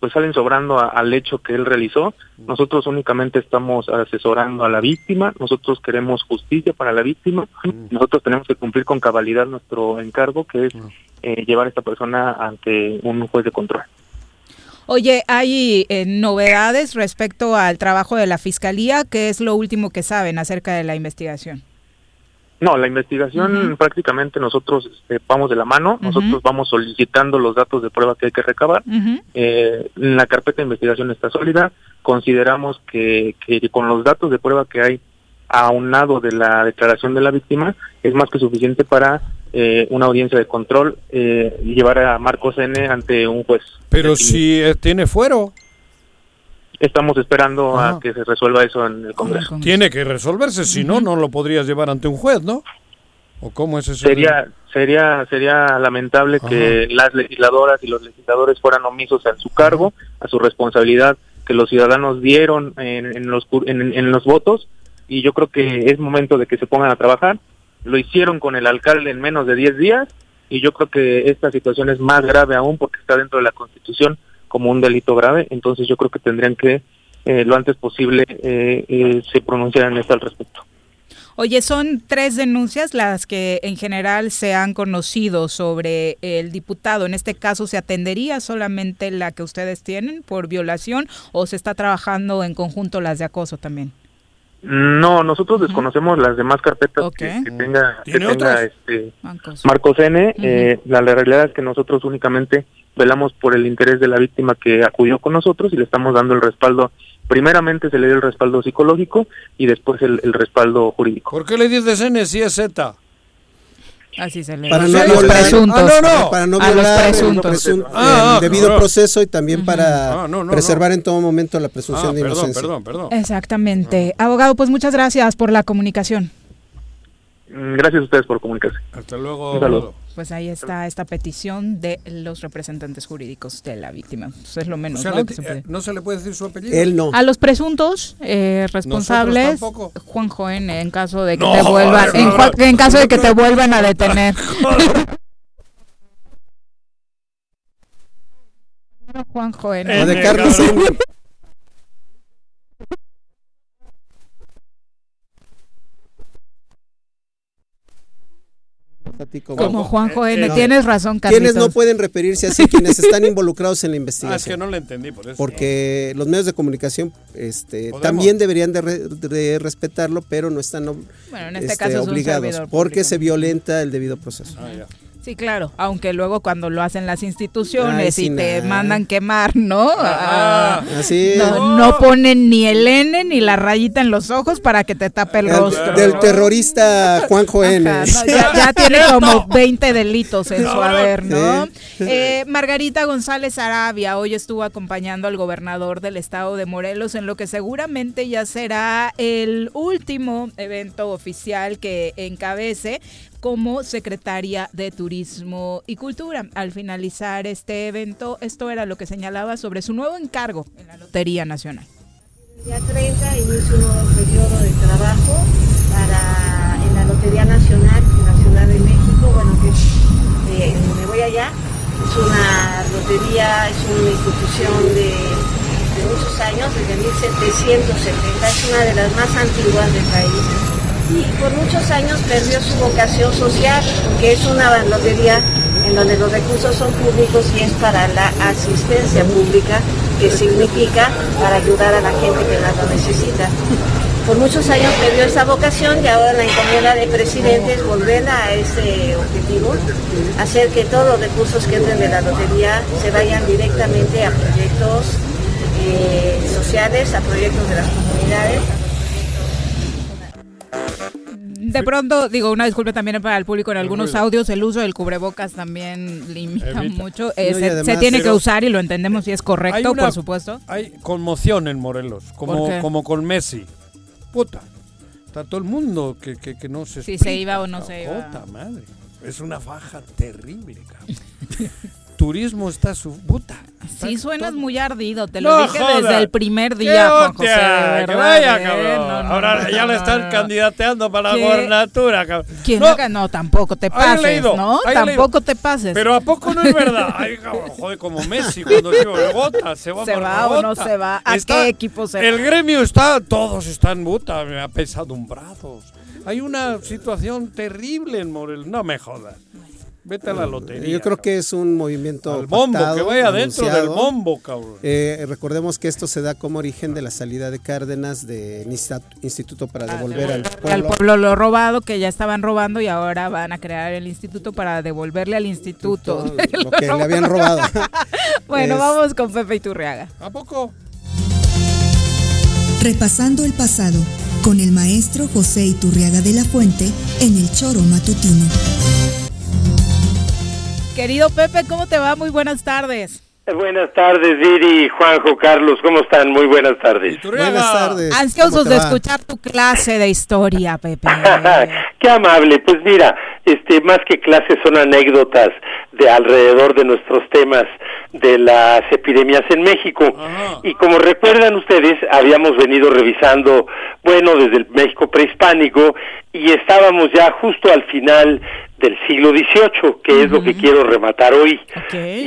S30: pues salen sobrando a- al hecho que él realizó. Nosotros únicamente estamos asesorando a la víctima, nosotros queremos justicia para la víctima, nosotros tenemos que cumplir con cabalidad nuestro encargo, que es eh, llevar a esta persona ante un juez de control.
S4: Oye, ¿hay eh, novedades respecto al trabajo de la Fiscalía? ¿Qué es lo último que saben acerca de la investigación?
S30: No, la investigación prácticamente nosotros este, vamos de la mano, nosotros vamos solicitando los datos de prueba que hay que recabar. Eh, la carpeta de investigación está sólida. Consideramos que, que con los datos de prueba que hay aunado de la declaración de la víctima es más que suficiente para eh, una audiencia de control eh, y llevar a Marcos N ante un juez.
S5: Pero si eh, tiene fuero,
S30: Estamos esperando a que se resuelva eso en el Congreso.
S5: tiene que resolverse, si no, no lo podrías llevar ante un juez, ¿no? ¿O cómo es eso?
S30: Sería sería sería lamentable que las legisladoras y los legisladores fueran omisos en su cargo, a su responsabilidad que los ciudadanos dieron en, en los en los votos y yo creo que es momento de que se pongan a trabajar. Lo hicieron con el alcalde en menos de 10 días y yo creo que esta situación es más grave aún porque está dentro de la Constitución como un delito grave, entonces yo creo que tendrían que eh, lo antes posible eh, eh, se pronunciaran esto al respecto.
S4: Oye, son tres denuncias las que en general se han conocido sobre el diputado. En este caso, ¿se atendería solamente la que ustedes tienen por violación o se está trabajando en conjunto las de acoso también?
S30: No, nosotros desconocemos las demás carpetas que, que tenga, que
S4: ¿Tiene
S30: tenga este Marcos N. Eh, la, la realidad es que nosotros únicamente velamos por el interés de la víctima que acudió con nosotros y le estamos dando el respaldo. Primeramente se le dio el respaldo psicológico y después el, el respaldo jurídico.
S5: ¿Por qué le dices N si es Z?
S4: Así se le
S7: para no
S4: los
S7: violar,
S4: presuntos.
S5: Ah, no, no.
S7: para no
S4: A los
S7: violar el,
S4: presuntos.
S7: presun-
S5: Ah,
S7: el debido
S5: claro.
S7: proceso y también para
S5: Ah, no, no,
S7: preservar en todo momento la presunción
S5: Ah,
S7: de
S5: perdón,
S7: inocencia.
S5: perdón, perdón.
S4: Exactamente. Abogado, pues muchas gracias por la comunicación.
S30: Mm, Gracias a ustedes por comunicarse.
S5: Hasta luego.
S30: Un saludo.
S4: Pues ahí está esta petición de los representantes jurídicos de la víctima. Pues es lo
S5: O
S4: menos,
S5: sea,
S4: ¿no?
S5: le-
S4: que se puede-
S5: eh, no se le puede decir su apellido.
S7: Él no.
S4: A los presuntos eh, responsables,
S5: tampoco.
S4: Juanjo N, en caso de que
S5: No,
S4: te vuelvan,
S5: no,
S4: en,
S5: no.
S4: cua- en caso de que te vuelvan a detener. Juanjo N.
S7: O de Carlos A ti como-
S4: Como Juanjo N,
S7: No.
S4: tienes razón,
S7: Quienes no
S4: Carlitos.
S7: pueden referirse así, quienes están (laughs) involucrados en la
S5: Ah, es
S7: investigación.
S5: que no le entendí por eso.
S7: porque los medios de comunicación este,
S5: Podemos.
S7: también deberían de, re- de respetarlo, pero no están ob-
S4: Bueno, en este
S7: este,
S4: caso es un
S7: obligados, porque
S4: público.
S7: se violenta el debido proceso.
S5: Ah, ya.
S4: Sí, claro, aunque luego cuando lo hacen las instituciones
S7: Ay,
S4: y te mandan quemar, ¿no? Ah,
S7: Así es.
S4: no, no ponen ni el N ni la rayita en los ojos para que te tape el rostro.
S7: del terrorista Juanjo N.
S4: Ajá, no, ya, ya (laughs) tiene como 20 delitos en su haber, ¿no?
S7: Sí.
S4: Eh, Margarita González Arabia hoy estuvo acompañando al gobernador del estado de Morelos en lo que seguramente ya será el último evento oficial que encabece como secretaria de Turismo y Cultura. Al finalizar este evento, esto era lo que señalaba sobre su nuevo encargo en la Lotería Nacional.
S31: Día 30 inicio un periodo de trabajo para en la Lotería Nacional en la Ciudad de México, bueno que eh, me voy allá, es una lotería, es una institución de muchos años, desde 1770, es una de las más antiguas del país y por muchos años perdió su vocación social, porque es una lotería en donde los recursos son públicos y es para la asistencia pública, que significa para ayudar a la gente que más lo necesita. Por muchos años perdió esa vocación y ahora la encomienda del presidente es volver a ese objetivo, hacer que todos los recursos que entren de la lotería se vayan directamente a proyectos eh, sociales, a proyectos de las comunidades.
S4: De pronto, digo, una disculpa también para el público en algunos audios, el uso del cubrebocas también limita
S5: Evita.
S4: mucho. Eh,
S5: No, y
S4: se,
S5: además-
S4: se tiene que
S5: Pero-
S4: usar y lo entendemos y es correcto,
S5: una-
S4: por supuesto.
S5: Hay conmoción en Morelos,
S4: ¿Por
S5: como,
S4: qué?
S5: como con Messi. Puta. Está todo el mundo que, que, que no se
S4: Si se
S5: explica,
S4: iba o no se iba.
S5: Puta madre. Es una faja terrible, cabrón. (laughs) Turismo está su puta.
S4: Sí, suenas muy ardido, te
S5: No
S4: lo dije
S5: jodas.
S4: desde el primer
S5: ¡Qué
S4: día, Juan José, de
S5: ¡Que
S4: verdad,
S5: vaya,
S4: eh,
S5: cabrón!
S4: no, no,
S5: Ahora
S4: no,
S5: ya
S4: no,
S5: le están
S4: no.
S5: candidateando para la
S4: ¿Qué?
S5: gobernatura, cabrón.
S4: ¿Quién
S5: No?
S4: No, tampoco te pases,
S5: leído,
S4: ¿no? Tampoco
S5: leído.
S4: te pases.
S5: Pero ¿a poco no es verdad? Ay, cabrón, (laughs) joder, como Messi cuando se se va
S4: ¿Se va o no se va? ¿A
S5: Está-
S4: qué equipo se va?
S5: El gremio está, todos están puta, apesadumbrados. Hay una situación terrible en Morelos. No me jodas. Vete a la lotería.
S7: Yo creo que es un movimiento
S5: Al bombo,
S7: pactado,
S5: que vaya dentro del bombo, cabrón.
S7: Eh, recordemos que esto se da como origen de la salida de Cárdenas del Instituto para devolver al
S4: al
S7: pueblo.
S4: pueblo lo robado que ya estaban robando y ahora van a crear el instituto para devolverle al instituto (laughs)
S7: lo que le habían robado. (laughs)
S4: bueno,
S7: Es-
S4: vamos con Pepe Iturriaga.
S5: ¿A poco?
S32: Repasando el pasado con el maestro José Iturriaga de la Fuente en el Choro Matutino.
S4: Querido Pepe, ¿cómo te va? Muy buenas tardes.
S33: Buenas tardes, Viri, Juanjo, Carlos, ¿cómo están? Muy buenas tardes.
S7: Buenas tardes.
S4: Ansiosos
S7: ¿Cómo te
S4: de
S7: va?
S4: escuchar tu clase de historia, Pepe. (laughs)
S33: Qué amable. Pues mira, este, más que clases son anécdotas de alrededor de nuestros temas de las epidemias en México. Y como recuerdan ustedes, habíamos venido revisando, bueno, desde el México prehispánico y estábamos ya justo al final del siglo XVIII, que es lo que quiero rematar hoy.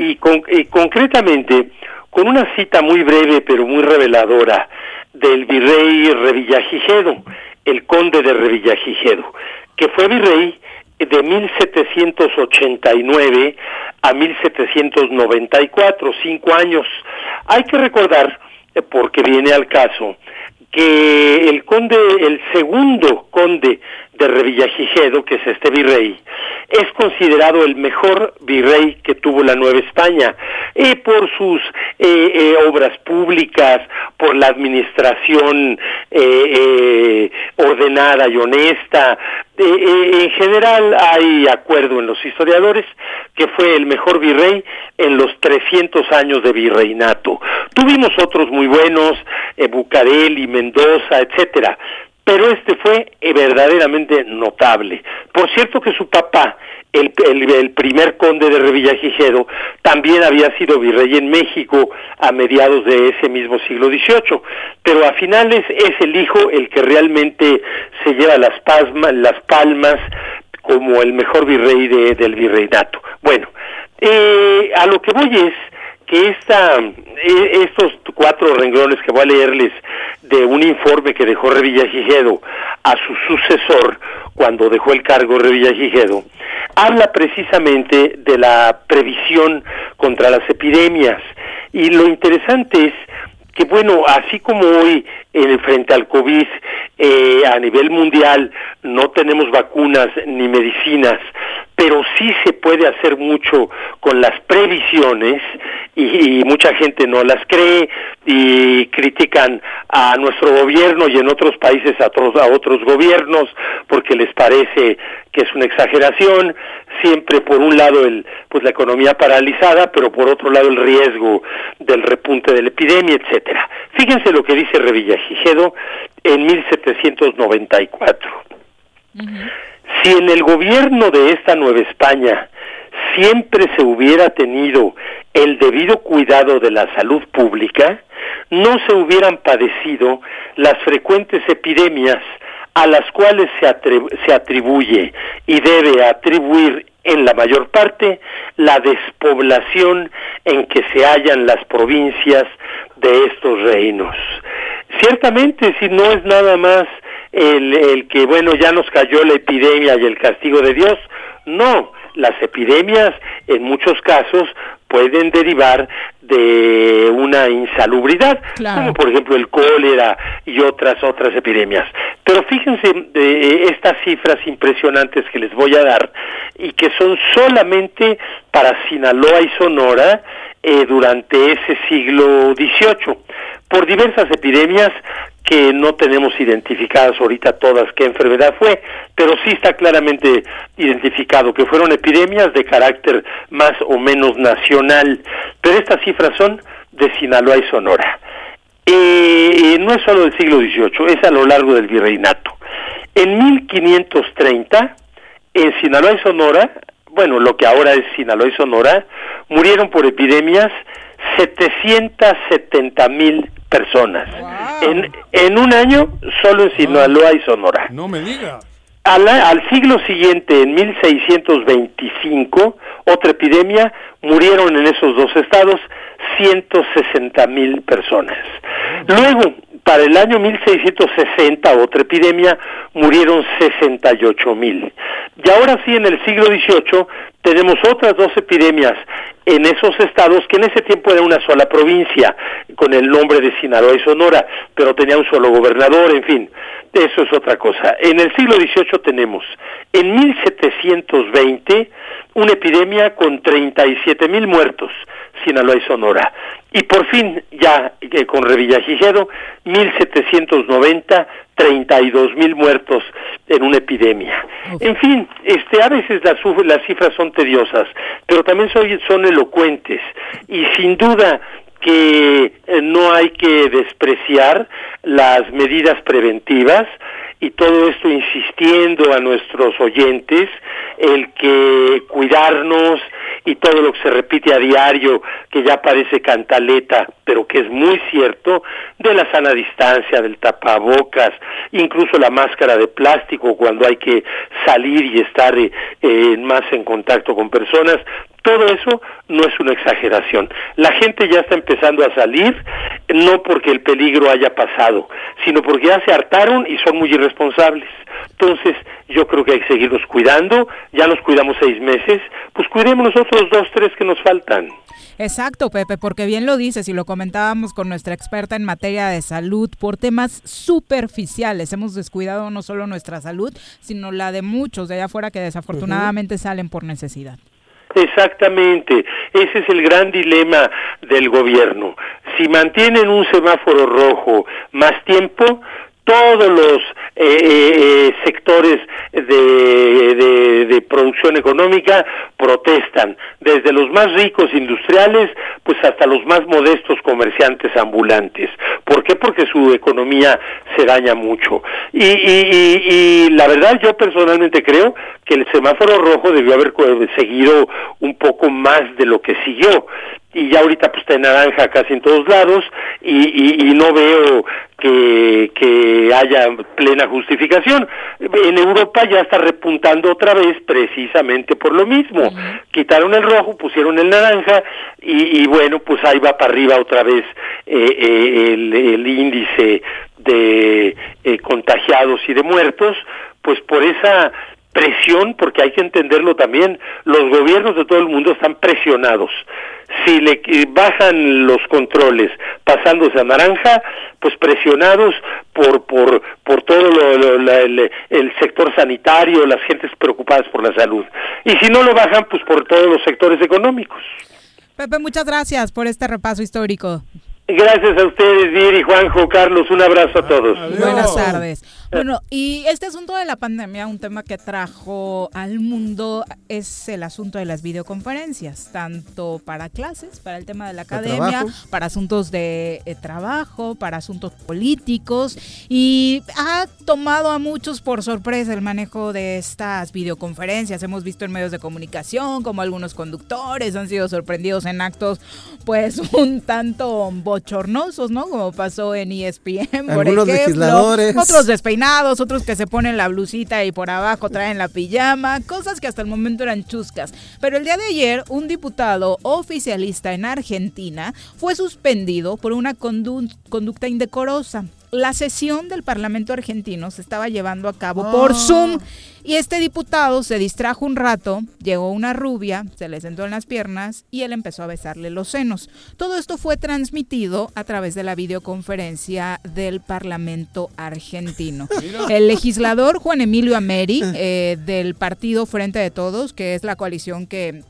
S33: Y, con- y concretamente, con una cita muy breve pero muy reveladora del virrey Revillagigedo, el conde de Revillagigedo, que fue virrey de 1789 a 1794, cinco años. Hay que recordar, eh, porque viene al caso, que el conde, el segundo conde de Revillagigedo, que es este virrey, es considerado el mejor virrey que tuvo la Nueva España, eh, por sus eh, eh, obras públicas, por la administración ordenada y honesta. en general hay acuerdo en los historiadores que fue el mejor virrey en los 300 años de virreinato. Tuvimos otros muy buenos, Bucareli, Mendoza, etcétera, pero este fue eh, verdaderamente notable. Por cierto que su papá, el, el, primer conde de Revillagigedo, también había sido virrey en México a mediados de ese mismo siglo XVIII, pero a finales es el hijo el que realmente se lleva las, las palmas como el mejor virrey de, del virreinato. Bueno, eh, a lo que voy es que esta, e, estos cuatro renglones que voy a leerles de un informe que dejó Revillagigedo a su sucesor cuando dejó el cargo Revillagigedo, habla precisamente de la previsión contra las epidemias. Y lo interesante es que bueno, así como hoy en frente al COVID eh, a nivel mundial no tenemos vacunas ni medicinas, pero sí se puede hacer mucho con las previsiones y, mucha gente no las cree y critican a nuestro gobierno y en otros países a otros, a otros gobiernos porque les parece que es una exageración, siempre por un lado el pues la economía paralizada, pero por otro lado el riesgo del repunte de la epidemia, etcétera. Fíjense lo que dice Revillagigedo en 1794. Si en el gobierno de esta Nueva España siempre se hubiera tenido el debido cuidado de la salud pública, no se hubieran padecido las frecuentes epidemias a las cuales se, se atribuye y debe atribuir en la mayor parte la despoblación en que se hallan las provincias de estos reinos. Ciertamente, si no es nada más el, el que, bueno, ya nos cayó la epidemia y el castigo de Dios, no, las epidemias en muchos casos pueden derivar de una insalubridad, como por ejemplo el cólera y otras otras epidemias. Pero fíjense eh, estas cifras impresionantes que les voy a dar y que son solamente para Sinaloa y Sonora eh, durante ese siglo XVIII, por diversas epidemias que no tenemos identificadas ahorita todas qué enfermedad fue, pero sí está claramente identificado que fueron epidemias de carácter más o menos nacional, pero estas cifras son de Sinaloa y Sonora. Eh, no es solo del siglo XVIII, es a lo largo del virreinato. En 1530, en Sinaloa y Sonora, bueno, lo que ahora es Sinaloa y Sonora, murieron por epidemias 770 mil personas. En, en un año, solo en Sinaloa y Sonora.
S5: No me diga.
S33: Al, al, siglo siguiente, en 1625, otra epidemia, murieron en esos dos estados 160 mil personas. Luego, para el año 1660, otra epidemia, murieron 68 mil. Y ahora sí, en el siglo XVIII, tenemos otras dos epidemias en esos estados que en ese tiempo era una sola provincia, con el nombre de Sinaloa y Sonora, pero tenía un solo gobernador, en fin, eso es otra cosa. En el siglo XVIII tenemos, en 1720, una epidemia con 37 mil muertos, Sinaloa y Sonora. Y por fin, ya eh, con Revillagigedo, 1790, 32 mil muertos en una epidemia. En fin, este, a veces las, las cifras son tediosas, pero también son, son elocuentes y sin duda que eh, no hay que despreciar las medidas preventivas y todo esto insistiendo a nuestros oyentes el que cuidarnos y todo lo que se repite a diario que ya parece cantaleta pero que es muy cierto de la sana distancia del tapabocas incluso la máscara de plástico cuando hay que salir y estar eh, más en contacto con personas todo eso no es una exageración. La gente ya está empezando a salir, no porque el peligro haya pasado, sino porque ya se hartaron y son muy irresponsables. Entonces, yo creo que hay que seguirnos cuidando, ya nos cuidamos seis meses, pues cuidemos los otros dos, tres que nos faltan.
S4: Exacto, Pepe, porque bien lo dices y lo comentábamos con nuestra experta en materia de salud por temas superficiales. Hemos descuidado no solo nuestra salud, sino la de muchos de allá afuera que desafortunadamente salen por necesidad.
S33: Exactamente, ese es el gran dilema del gobierno. Si mantienen un semáforo rojo más tiempo, todos los eh, eh, sectores de, de, producción económica protestan, desde los más ricos industriales, pues hasta los más modestos comerciantes ambulantes. ¿Por qué? Porque su economía se daña mucho. Y, y, y la verdad, yo personalmente creo que el semáforo rojo debió haber seguido un poco más de lo que siguió y ya ahorita pues está en naranja casi en todos lados y, y, y no veo que, que haya plena justificación. En Europa ya está repuntando otra vez precisamente por lo mismo. Quitaron el rojo, pusieron el naranja y, y, bueno, pues ahí va para arriba otra vez eh, eh, el, el, índice de eh, contagiados y de muertos, pues por esa presión, porque hay que entenderlo también, los gobiernos de todo el mundo están presionados. Si le bajan los controles pasándose a naranja, pues presionados por por por todo lo, lo, la, el, el, sector sanitario, las gentes preocupadas por la salud. Y si no lo bajan, pues por todos los sectores económicos.
S4: Pepe, muchas gracias por este repaso histórico.
S33: Gracias a ustedes, Viri, Juanjo, Carlos, un abrazo a todos.
S4: Adiós. Buenas tardes. Bueno, y este asunto de la pandemia, un tema que trajo al mundo es el asunto de las videoconferencias, tanto para clases, para el tema de la academia, para asuntos de eh, trabajo, para asuntos políticos, y ha tomado a muchos por sorpresa el manejo de estas videoconferencias. Hemos visto en medios de comunicación como algunos conductores han sido sorprendidos en actos, pues, (laughs) un tanto bochornosos, ¿no? Como pasó en ESPN, por
S7: Algunos
S4: ejemplo.
S7: legisladores.
S4: Otros despeinados, otros que se ponen la blusita y por abajo traen la pijama, cosas que hasta el momento eran chuscas. Pero el día de ayer, un diputado oficialista en Argentina fue suspendido por una condu conducta indecorosa. La sesión del Parlamento argentino se estaba llevando a cabo por Zoom y este diputado se distrajo un rato, llegó una rubia, se le sentó en las piernas y él empezó a besarle los senos. Todo esto fue transmitido a través de la videoconferencia del Parlamento argentino. (laughs) El legislador Juan Emilio Ameri eh, del partido Frente de Todos, que es la coalición que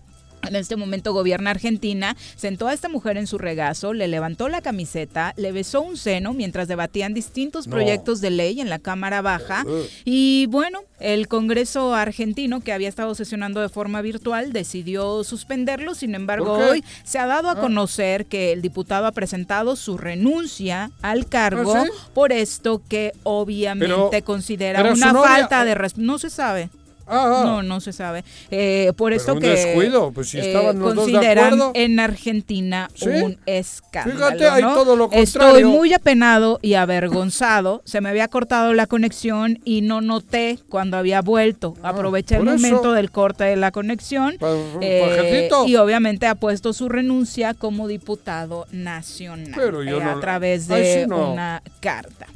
S4: en este momento gobierna Argentina, sentó a esta mujer en su regazo, le levantó la camiseta, le besó un seno mientras debatían distintos no. proyectos de ley en la Cámara Baja. Y bueno, el Congreso argentino, que había estado sesionando de forma virtual, decidió suspenderlo. Sin embargo, hoy se ha dado a ah. conocer que el diputado ha presentado su renuncia al cargo ¿Ah, sí? por esto que obviamente pero, considera una falta de... No se sabe.
S5: Ah,
S4: no, no se sabe. Eh, por esto
S5: un
S4: que
S5: descuido, pues si estaban
S4: eh,
S5: los
S4: consideran
S5: dos de
S4: en Argentina
S5: ¿Sí?
S4: un escándalo.
S5: Fíjate, hay
S4: ¿no?
S5: todo lo
S4: Estoy
S5: contrario.
S4: muy apenado y avergonzado. Se me había cortado la conexión y no noté cuando había vuelto. Aproveché el
S5: Ah, por eso.
S4: momento del corte de la conexión
S5: Pa-
S4: eh, y obviamente ha puesto su renuncia como diputado nacional
S5: Pero yo
S4: eh,
S5: no
S4: a través de
S5: sí, no.
S4: una carta.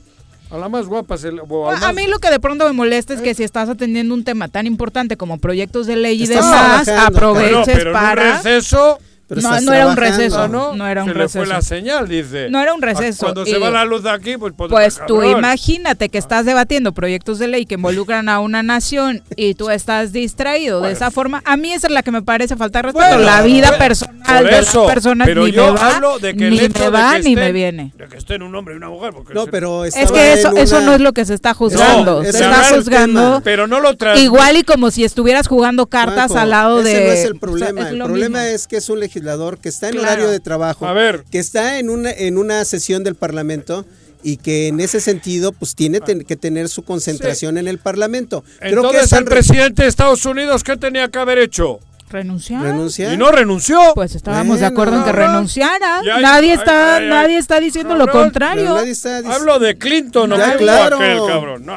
S5: A la más guapa se le- o al
S4: A
S5: más-
S4: mí lo que de pronto me molesta es que si estás atendiendo un tema tan importante como proyectos de ley y demás, aproveches
S5: Bueno, pero en un
S4: para...
S5: receso.
S4: Pero No, era un receso,
S5: Ah, ¿no?
S4: no era un
S5: se le fue
S4: receso.
S5: la señal, dice.
S4: No era un
S5: Ah,
S4: receso,
S5: Cuando
S4: y-
S5: se va la luz de aquí, pues pues,
S4: Pues tú
S5: cabrón.
S4: imagínate que estás debatiendo proyectos de ley que involucran a una nación y tú estás distraído de esa forma. A mí esa es la que me parece faltar respeto.
S5: Bueno,
S4: la vida personal de
S5: eso,
S4: las personas
S5: pero
S4: ni
S5: yo
S4: me va,
S5: hablo de que el
S4: ni me
S5: de
S4: va
S5: que
S4: ni me viene.
S5: De que estén un hombre y una mujer. Porque
S7: No, pero
S4: Es que eso, eso no es lo que se está juzgando.
S5: No,
S4: se
S5: ese
S4: está juzgando.
S5: Pero no lo
S4: igual y como si estuvieras jugando cartas al lado
S7: ese
S4: de...
S7: no es el
S4: o sea,
S7: problema.
S4: es
S7: el problema
S4: mismo.
S7: es que es un legislador que está en
S4: Claro.
S7: horario de trabajo,
S5: A ver.
S7: que está en una, en una sesión del Parlamento y que en ese sentido pues tiene ten- que tener su concentración en el Parlamento. Creo que
S5: Entonces el
S7: re-
S5: presidente de Estados Unidos, ¿qué tenía que haber hecho?
S4: ¿Renunciar?
S7: renunciar.
S5: Y no renunció.
S4: Pues estábamos de acuerdo en que renunciara.
S5: Ya,
S4: nadie está, nadie está diciendo lo contrario.
S7: pero nadie está dic-
S5: Hablo de Clinton, no
S7: claro.
S5: aquel cabrón. No.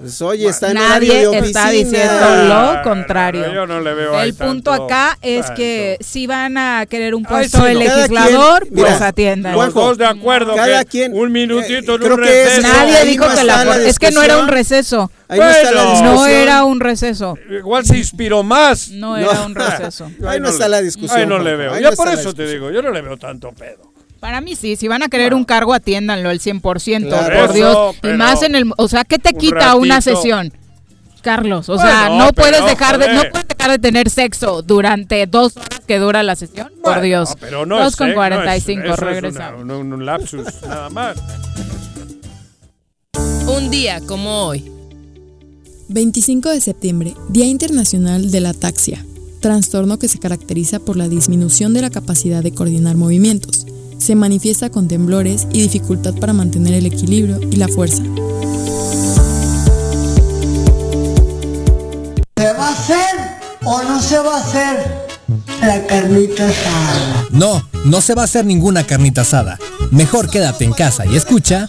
S7: Pues, oye, está en
S4: Nadie
S7: horario de
S4: está diciendo lo contrario.
S5: yo no le veo
S4: El punto
S5: tanto-
S4: acá es
S5: tanto.
S4: que si van a querer un puesto de
S5: no.
S4: Legislador,
S7: quien-
S4: pues
S7: mira,
S4: atiendan.
S5: Dos de acuerdo
S7: cada
S5: que
S7: quien-
S5: un minutito en
S7: creo
S5: un
S7: que es-
S5: receso.
S4: Nadie dijo
S7: no
S4: que la,
S7: la
S4: es que no era un receso.
S7: Ahí no está la
S5: Bueno.
S4: No era un receso.
S5: Igual se inspiró más.
S4: No era un receso. (laughs)
S7: Ahí no está la discusión,
S5: Ahí no le
S7: Juanjo,
S5: veo.
S7: no
S5: por eso te digo, yo no le veo tanto pedo.
S4: Para mí sí, si van a querer un cargo, atiéndanlo al 100%,
S5: Claro.
S4: por
S5: Eso,
S4: Dios. Y
S5: pero
S4: más en el... O sea, ¿qué te
S5: un
S4: quita una sesión? Carlos, o sea, no puedes dejar de no puedes dejar de tener sexo durante dos horas que dura la sesión. por Dios.
S5: pero no
S4: dos
S5: es,
S4: con
S5: ¿eh? No es-
S4: 45, regresamos.
S5: una- un, un lapsus, nada más.
S11: Un día como hoy.
S6: 25 de septiembre, Día Internacional de la Ataxia, trastorno que se caracteriza por la disminución de la capacidad de coordinar movimientos. Se manifiesta con temblores y dificultad para mantener el equilibrio y la fuerza.
S34: ¿Se va a hacer o no se va a hacer la carnita asada?
S21: No, no se va a hacer ninguna carnita asada. Mejor quédate en casa y escucha.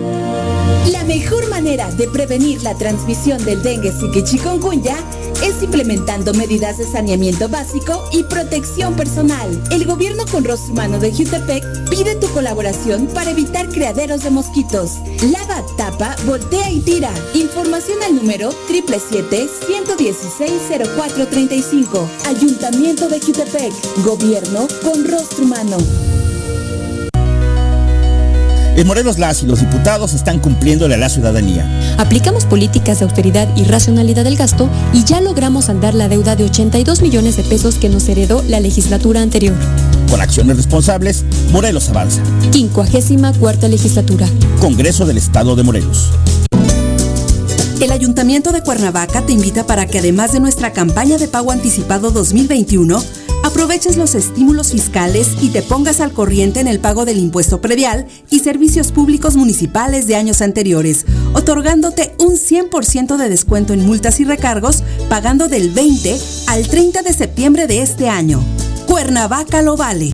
S35: Mejor manera de prevenir la transmisión del dengue y chikungunya es implementando medidas de saneamiento básico y protección personal. El gobierno con rostro humano de Jutepec pide tu colaboración para evitar criaderos de mosquitos. Lava, tapa, voltea y tira. Información al número 777-116-0435. Ayuntamiento de Jutepec. Gobierno con rostro humano.
S36: En Morelos las y los diputados están cumpliéndole a la ciudadanía.
S37: Aplicamos políticas de austeridad y racionalidad del gasto y ya logramos saldar la deuda de 82 millones de pesos que nos heredó la legislatura anterior.
S36: Con acciones responsables, Morelos avanza.
S37: 54 legislatura.
S36: Congreso del Estado de Morelos.
S19: El Ayuntamiento de Cuernavaca te invita para que además de nuestra campaña de pago anticipado 2021, aproveches los estímulos fiscales y te pongas al corriente en el pago del impuesto predial y servicios públicos municipales de años anteriores, otorgándote un 100% de descuento en multas y recargos, pagando del 20 al 30 de septiembre de este año. Cuernavaca lo vale.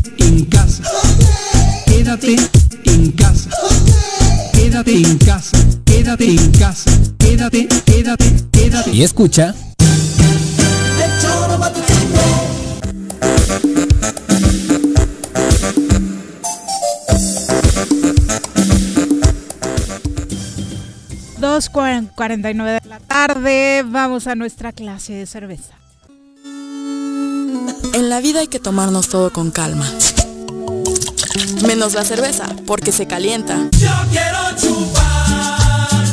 S1: Quédate en casa. Quédate en casa. Quédate en casa. Quédate, quédate, quédate.
S21: Y escucha.
S4: Dos cuaren- 49 de la tarde, vamos a nuestra clase de cerveza.
S6: En la vida hay que tomarnos todo con calma. Menos la cerveza, porque se calienta.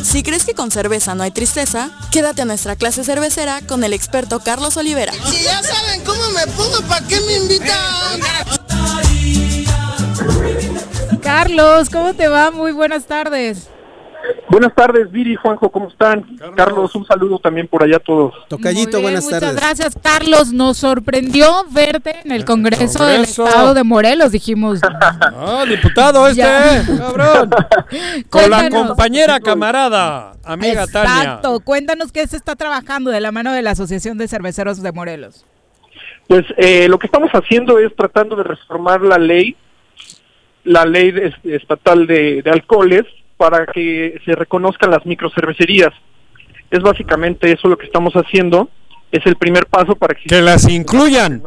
S6: Si crees que con cerveza no hay tristeza, quédate a nuestra clase cervecera con el experto Carlos Olivera.
S34: Si ya saben cómo me pongo, ¿para qué me invitan?
S4: Carlos, ¿cómo te va? Muy buenas tardes.
S38: Buenas tardes, Viri, Juanjo, ¿cómo están? Carlos. un saludo también por allá a todos.
S7: Tocallito, buenas
S4: muchas
S7: tardes.
S4: gracias, Carlos. Nos sorprendió verte en el Congreso, del
S5: Congreso.
S4: Estado de Morelos. Dijimos, (laughs)
S5: Ah, diputado este,
S4: Ya.
S5: cabrón. (laughs) Con la compañera, camarada, amiga Tania.
S4: exacto. Cuéntanos qué se está trabajando de la mano de la Asociación de Cerveceros de Morelos.
S38: Pues eh, lo que estamos haciendo es tratando de reformar la ley, la ley de- estatal de, de alcoholes, para que se reconozcan las microcervecerías. Es básicamente eso lo que estamos haciendo. Es el primer paso para que,
S5: Que las incluyan.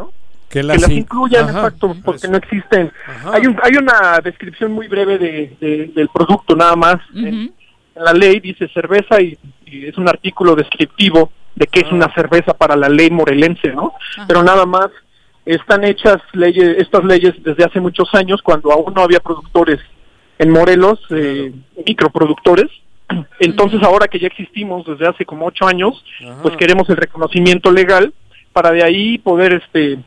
S5: Que
S38: que
S5: las,
S38: las
S5: in-
S38: incluyan,
S5: Ajá.
S38: exacto, porque no existen. Hay, un, hay una descripción muy breve de, de- del producto nada más. En, en la ley dice cerveza y, y es un artículo descriptivo de qué es una cerveza para la ley morelense, ¿no? Pero nada más están hechas leyes, estas leyes desde hace muchos años cuando aún no había productores en Morelos, eh, microproductores. (clears throat) Entonces ahora que ya existimos desde hace como ocho años, pues queremos el reconocimiento legal para de ahí poder este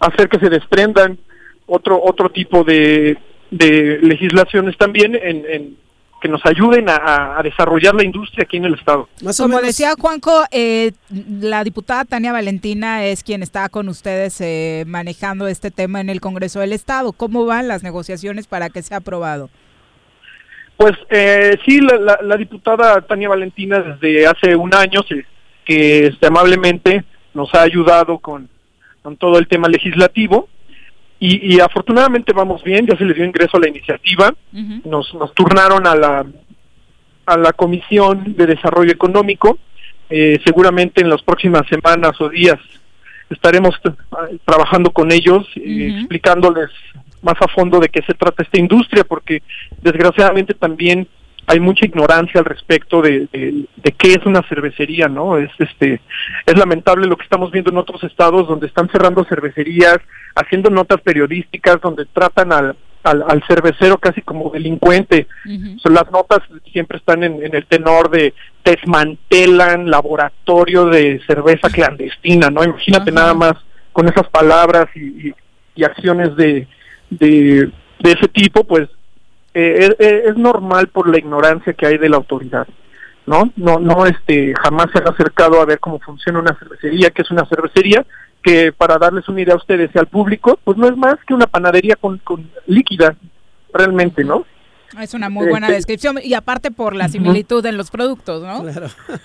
S38: hacer que se desprendan otro otro tipo de, de legislaciones también en, en que nos ayuden a- desarrollar la industria aquí en el estado.
S4: Como decía Juanjo, eh, la diputada Tania Valentina es quien está con ustedes eh, manejando este tema en el Congreso del Estado. ¿Cómo van las negociaciones para que sea aprobado?
S38: Pues eh, sí, la, la- la diputada Tania Valentina desde hace un año se- que este, amablemente nos ha ayudado con, con todo el tema legislativo y, y afortunadamente vamos bien, ya se le dio ingreso a la iniciativa, nos, nos turnaron a la, a la Comisión de Desarrollo Económico, eh, seguramente en las próximas semanas o días estaremos t- trabajando con ellos, eh, explicándoles más a fondo de qué se trata esta industria, porque desgraciadamente también hay mucha ignorancia al respecto de, de- de qué es una cervecería, ¿no? Es este es lamentable lo que estamos viendo en otros estados donde están cerrando cervecerías, haciendo notas periodísticas donde tratan al al, al cervecero casi como delincuente. Son las notas siempre están en, en el tenor de desmantelan laboratorio de cerveza clandestina, ¿no? Imagínate nada más con esas palabras y, y- y acciones de, de, de ese tipo, pues eh, es, es normal por la ignorancia que hay de la autoridad. ¿no? No, no, este, jamás se han acercado a ver cómo funciona una cervecería, que es una cervecería, que para darles una idea a ustedes y al público, pues no es más que una panadería con, con líquida, realmente, ¿no?
S4: Es una muy buena
S38: Este-
S4: descripción y aparte por la similitud en los productos, ¿no?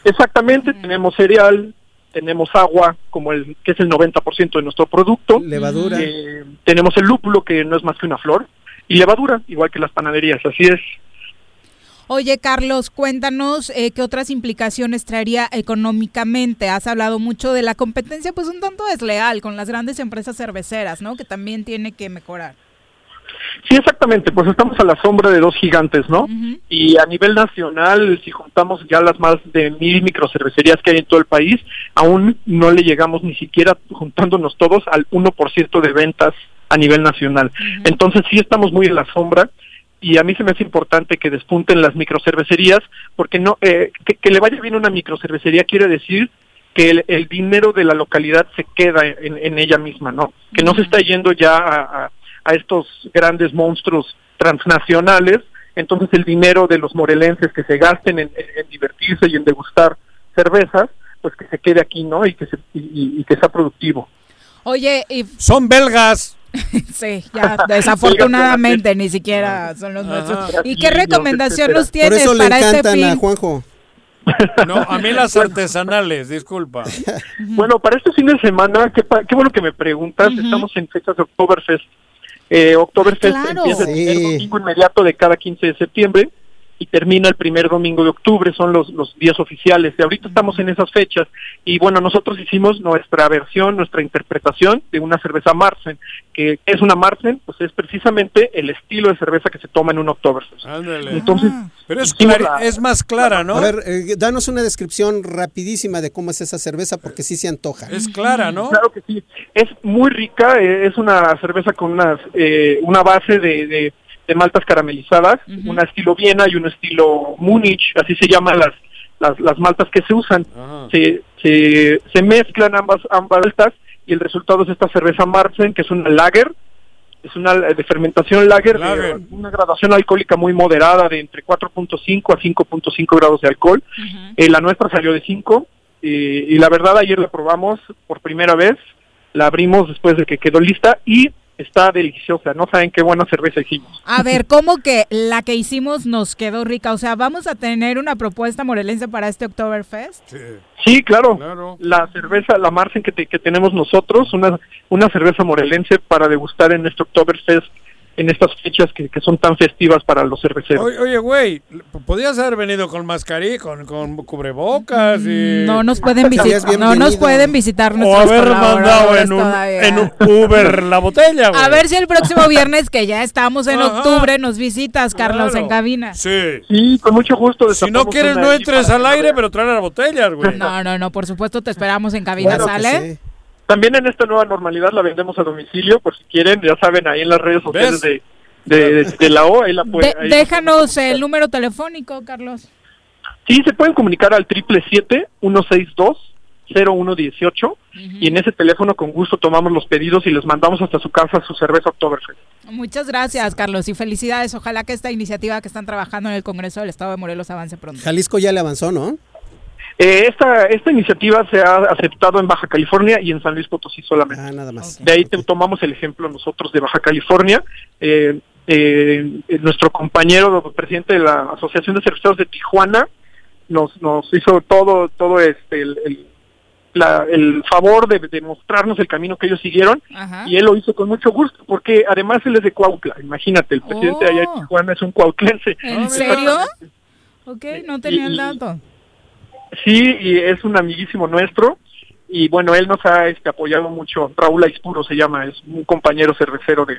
S38: Exactamente, tenemos cereal, tenemos agua, como el que es el 90% de nuestro producto.
S7: Levadura.
S38: Eh, tenemos el lúpulo, que no es más que una flor. Y levadura, igual que las panaderías, así es.
S4: Oye, Carlos, cuéntanos eh, qué otras implicaciones traería económicamente. Has hablado mucho de la competencia, pues un tanto desleal con las grandes empresas cerveceras, ¿no? Que también tiene que mejorar.
S38: Sí, exactamente, pues estamos a la sombra de dos gigantes, ¿no? Y a nivel nacional, si juntamos ya las más de mil microcervecerías que hay en todo el país, aún no le llegamos ni siquiera juntándonos todos al 1% de ventas a nivel nacional. Entonces sí estamos muy en la sombra y a mí se me hace importante que despunten las microcervecerías porque no eh, que, que le vaya bien una microcervecería quiere decir que el, el dinero de la localidad se queda en, en ella misma, ¿no? Que no se está yendo ya a, a- a estos grandes monstruos transnacionales, entonces el dinero de los morelenses que se gasten en, en- en divertirse y en degustar cervezas, pues que se quede aquí, ¿no? Y que, se, y- y- y que sea productivo.
S4: Oye, y
S5: Son belgas. (laughs)
S4: sí, ya desafortunadamente ni siquiera son los nuestros. ¿Y qué recomendación nos
S7: Por
S4: tienes
S7: le
S4: para este
S7: encantan a
S4: fin?
S7: Juanjo. (laughs)
S5: No, a mí las artesanales, disculpa.
S38: Bueno, para este fin de semana, qué, bueno que me preguntas, estamos en fechas de Oktoberfest. Eh, Oktoberfest
S4: Ah, claro.
S38: empieza el
S7: Sí.
S38: domingo inmediato de cada 15 de septiembre y termina el primer domingo de octubre, son los, los días oficiales. Y ahorita estamos en esas fechas y bueno, nosotros hicimos nuestra versión, nuestra interpretación de una cerveza Marzen. que es una Marzen? Pues es precisamente el estilo de cerveza que se toma en un Oktoberfest.
S5: Ándale.
S38: Entonces,
S5: Pero es,
S38: la-
S5: más clara, ¿no?
S7: A ver, eh, danos una descripción rapidísima de cómo es esa cerveza, porque sí se antoja.
S5: Es clara, ¿no?
S38: Claro que sí. Es muy rica, eh, es una cerveza con unas, eh, una base de, de- de maltas caramelizadas, un estilo Viena y un estilo Múnich, así se llaman las, las, las maltas que se usan. Se, se, se mezclan ambas, ambas maltas y el resultado es esta cerveza Marzen, que es una lager, es una de fermentación lager, de una gradación alcohólica muy moderada de entre 4.5 a 5.5 grados de alcohol. Eh, la nuestra salió de 5 eh, y la verdad ayer la probamos por primera vez, la abrimos después de que quedó lista y está deliciosa, no saben qué buena cerveza hicimos.
S4: A ver, ¿cómo que la que hicimos nos quedó rica? O sea, ¿vamos a tener una propuesta morelense para este Oktoberfest?
S38: Sí, claro. La cerveza, la Marsen que, te- que tenemos nosotros, una, una cerveza morelense para degustar en este Oktoberfest en estas fechas que, que son tan festivas para los cerveceros.
S5: Oye, güey, podías haber venido con mascarilla, con, con cubrebocas y...
S4: No nos pueden visitar, no nos pueden visitar
S5: O haber mandado en un, en un Uber la botella, güey.
S4: A ver si el próximo (laughs) viernes, que ya estamos en
S5: Ajá.
S4: octubre, nos visitas, Carlos, en cabina.
S5: Sí.
S38: Sí, con mucho gusto.
S5: Si no quieres, no entres al aire, pero trae las botellas, güey.
S4: No, no, no, por supuesto te esperamos en cabina,
S38: que
S4: ¿sale?
S38: También en esta nueva normalidad la vendemos a domicilio, por si quieren, ya saben, ahí en las redes sociales de, de, de- de la O, ahí la pueden...
S4: De-
S38: ahí-
S4: déjanos el número telefónico, Carlos.
S38: Sí, se pueden comunicar al triple siete uno seis dos cero uno dieciocho y en ese teléfono con gusto tomamos los pedidos y les mandamos hasta su casa su cerveza Oktoberfest.
S4: Muchas gracias, Carlos, y felicidades. Ojalá que esta iniciativa que están trabajando en el Congreso del Estado de Morelos avance pronto.
S7: Jalisco ya le avanzó, ¿no?
S38: Eh, esta, esta iniciativa se ha aceptado en Baja California y en San Luis Potosí solamente.
S7: Ah, nada más.
S38: De ahí te- tomamos el ejemplo nosotros de Baja California. Eh, eh, eh, nuestro compañero presidente de la Asociación de Cerveceros de Tijuana nos, nos hizo todo, todo este, el, el- la- el favor de, de mostrarnos el camino que ellos siguieron
S4: Ajá.
S38: y él lo hizo con mucho gusto porque además él es de Cuautla. Imagínate, el presidente de allá de Tijuana es un cuautlense.
S4: ¿En serio? Ok, no tenía el dato.
S38: Sí, y es un amiguísimo nuestro. Y bueno, él nos ha este, apoyado mucho. Raúl Aispuro se llama, es un compañero cervecero de,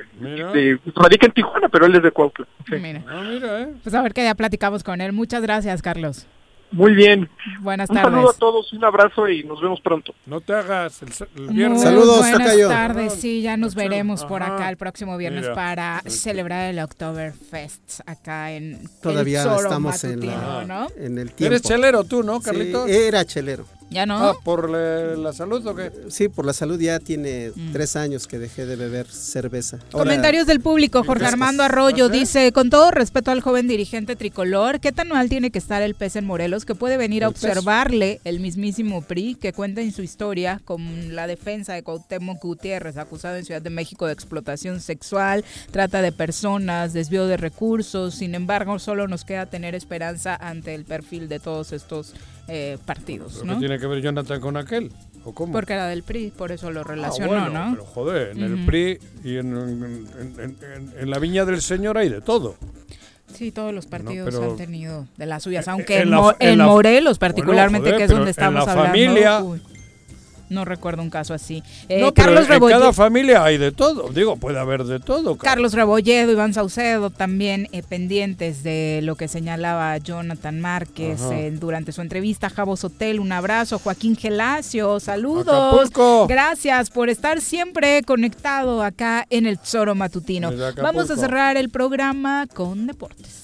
S38: de- radica en Tijuana, pero él es de Cuautla. Sí.
S4: Mira.
S5: eh.
S4: Pues a ver que ya platicamos con él. Muchas gracias, Carlos.
S38: Muy bien.
S4: Buenas
S38: un
S4: tardes.
S38: saludo a todos, un abrazo y nos vemos pronto.
S5: No te hagas el, el
S4: Muy
S5: viernes.
S4: buenas tardes, sí, ya nos veremos por
S5: Ajá.
S4: acá el próximo viernes
S5: Mira.
S4: para celebrar el Oktoberfest acá en
S7: Todavía
S4: el
S7: estamos en,
S4: matutino,
S7: la-
S4: ¿no?
S7: en el tiempo.
S5: Eres chelero tú, ¿no,
S7: Sí,
S5: Carlitos?
S7: era chelero.
S4: ¿Ya no?
S5: Ah, ¿por la, la salud o qué?
S7: Sí, por la salud ya tiene
S4: Mm.
S7: tres años que dejé de beber cerveza. Ahora-
S4: Comentarios del público. Jorge
S7: Gracias.
S4: Armando Arroyo dice, con todo respeto al joven dirigente tricolor, ¿qué tan mal tiene que estar el pez en Morelos que puede venir a
S5: El pez.
S4: observarle el mismísimo PRI que cuenta en su historia con la defensa de Cuauhtémoc Gutiérrez, acusado en Ciudad de México de explotación sexual, trata de personas, desvío de recursos? Sin embargo, solo nos queda tener esperanza ante el perfil de todos estos eh, partidos,
S5: ¿Pero
S4: ¿no?
S5: ¿Qué tiene que ver Jonathan con aquel? ¿O cómo?
S4: Porque era del PRI, por eso lo
S5: Ah,
S4: relacionó,
S5: bueno,
S4: ¿no?
S5: Pero joder, en el. PRI y en, en- en- en- en la viña del Señor hay de todo.
S4: Sí, todos los partidos
S5: pero-
S4: han tenido de las suyas, aunque
S5: en
S4: en,
S5: la-
S4: Mo-
S5: en
S4: en
S5: la-
S4: Morelos particularmente,
S5: Bueno, joder,
S4: que es donde
S5: en
S4: estamos
S5: la
S4: hablando.
S5: familia-
S4: uy, no recuerdo un caso así. Eh,
S5: no, pero
S4: Carlos
S5: en
S4: Rebolledo.
S5: cada familia hay de todo. Digo, puede haber de todo. ca-
S4: Carlos Rebolledo, Iván Saucedo, también eh, pendientes de lo que señalaba Jonathan Márquez eh, durante su entrevista. Javo Sotel, un abrazo. Joaquín Gelacio, saludos.
S5: Acapulco.
S4: Gracias por estar siempre conectado acá en el Tesoro Matutino. Vamos a cerrar el programa con deportes.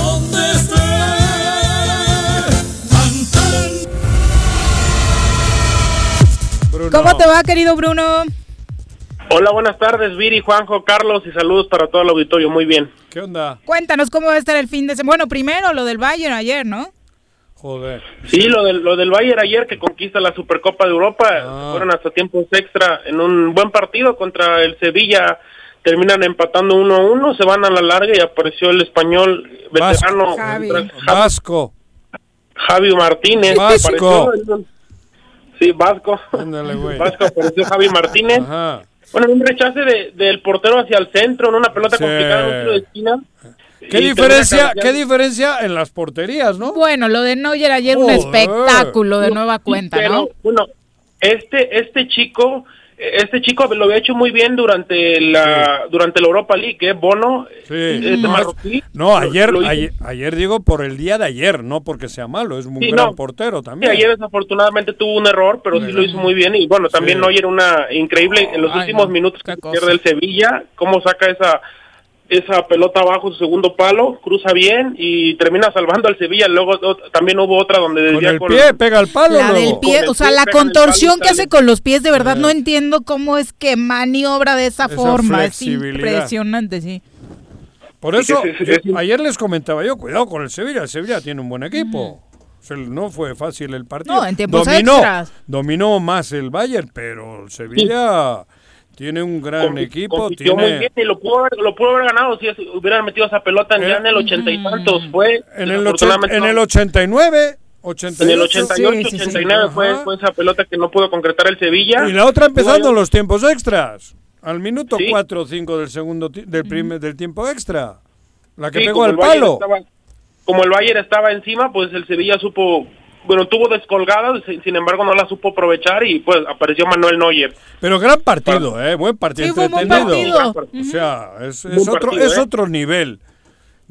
S4: ¿Cómo te va, querido Bruno?
S39: Hola, buenas tardes, Viri, Juanjo, Carlos y saludos para todo el auditorio. Muy bien.
S5: ¿Qué onda?
S4: Cuéntanos cómo va a estar el fin de semana. Bueno, primero lo del Bayern ayer, ¿no?
S5: Joder.
S39: Sí, lo del, lo del Bayern ayer que conquista la Supercopa de Europa,
S5: Ah.
S39: fueron hasta tiempos extra en un buen partido contra el Sevilla, terminan empatando 1-1, se van a la larga y apareció el español veterano
S4: Javi.
S39: Javi,
S5: Vasco.
S39: Javi Martínez.
S5: Vasco.
S39: Apareció- sí, Vasco.
S5: Ándale, güey.
S39: Vasco apareció Javi Martínez.
S5: Ajá.
S39: Bueno, en un rechace de- del portero hacia el centro, en una pelota
S5: Sí.
S39: complicada en un tiro de esquina.
S5: ¿Qué diferencia, ¿Qué diferencia en las porterías, no?
S4: Bueno, lo de Neuer ayer un
S5: Joder.
S4: espectáculo de nueva cuenta,
S39: Pero,
S4: ¿no?
S39: Bueno, este, este chico este chico lo había hecho muy bien durante la durante la Europa League, ¿eh? Bono,
S5: Sí.
S39: este
S5: No,
S39: marroquí.
S5: No, ayer,
S39: lo
S5: ayer, ayer digo por el día de ayer, no porque sea malo, es un
S39: Sí,
S5: gran
S39: no.
S5: portero
S39: Sí,
S5: también.
S39: ayer desafortunadamente tuvo un error, pero sí lo hizo muy bien. Y bueno, también
S5: Sí.
S39: Neuer una increíble en los
S4: Ay,
S39: últimos
S4: no,
S39: minutos que pierde el Sevilla, cómo saca esa esa pelota abajo su segundo palo, cruza bien y termina salvando al Sevilla. Luego también hubo otra donde
S5: Con el
S39: con-
S5: pie, pega el palo.
S4: La del pie,
S39: el
S4: o sea,
S39: pie
S4: la
S39: el
S4: contorsión que hace con los pies, de verdad no entiendo cómo es que maniobra de esa,
S5: Esa
S4: forma. Es impresionante, sí.
S5: Por eso,
S39: Sí, sí, sí,
S5: yo-
S39: sí.
S5: ayer les comentaba yo, cuidado con el Sevilla. El Sevilla tiene un buen equipo. O sea, no fue fácil el partido.
S4: No, en tiempos
S5: dominó,
S4: extras.
S5: dominó más el Bayern, pero el Sevilla tiene un gran equipo.
S39: compitió muy
S5: Tiene,
S39: bien y lo pudo haber, lo pudo haber ganado si hubieran metido esa pelota ya en el ochenta y tantos. Fue
S5: en, el en el 89, 88,
S39: en el 88,
S4: Sí, sí, sí.
S39: 89 fue, fue esa pelota que no pudo concretar el Sevilla.
S5: Y la otra empezando
S39: Bueno,
S5: los tiempos extras. Al minuto
S39: Sí.
S5: 4 o 5 del segundo ti- del primer del tiempo extra. La que
S39: sí,
S5: pegó al
S39: el
S5: palo.
S39: estaba- como el Bayern estaba encima, pues el Sevilla supo, bueno, tuvo descolgada, sin embargo no la supo aprovechar y pues apareció Manuel Neuer.
S5: Pero gran partido, eh, buen partido,
S4: Sí, buen
S5: entretenido.
S4: partido.
S5: O sea, es, otro
S39: partido,
S5: es
S39: ¿eh?
S5: otro nivel.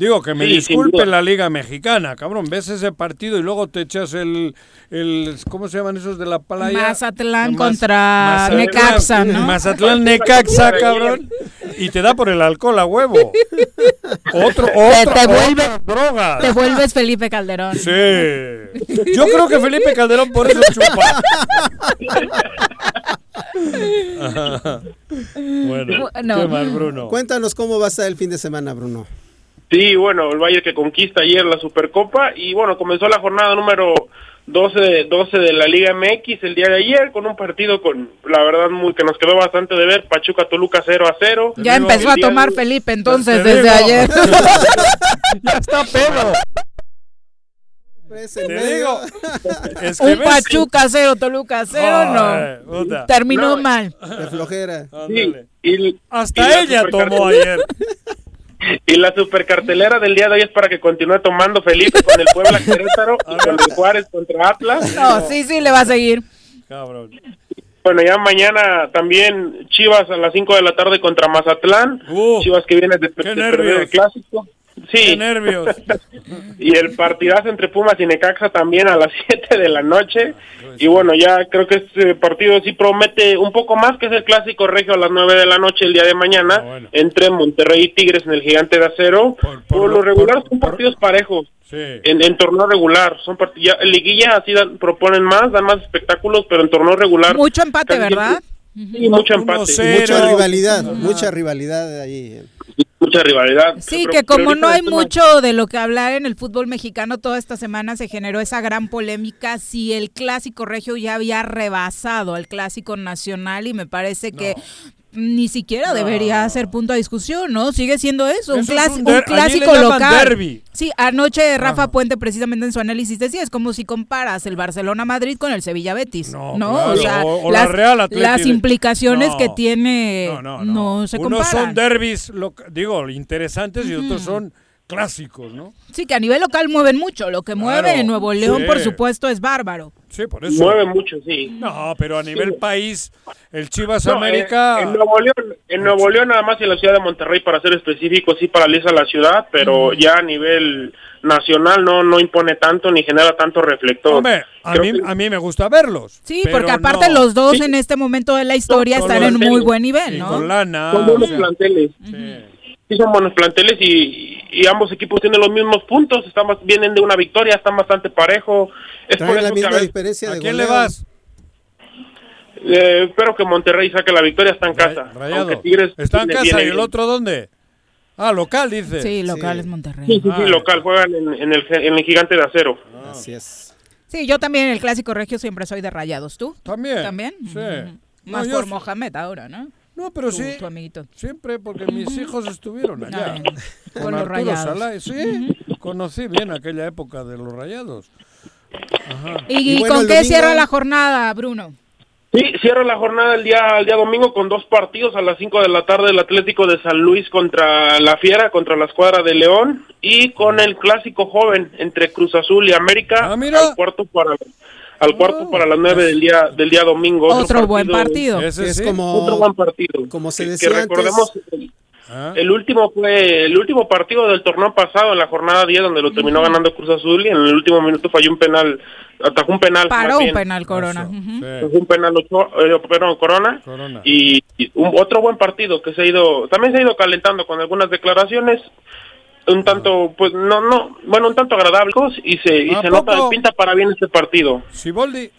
S5: Digo que me
S39: Sí,
S5: disculpe la Liga Mexicana, cabrón. Ves ese partido y luego te echas el, el ¿cómo se llaman esos de la playa?
S4: Mazatlán
S5: Mas-
S4: contra
S5: Mazatlán-
S4: Necaxa, ¿no?
S5: Mazatlán Necaxa, cabrón. Y te da por el alcohol a huevo. (laughs) Otro,
S4: Te-
S5: otro,
S4: te vuelve-
S5: otras drogas.
S4: Te vuelves Felipe Calderón.
S5: Sí. Yo creo que Felipe Calderón por eso chupa. (laughs) bueno,
S4: Bueno.
S5: qué mal, Bruno.
S7: Cuéntanos cómo va a estar el fin de semana, Bruno.
S39: Sí, bueno, el Bayern que conquista ayer la Supercopa y bueno, comenzó la jornada número 12, 12 de la Liga MX el día de ayer con un partido con, la verdad, muy que nos quedó bastante de ver, Pachuca Toluca 0 a 0.
S4: Ya
S5: digo,
S4: empezó a tomar
S39: de-
S4: Felipe entonces desde ayer. (laughs)
S5: ya está pedo.
S7: Pues,
S5: digo. Es que
S4: Un
S5: ves-
S4: Pachuca cero, Toluca cero, no.
S5: puta.
S4: Terminó
S39: No.
S4: mal.
S7: De flojera.
S39: Sí, y,
S5: Hasta
S39: la
S5: ella tomó ayer. (laughs)
S39: Y la supercartelera del día de hoy es para que continúe tomando Felipe con el Puebla (laughs) Querétaro y con el Juárez contra Atlas.
S4: No, sí, sí, le va a seguir.
S5: Cabrón.
S39: Bueno, ya mañana también Chivas a las 5 de la tarde contra Mazatlán.
S5: Uh,
S39: Chivas que viene de, de perder
S5: nervios. Qué
S39: Sí,
S5: nervios. (laughs)
S39: y el partidazo entre Pumas y Necaxa también a las (laughs) 7 de la noche. Y bueno, ya creo que este partido sí promete un poco más que es el clásico regio a las 9 de la noche el día de mañana
S5: Ah, bueno.
S39: entre Monterrey y Tigres en el Gigante de Acero.
S5: Por-
S39: Por,
S5: por
S39: lo regular
S5: por-
S39: son
S5: por-
S39: partidos parejos.
S5: Sí.
S39: En, en torneo regular, son part- ya, en liguilla así dan- proponen más, dan más espectáculos, pero en torneo regular.
S4: Mucho empate, ¿verdad?
S39: Sí, mucho empate.
S7: Mucha rivalidad, mucha rivalidad ahí.
S39: Mucha rivalidad.
S4: Sí,
S39: Pero-
S4: que como no hay
S39: tema-
S4: mucho de lo que hablar en el fútbol mexicano, toda esta semana se generó esa gran polémica si el clásico regio ya había rebasado al clásico nacional y me parece que ni siquiera debería ser punto de discusión, ¿no? Sigue siendo eso, un,
S5: es un
S4: un clásico local.
S5: derbi.
S4: Sí, anoche Rafa Puente precisamente en su análisis decía, es como si comparas el Barcelona-Madrid con el Sevilla-Betis,
S5: No,
S4: ¿no?
S5: claro,
S4: O sea,
S5: o- o la
S4: las,
S5: Real Atleti
S4: las implicaciones
S5: No,
S4: que tiene
S5: No, no,
S4: no,
S5: no.
S4: se
S5: Unos
S4: comparan.
S5: son derbis, digo, interesantes y otros son clásicos, ¿no?
S4: Sí, que a nivel local mueven mucho. Lo que mueve en Nuevo León,
S5: sí.
S4: por supuesto, es bárbaro.
S5: Sí, por eso.
S39: Mueve mucho, sí.
S5: No, pero a nivel país, el Chivas
S39: No,
S5: América.
S39: eh, en Nuevo León, en Nuevo León nada más y en la ciudad de Monterrey para ser específico sí paraliza la ciudad, pero ya a nivel nacional no no impone tanto ni genera tanto reflector.
S5: Hombre, a mí,
S39: que-
S5: a mí me gusta verlos.
S4: Sí, porque aparte
S5: no.
S4: los dos en este momento de la historia
S39: Con
S4: están en muy buen nivel, ¿no?
S5: con lana.
S39: son
S5: o
S39: buenos
S5: sea,
S39: planteles. Sí, son buenos planteles y, y ambos equipos tienen los mismos puntos, están más- vienen de una victoria, están bastante parejo. Es por
S7: Traen la
S39: eso que a
S7: misma
S39: veces,
S7: diferencia
S5: ¿A
S7: de
S5: quién le vas?
S39: eh, espero que Monterrey saque la victoria, está en casa. Aunque Tigres
S5: Está en casa y el
S39: bien.
S5: otro dónde? Ah, local, dice.
S4: Sí, local
S7: Sí.
S4: es Monterrey.
S39: Sí, sí, sí,
S5: Ah,
S39: local, juegan en, en el, en el gigante de acero.
S7: Así es.
S4: Sí, yo también en el clásico regio siempre soy de rayados. ¿Tú?
S5: También.
S4: ¿También?
S5: Sí.
S4: Más por Mohamed ahora, ¿no?
S5: No, pero
S4: Tu-
S5: sí.
S4: Tu amiguito.
S5: Siempre porque mis hijos estuvieron allá.
S4: Ay,
S5: con
S4: con los
S5: Arturo
S4: rayados.
S5: Salai, sí. Conocí bien aquella época de los rayados. Ajá.
S4: ¿Y,
S7: Y bueno,
S4: con qué
S7: domingo-
S4: cierra la jornada, Bruno?
S39: Sí, cierra la jornada el día, el día domingo con dos partidos a las 5 de la tarde el Atlético de San Luis contra la Fiera, contra la escuadra de León y con el clásico joven entre Cruz Azul y América
S5: Ah, mira.
S39: al cuarto para al cuarto para las nueve del día del día domingo.
S4: Otro buen partido.
S7: es como,
S39: Otro buen partido.
S7: como se
S39: Que
S7: decía
S39: recordemos,
S7: antes,
S39: el, el último fue el último partido del torneo pasado en la jornada 10 donde lo terminó ganando Cruz Azul y en el último minuto falló un penal, atajó un penal.
S4: Paró un penal Corona.
S39: Atajó un penal Ochoa- eh, perdón, Corona, y, y un, otro buen partido que se ha ido también se ha ido calentando con algunas declaraciones un tanto pues no no bueno un tanto agradables y se y
S5: ¿A
S39: se nota
S5: poco?
S39: pinta para bien este partido
S5: Siboldi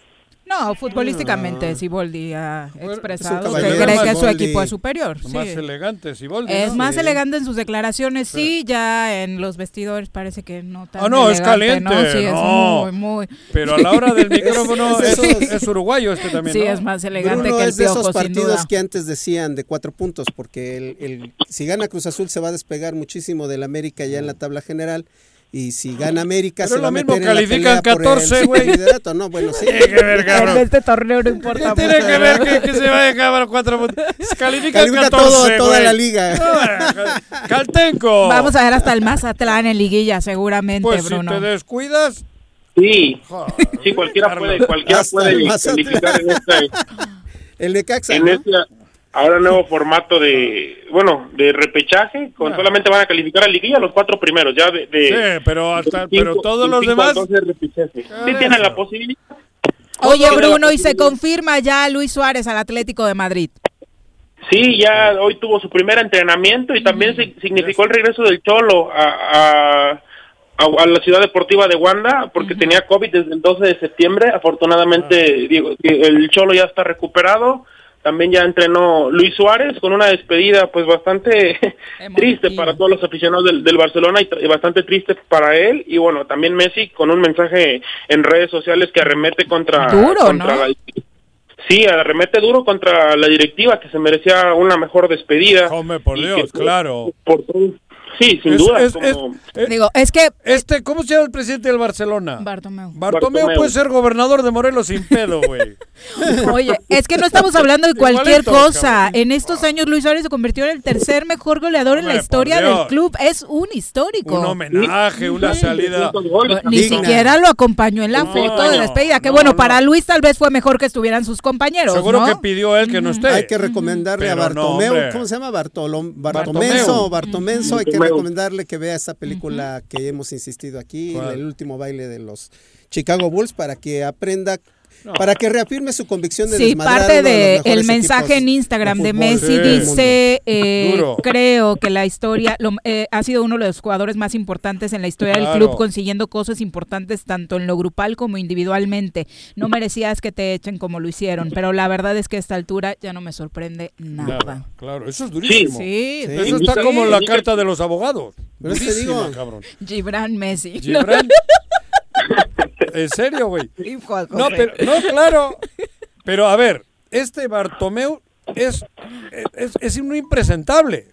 S4: No, futbolísticamente Siboldi ha expresado que cree
S5: Más
S4: que su equipo es superior.
S5: Más
S4: sí.
S5: elegante, Siboldi.
S4: Es
S5: ¿no?
S4: más elegante en sus declaraciones, sí, ya en los vestidores parece que no tan
S5: Ah, no, es caliente.
S4: ¿no? Sí, es
S5: no.
S4: muy, muy...
S5: Pero a la hora del (laughs) micrófono es,
S7: es-
S5: es uruguayo este también,
S4: Sí,
S5: ¿no?
S4: es más elegante
S7: Bruno
S4: que el
S7: es de
S4: Piojo,
S7: esos
S4: sin duda.
S7: partidos que antes decían de cuatro puntos, porque el, el- si gana Cruz Azul se va a despegar muchísimo del América ya en la tabla general. Y si gana América
S5: Pero
S7: se va a
S5: lo mismo
S7: meter en la
S5: califican
S7: pelea por
S5: 14,
S7: el
S5: güey.
S7: liderato. No, bueno, sí. (laughs)
S5: Tiene que ver, cabrón.
S4: En este torneo no importa
S5: Tiene
S4: mucho,
S5: que ver que, que se vaya a acabar cuatro puntos. (laughs) Califica,
S7: Califica
S5: 14,
S7: todo- toda la liga.
S5: No, Caltenco.
S4: Vamos a ver hasta el Mazatlán en liguilla, seguramente,
S5: Pues
S4: Bruno.
S5: si te descuidas,
S39: sí sí cualquiera puede cualquiera
S7: Hasta
S39: puede calificar en este (laughs)
S7: El Necaxa,
S39: en
S7: ¿no?
S39: este ahora nuevo formato de bueno de repechaje con solamente van a calificar a liguilla los cuatro primeros ya de, de-
S5: sí, pero hasta,
S39: cinco-
S5: pero todos los demás.
S39: sí tienen la posibilidad
S4: Oye, Bruno, y se confirma ya Luis Suárez al Atlético de Madrid.
S39: Sí, ya hoy tuvo su primer entrenamiento y también si- significó el regreso del Cholo a, a, a- a la ciudad deportiva de Wanda porque tenía COVID desde el 12 de septiembre. Afortunadamente, digo, que el Cholo ya está recuperado. También ya entrenó Luis Suárez con una despedida pues bastante (laughs) triste para todos los aficionados del, del Barcelona y, bastante triste para él. Y bueno, también Messi con un mensaje en redes sociales que arremete contra,
S4: Duro,
S39: contra
S4: ¿no?
S39: la Sí, arremete duro contra la directiva que se merecía una mejor despedida.
S5: Hombre, por Dios,
S39: que-
S5: claro.
S39: por todo- sí, sin
S5: Es-
S39: duda.
S5: es-
S39: como-
S5: es-
S4: Digo, es que
S5: Este, ¿cómo se llama el presidente del Barcelona?
S4: Bartomeu.
S5: Bartomeu
S39: Bartomeu.
S5: puede ser gobernador de Morelos sin pedo, güey. (laughs)
S4: Oye, es que no estamos hablando de cualquier
S5: Igualito,
S4: cosa. En estos años Luis Suárez se convirtió en el tercer mejor goleador en la historia del club. Es un histórico.
S5: Un homenaje, una salida.
S4: Ni siquiera lo acompañó en la
S5: No,
S4: foto de despedida. Que
S5: no,
S4: bueno,
S5: no.
S4: para Luis tal vez fue mejor que estuvieran sus compañeros.
S5: Seguro
S4: ¿no?
S5: que pidió él que no esté.
S7: Hay que recomendarle
S5: Pero
S7: a Bartomeu. ¿cómo se llama? Bartolom,
S5: Bartomeu.
S7: Bartomenso, Bartomenso, hay que
S39: Bartomeu.
S7: Recomendarle que vea esta película que hemos insistido aquí,
S5: ¿Cuál?
S7: el último baile de los Chicago Bulls, para que aprenda, para que reafirme su convicción de
S4: Sí, parte
S7: uno de
S4: mensaje en Instagram de,
S7: fútbol
S4: Messi
S7: del
S4: dice, eh, creo que la historia lo- eh, ha sido uno de los jugadores más importantes en la historia del club, consiguiendo cosas importantes tanto en lo grupal como individualmente. No merecías que te echen como lo hicieron, pero la verdad es que a esta altura ya no me sorprende nada.
S5: Nada, claro, eso es durísimo.
S4: Sí,
S7: Sí.
S5: Eso está
S39: Sí.
S5: como en la carta de los abogados.
S7: Pero te
S5: Durísima,
S7: digo-
S5: cabrón.
S4: Gibran Messi.
S5: Gibran. (laughs) ¿En serio, güey? (laughs) Pero, no, claro. Pero a ver, este Bartomeu es, es, es un impresentable.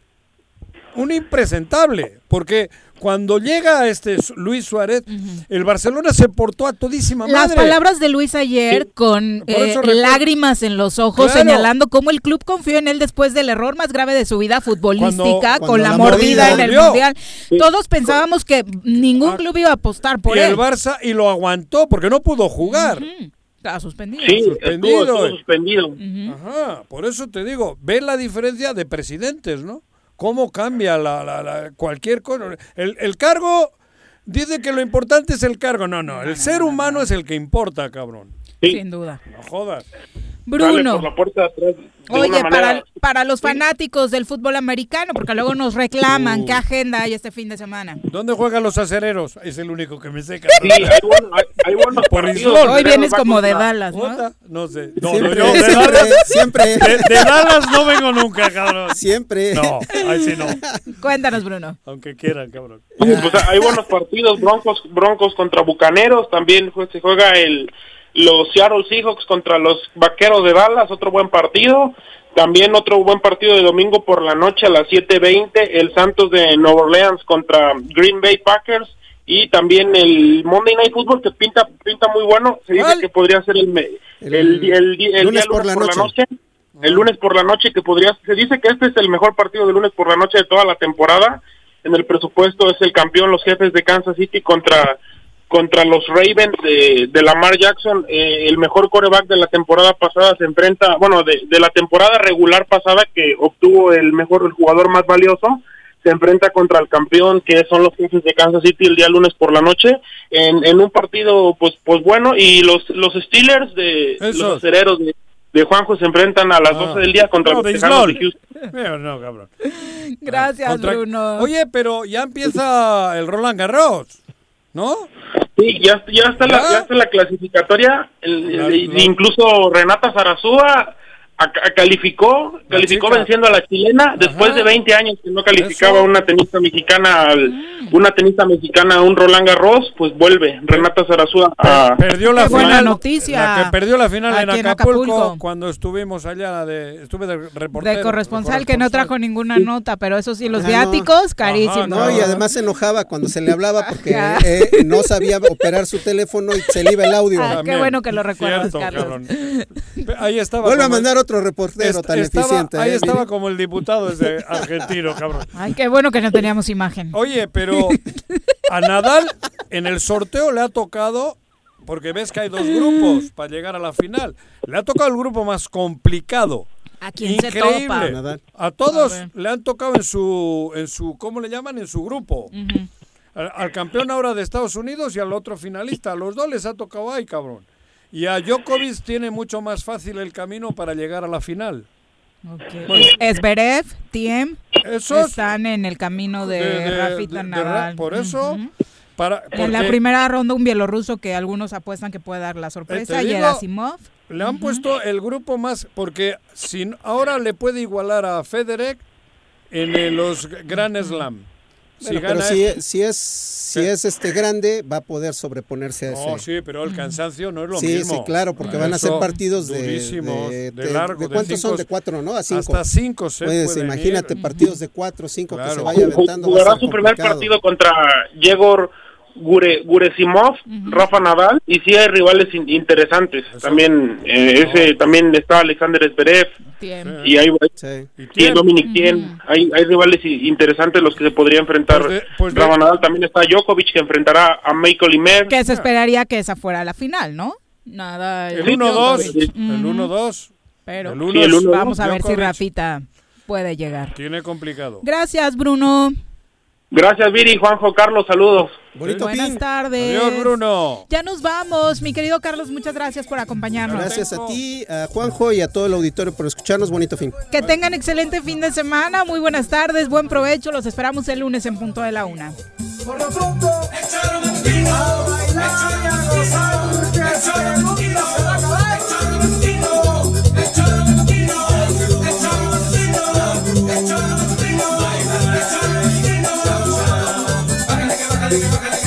S5: Un impresentable. Porque cuando llega este Luis Suárez, el Barcelona se portó a todísima
S4: Las
S5: madre.
S4: palabras de Luis ayer con eh, lágrimas en los ojos,
S5: Claro.
S4: señalando cómo el club confió en él después del error más grave de su vida futbolística,
S7: Cuando-
S4: con la, mordida
S7: mordida.
S4: en el mundial. Todos pensábamos que ningún club iba a apostar por
S5: y
S4: él.
S5: el Barça y lo aguantó porque no pudo jugar.
S4: Estaba suspendido.
S39: Sí,
S5: Suspendido,
S39: estuvo, estuvo
S5: eh. Ajá, por eso te digo, ve la diferencia de presidentes, ¿no? Cómo cambia la, la- la- cualquier cosa. El, el cargo, dice que lo importante es el cargo. No, no, el ser humano es el que importa, cabrón.
S39: Sí.
S4: Sin duda.
S5: No jodas.
S39: Sale
S4: Bruno.
S39: por la puerta de atrás de
S4: Oye, para,
S39: manera-
S4: para los fanáticos del fútbol americano, porque luego nos reclaman
S5: Uh.
S4: qué agenda hay este fin de semana.
S5: ¿Dónde juegan los acereros? Es el único que me sé,
S39: Sí, hay, bueno- hay- hay buenos (laughs)
S5: Por
S39: partidos.
S4: Hoy vienes como de Dallas, ¿no?
S5: No sé. No,
S7: Siempre,
S5: no, yo de (laughs)
S7: siempre,
S5: Dallas,
S7: siempre,
S5: de, de Dallas no vengo nunca, cabrón.
S7: siempre.
S5: No, ahí sí no.
S4: Cuéntanos, Bruno.
S5: Aunque quieran, cabrón.
S39: Pues, hay buenos partidos, Broncos, Broncos contra Bucaneros, también jue- se juega el los Seattle Seahawks contra los Vaqueros de Dallas, otro buen partido. También otro buen partido de domingo por la noche a las 7:20, el Santos de Nueva Orleans contra Green Bay Packers. Y también el Monday Night Football que pinta pinta muy bueno, se dice que podría ser el
S7: El
S39: el, el, el día
S7: lunes por la noche.
S39: el lunes por la noche que podría se dice que este es el mejor partido de lunes por la noche de toda la temporada. En el presupuesto es el campeón los jefes de Kansas City contra contra los Ravens de, de Lamar Jackson, eh, el mejor coreback de la temporada pasada se enfrenta, bueno, de, de la temporada regular pasada que obtuvo el mejor, el jugador más valioso, se enfrenta contra el campeón que son los jefes de Kansas City el día lunes por la noche en, en un partido pues pues bueno y los los Steelers de los acereros de, de Juanjo se enfrentan a las
S5: Ah.
S39: 12 del día contra
S5: No,
S39: los Tejanos de. Houston. (laughs)
S5: Pero no, cabrón.
S4: Gracias,
S5: Contra-
S4: Bruno.
S5: Oye, pero ya empieza el Roland Garros, ¿no?
S39: Sí, ya, ya está la ya está la clasificatoria, el- el- incluso Renata Zarazúa calificó, calificó
S5: chica.
S39: venciendo a la chilena después de 20 años que no calificaba
S5: Eso.
S39: una tenista mexicana al- una tenista mexicana a un Roland Garros, pues vuelve Renata Zarazúa a
S5: Perdió la
S4: Qué buena noticia.
S5: La que perdió la final en Acapulco, cuando estuvimos allá de estuve de reportero.
S4: De corresponsal que no trajo ninguna nota, pero eso sí, los
S7: Ah, no.
S4: viáticos, carísimos.
S7: No, y además se enojaba cuando se le hablaba (laughs) porque
S4: Ajá.
S7: eh, no sabía operar su teléfono y se le iba el audio.
S4: Ah, qué bueno que lo recuerdas,
S5: Cierto,
S4: Carlos.
S5: cabrón. Ahí estaba.
S7: Vuelve a mandar otro reportero
S5: Est-
S7: tan
S5: estaba-
S7: eficiente.
S5: Ahí
S7: eh,
S5: estaba como el diputado ese argentino, cabrón.
S4: Ay, qué bueno que no teníamos imagen.
S5: Oye, pero a Nadal en el sorteo le ha tocado, porque ves que hay dos grupos para llegar a la final, le ha tocado el grupo más complicado.
S4: ¿A quién se
S5: Increíble.
S4: topa?
S7: Nadal.
S5: A todos
S4: A
S5: le han tocado en su, en su, ¿cómo le llaman? En su grupo. Al, al campeón ahora de Estados Unidos y al otro finalista. A los dos les ha tocado ahí, cabrón. Y a Djokovic tiene mucho más fácil el camino para llegar a la final. Bueno.
S4: Esberev, Tiem,
S5: Esos-
S4: están en el camino de,
S5: De- de-
S4: Rafita
S5: de-
S4: Nadal.
S5: por eso, para,
S4: En la primera ronda un bielorruso que algunos apuestan que puede dar la sorpresa,
S5: Eh, te digo,
S4: Gerasimov.
S5: Le han puesto el grupo más, porque si ahora le puede igualar a Federer en eh, los Grand Slam. Si
S7: Bueno, pero
S5: gana
S7: si, es- si es si es este grande va a poder sobreponerse a ese.
S5: No, sí, pero el cansancio no es lo
S7: sí,
S5: mismo.
S7: sí, claro, porque van a ser
S5: Eso,
S7: partidos de,
S5: durísimos,
S7: de,
S5: de
S7: de-
S5: largo,
S7: ¿de
S5: de
S7: cuántos son?
S5: cinco-
S7: De cuatro, ¿no? A cinco.
S5: hasta cinco se
S7: Pues
S5: pueden
S7: imagínate,
S5: ir.
S7: partidos de cuatro, cinco que se
S5: Claro.
S7: vaya aventando. va a
S39: jugará
S7: ser
S39: su primer partido contra Yegor Gure, Guresimov, Rafa Nadal, y sí hay rivales in- interesantes. También eh, ese también está Alexander Zverev y hay
S7: Sí.
S39: y Dominic Thiem. Hay, hay rivales interesantes los que se podría enfrentar.
S5: Pues de- pues de-
S39: Rafa Nadal también está Djokovic que enfrentará a Michael Imer.
S4: Que se esperaría que esa fuera la final, ¿no? Nada.
S5: El 1-2.
S4: Djokovic.
S5: El
S4: Ujú.
S5: 1-2.
S4: Pero
S5: El uno
S39: Sí, el uno-
S4: vamos a ver si Rafita puede llegar.
S5: Tiene complicado.
S4: Gracias, Bruno.
S39: Gracias, Viri, Juanjo, Carlos, saludos.
S7: Bonito
S4: Buenas
S7: fin.
S4: tardes.
S5: Adiós, Bruno.
S4: Ya nos vamos, mi querido Carlos, muchas gracias por acompañarnos.
S7: Gracias a ti, a Juanjo y a todo el auditorio por escucharnos. Bonito fin.
S4: Que tengan excelente fin de semana, muy buenas tardes, buen provecho, los esperamos el lunes en punto de la una.
S40: Por lo pronto, Gracias.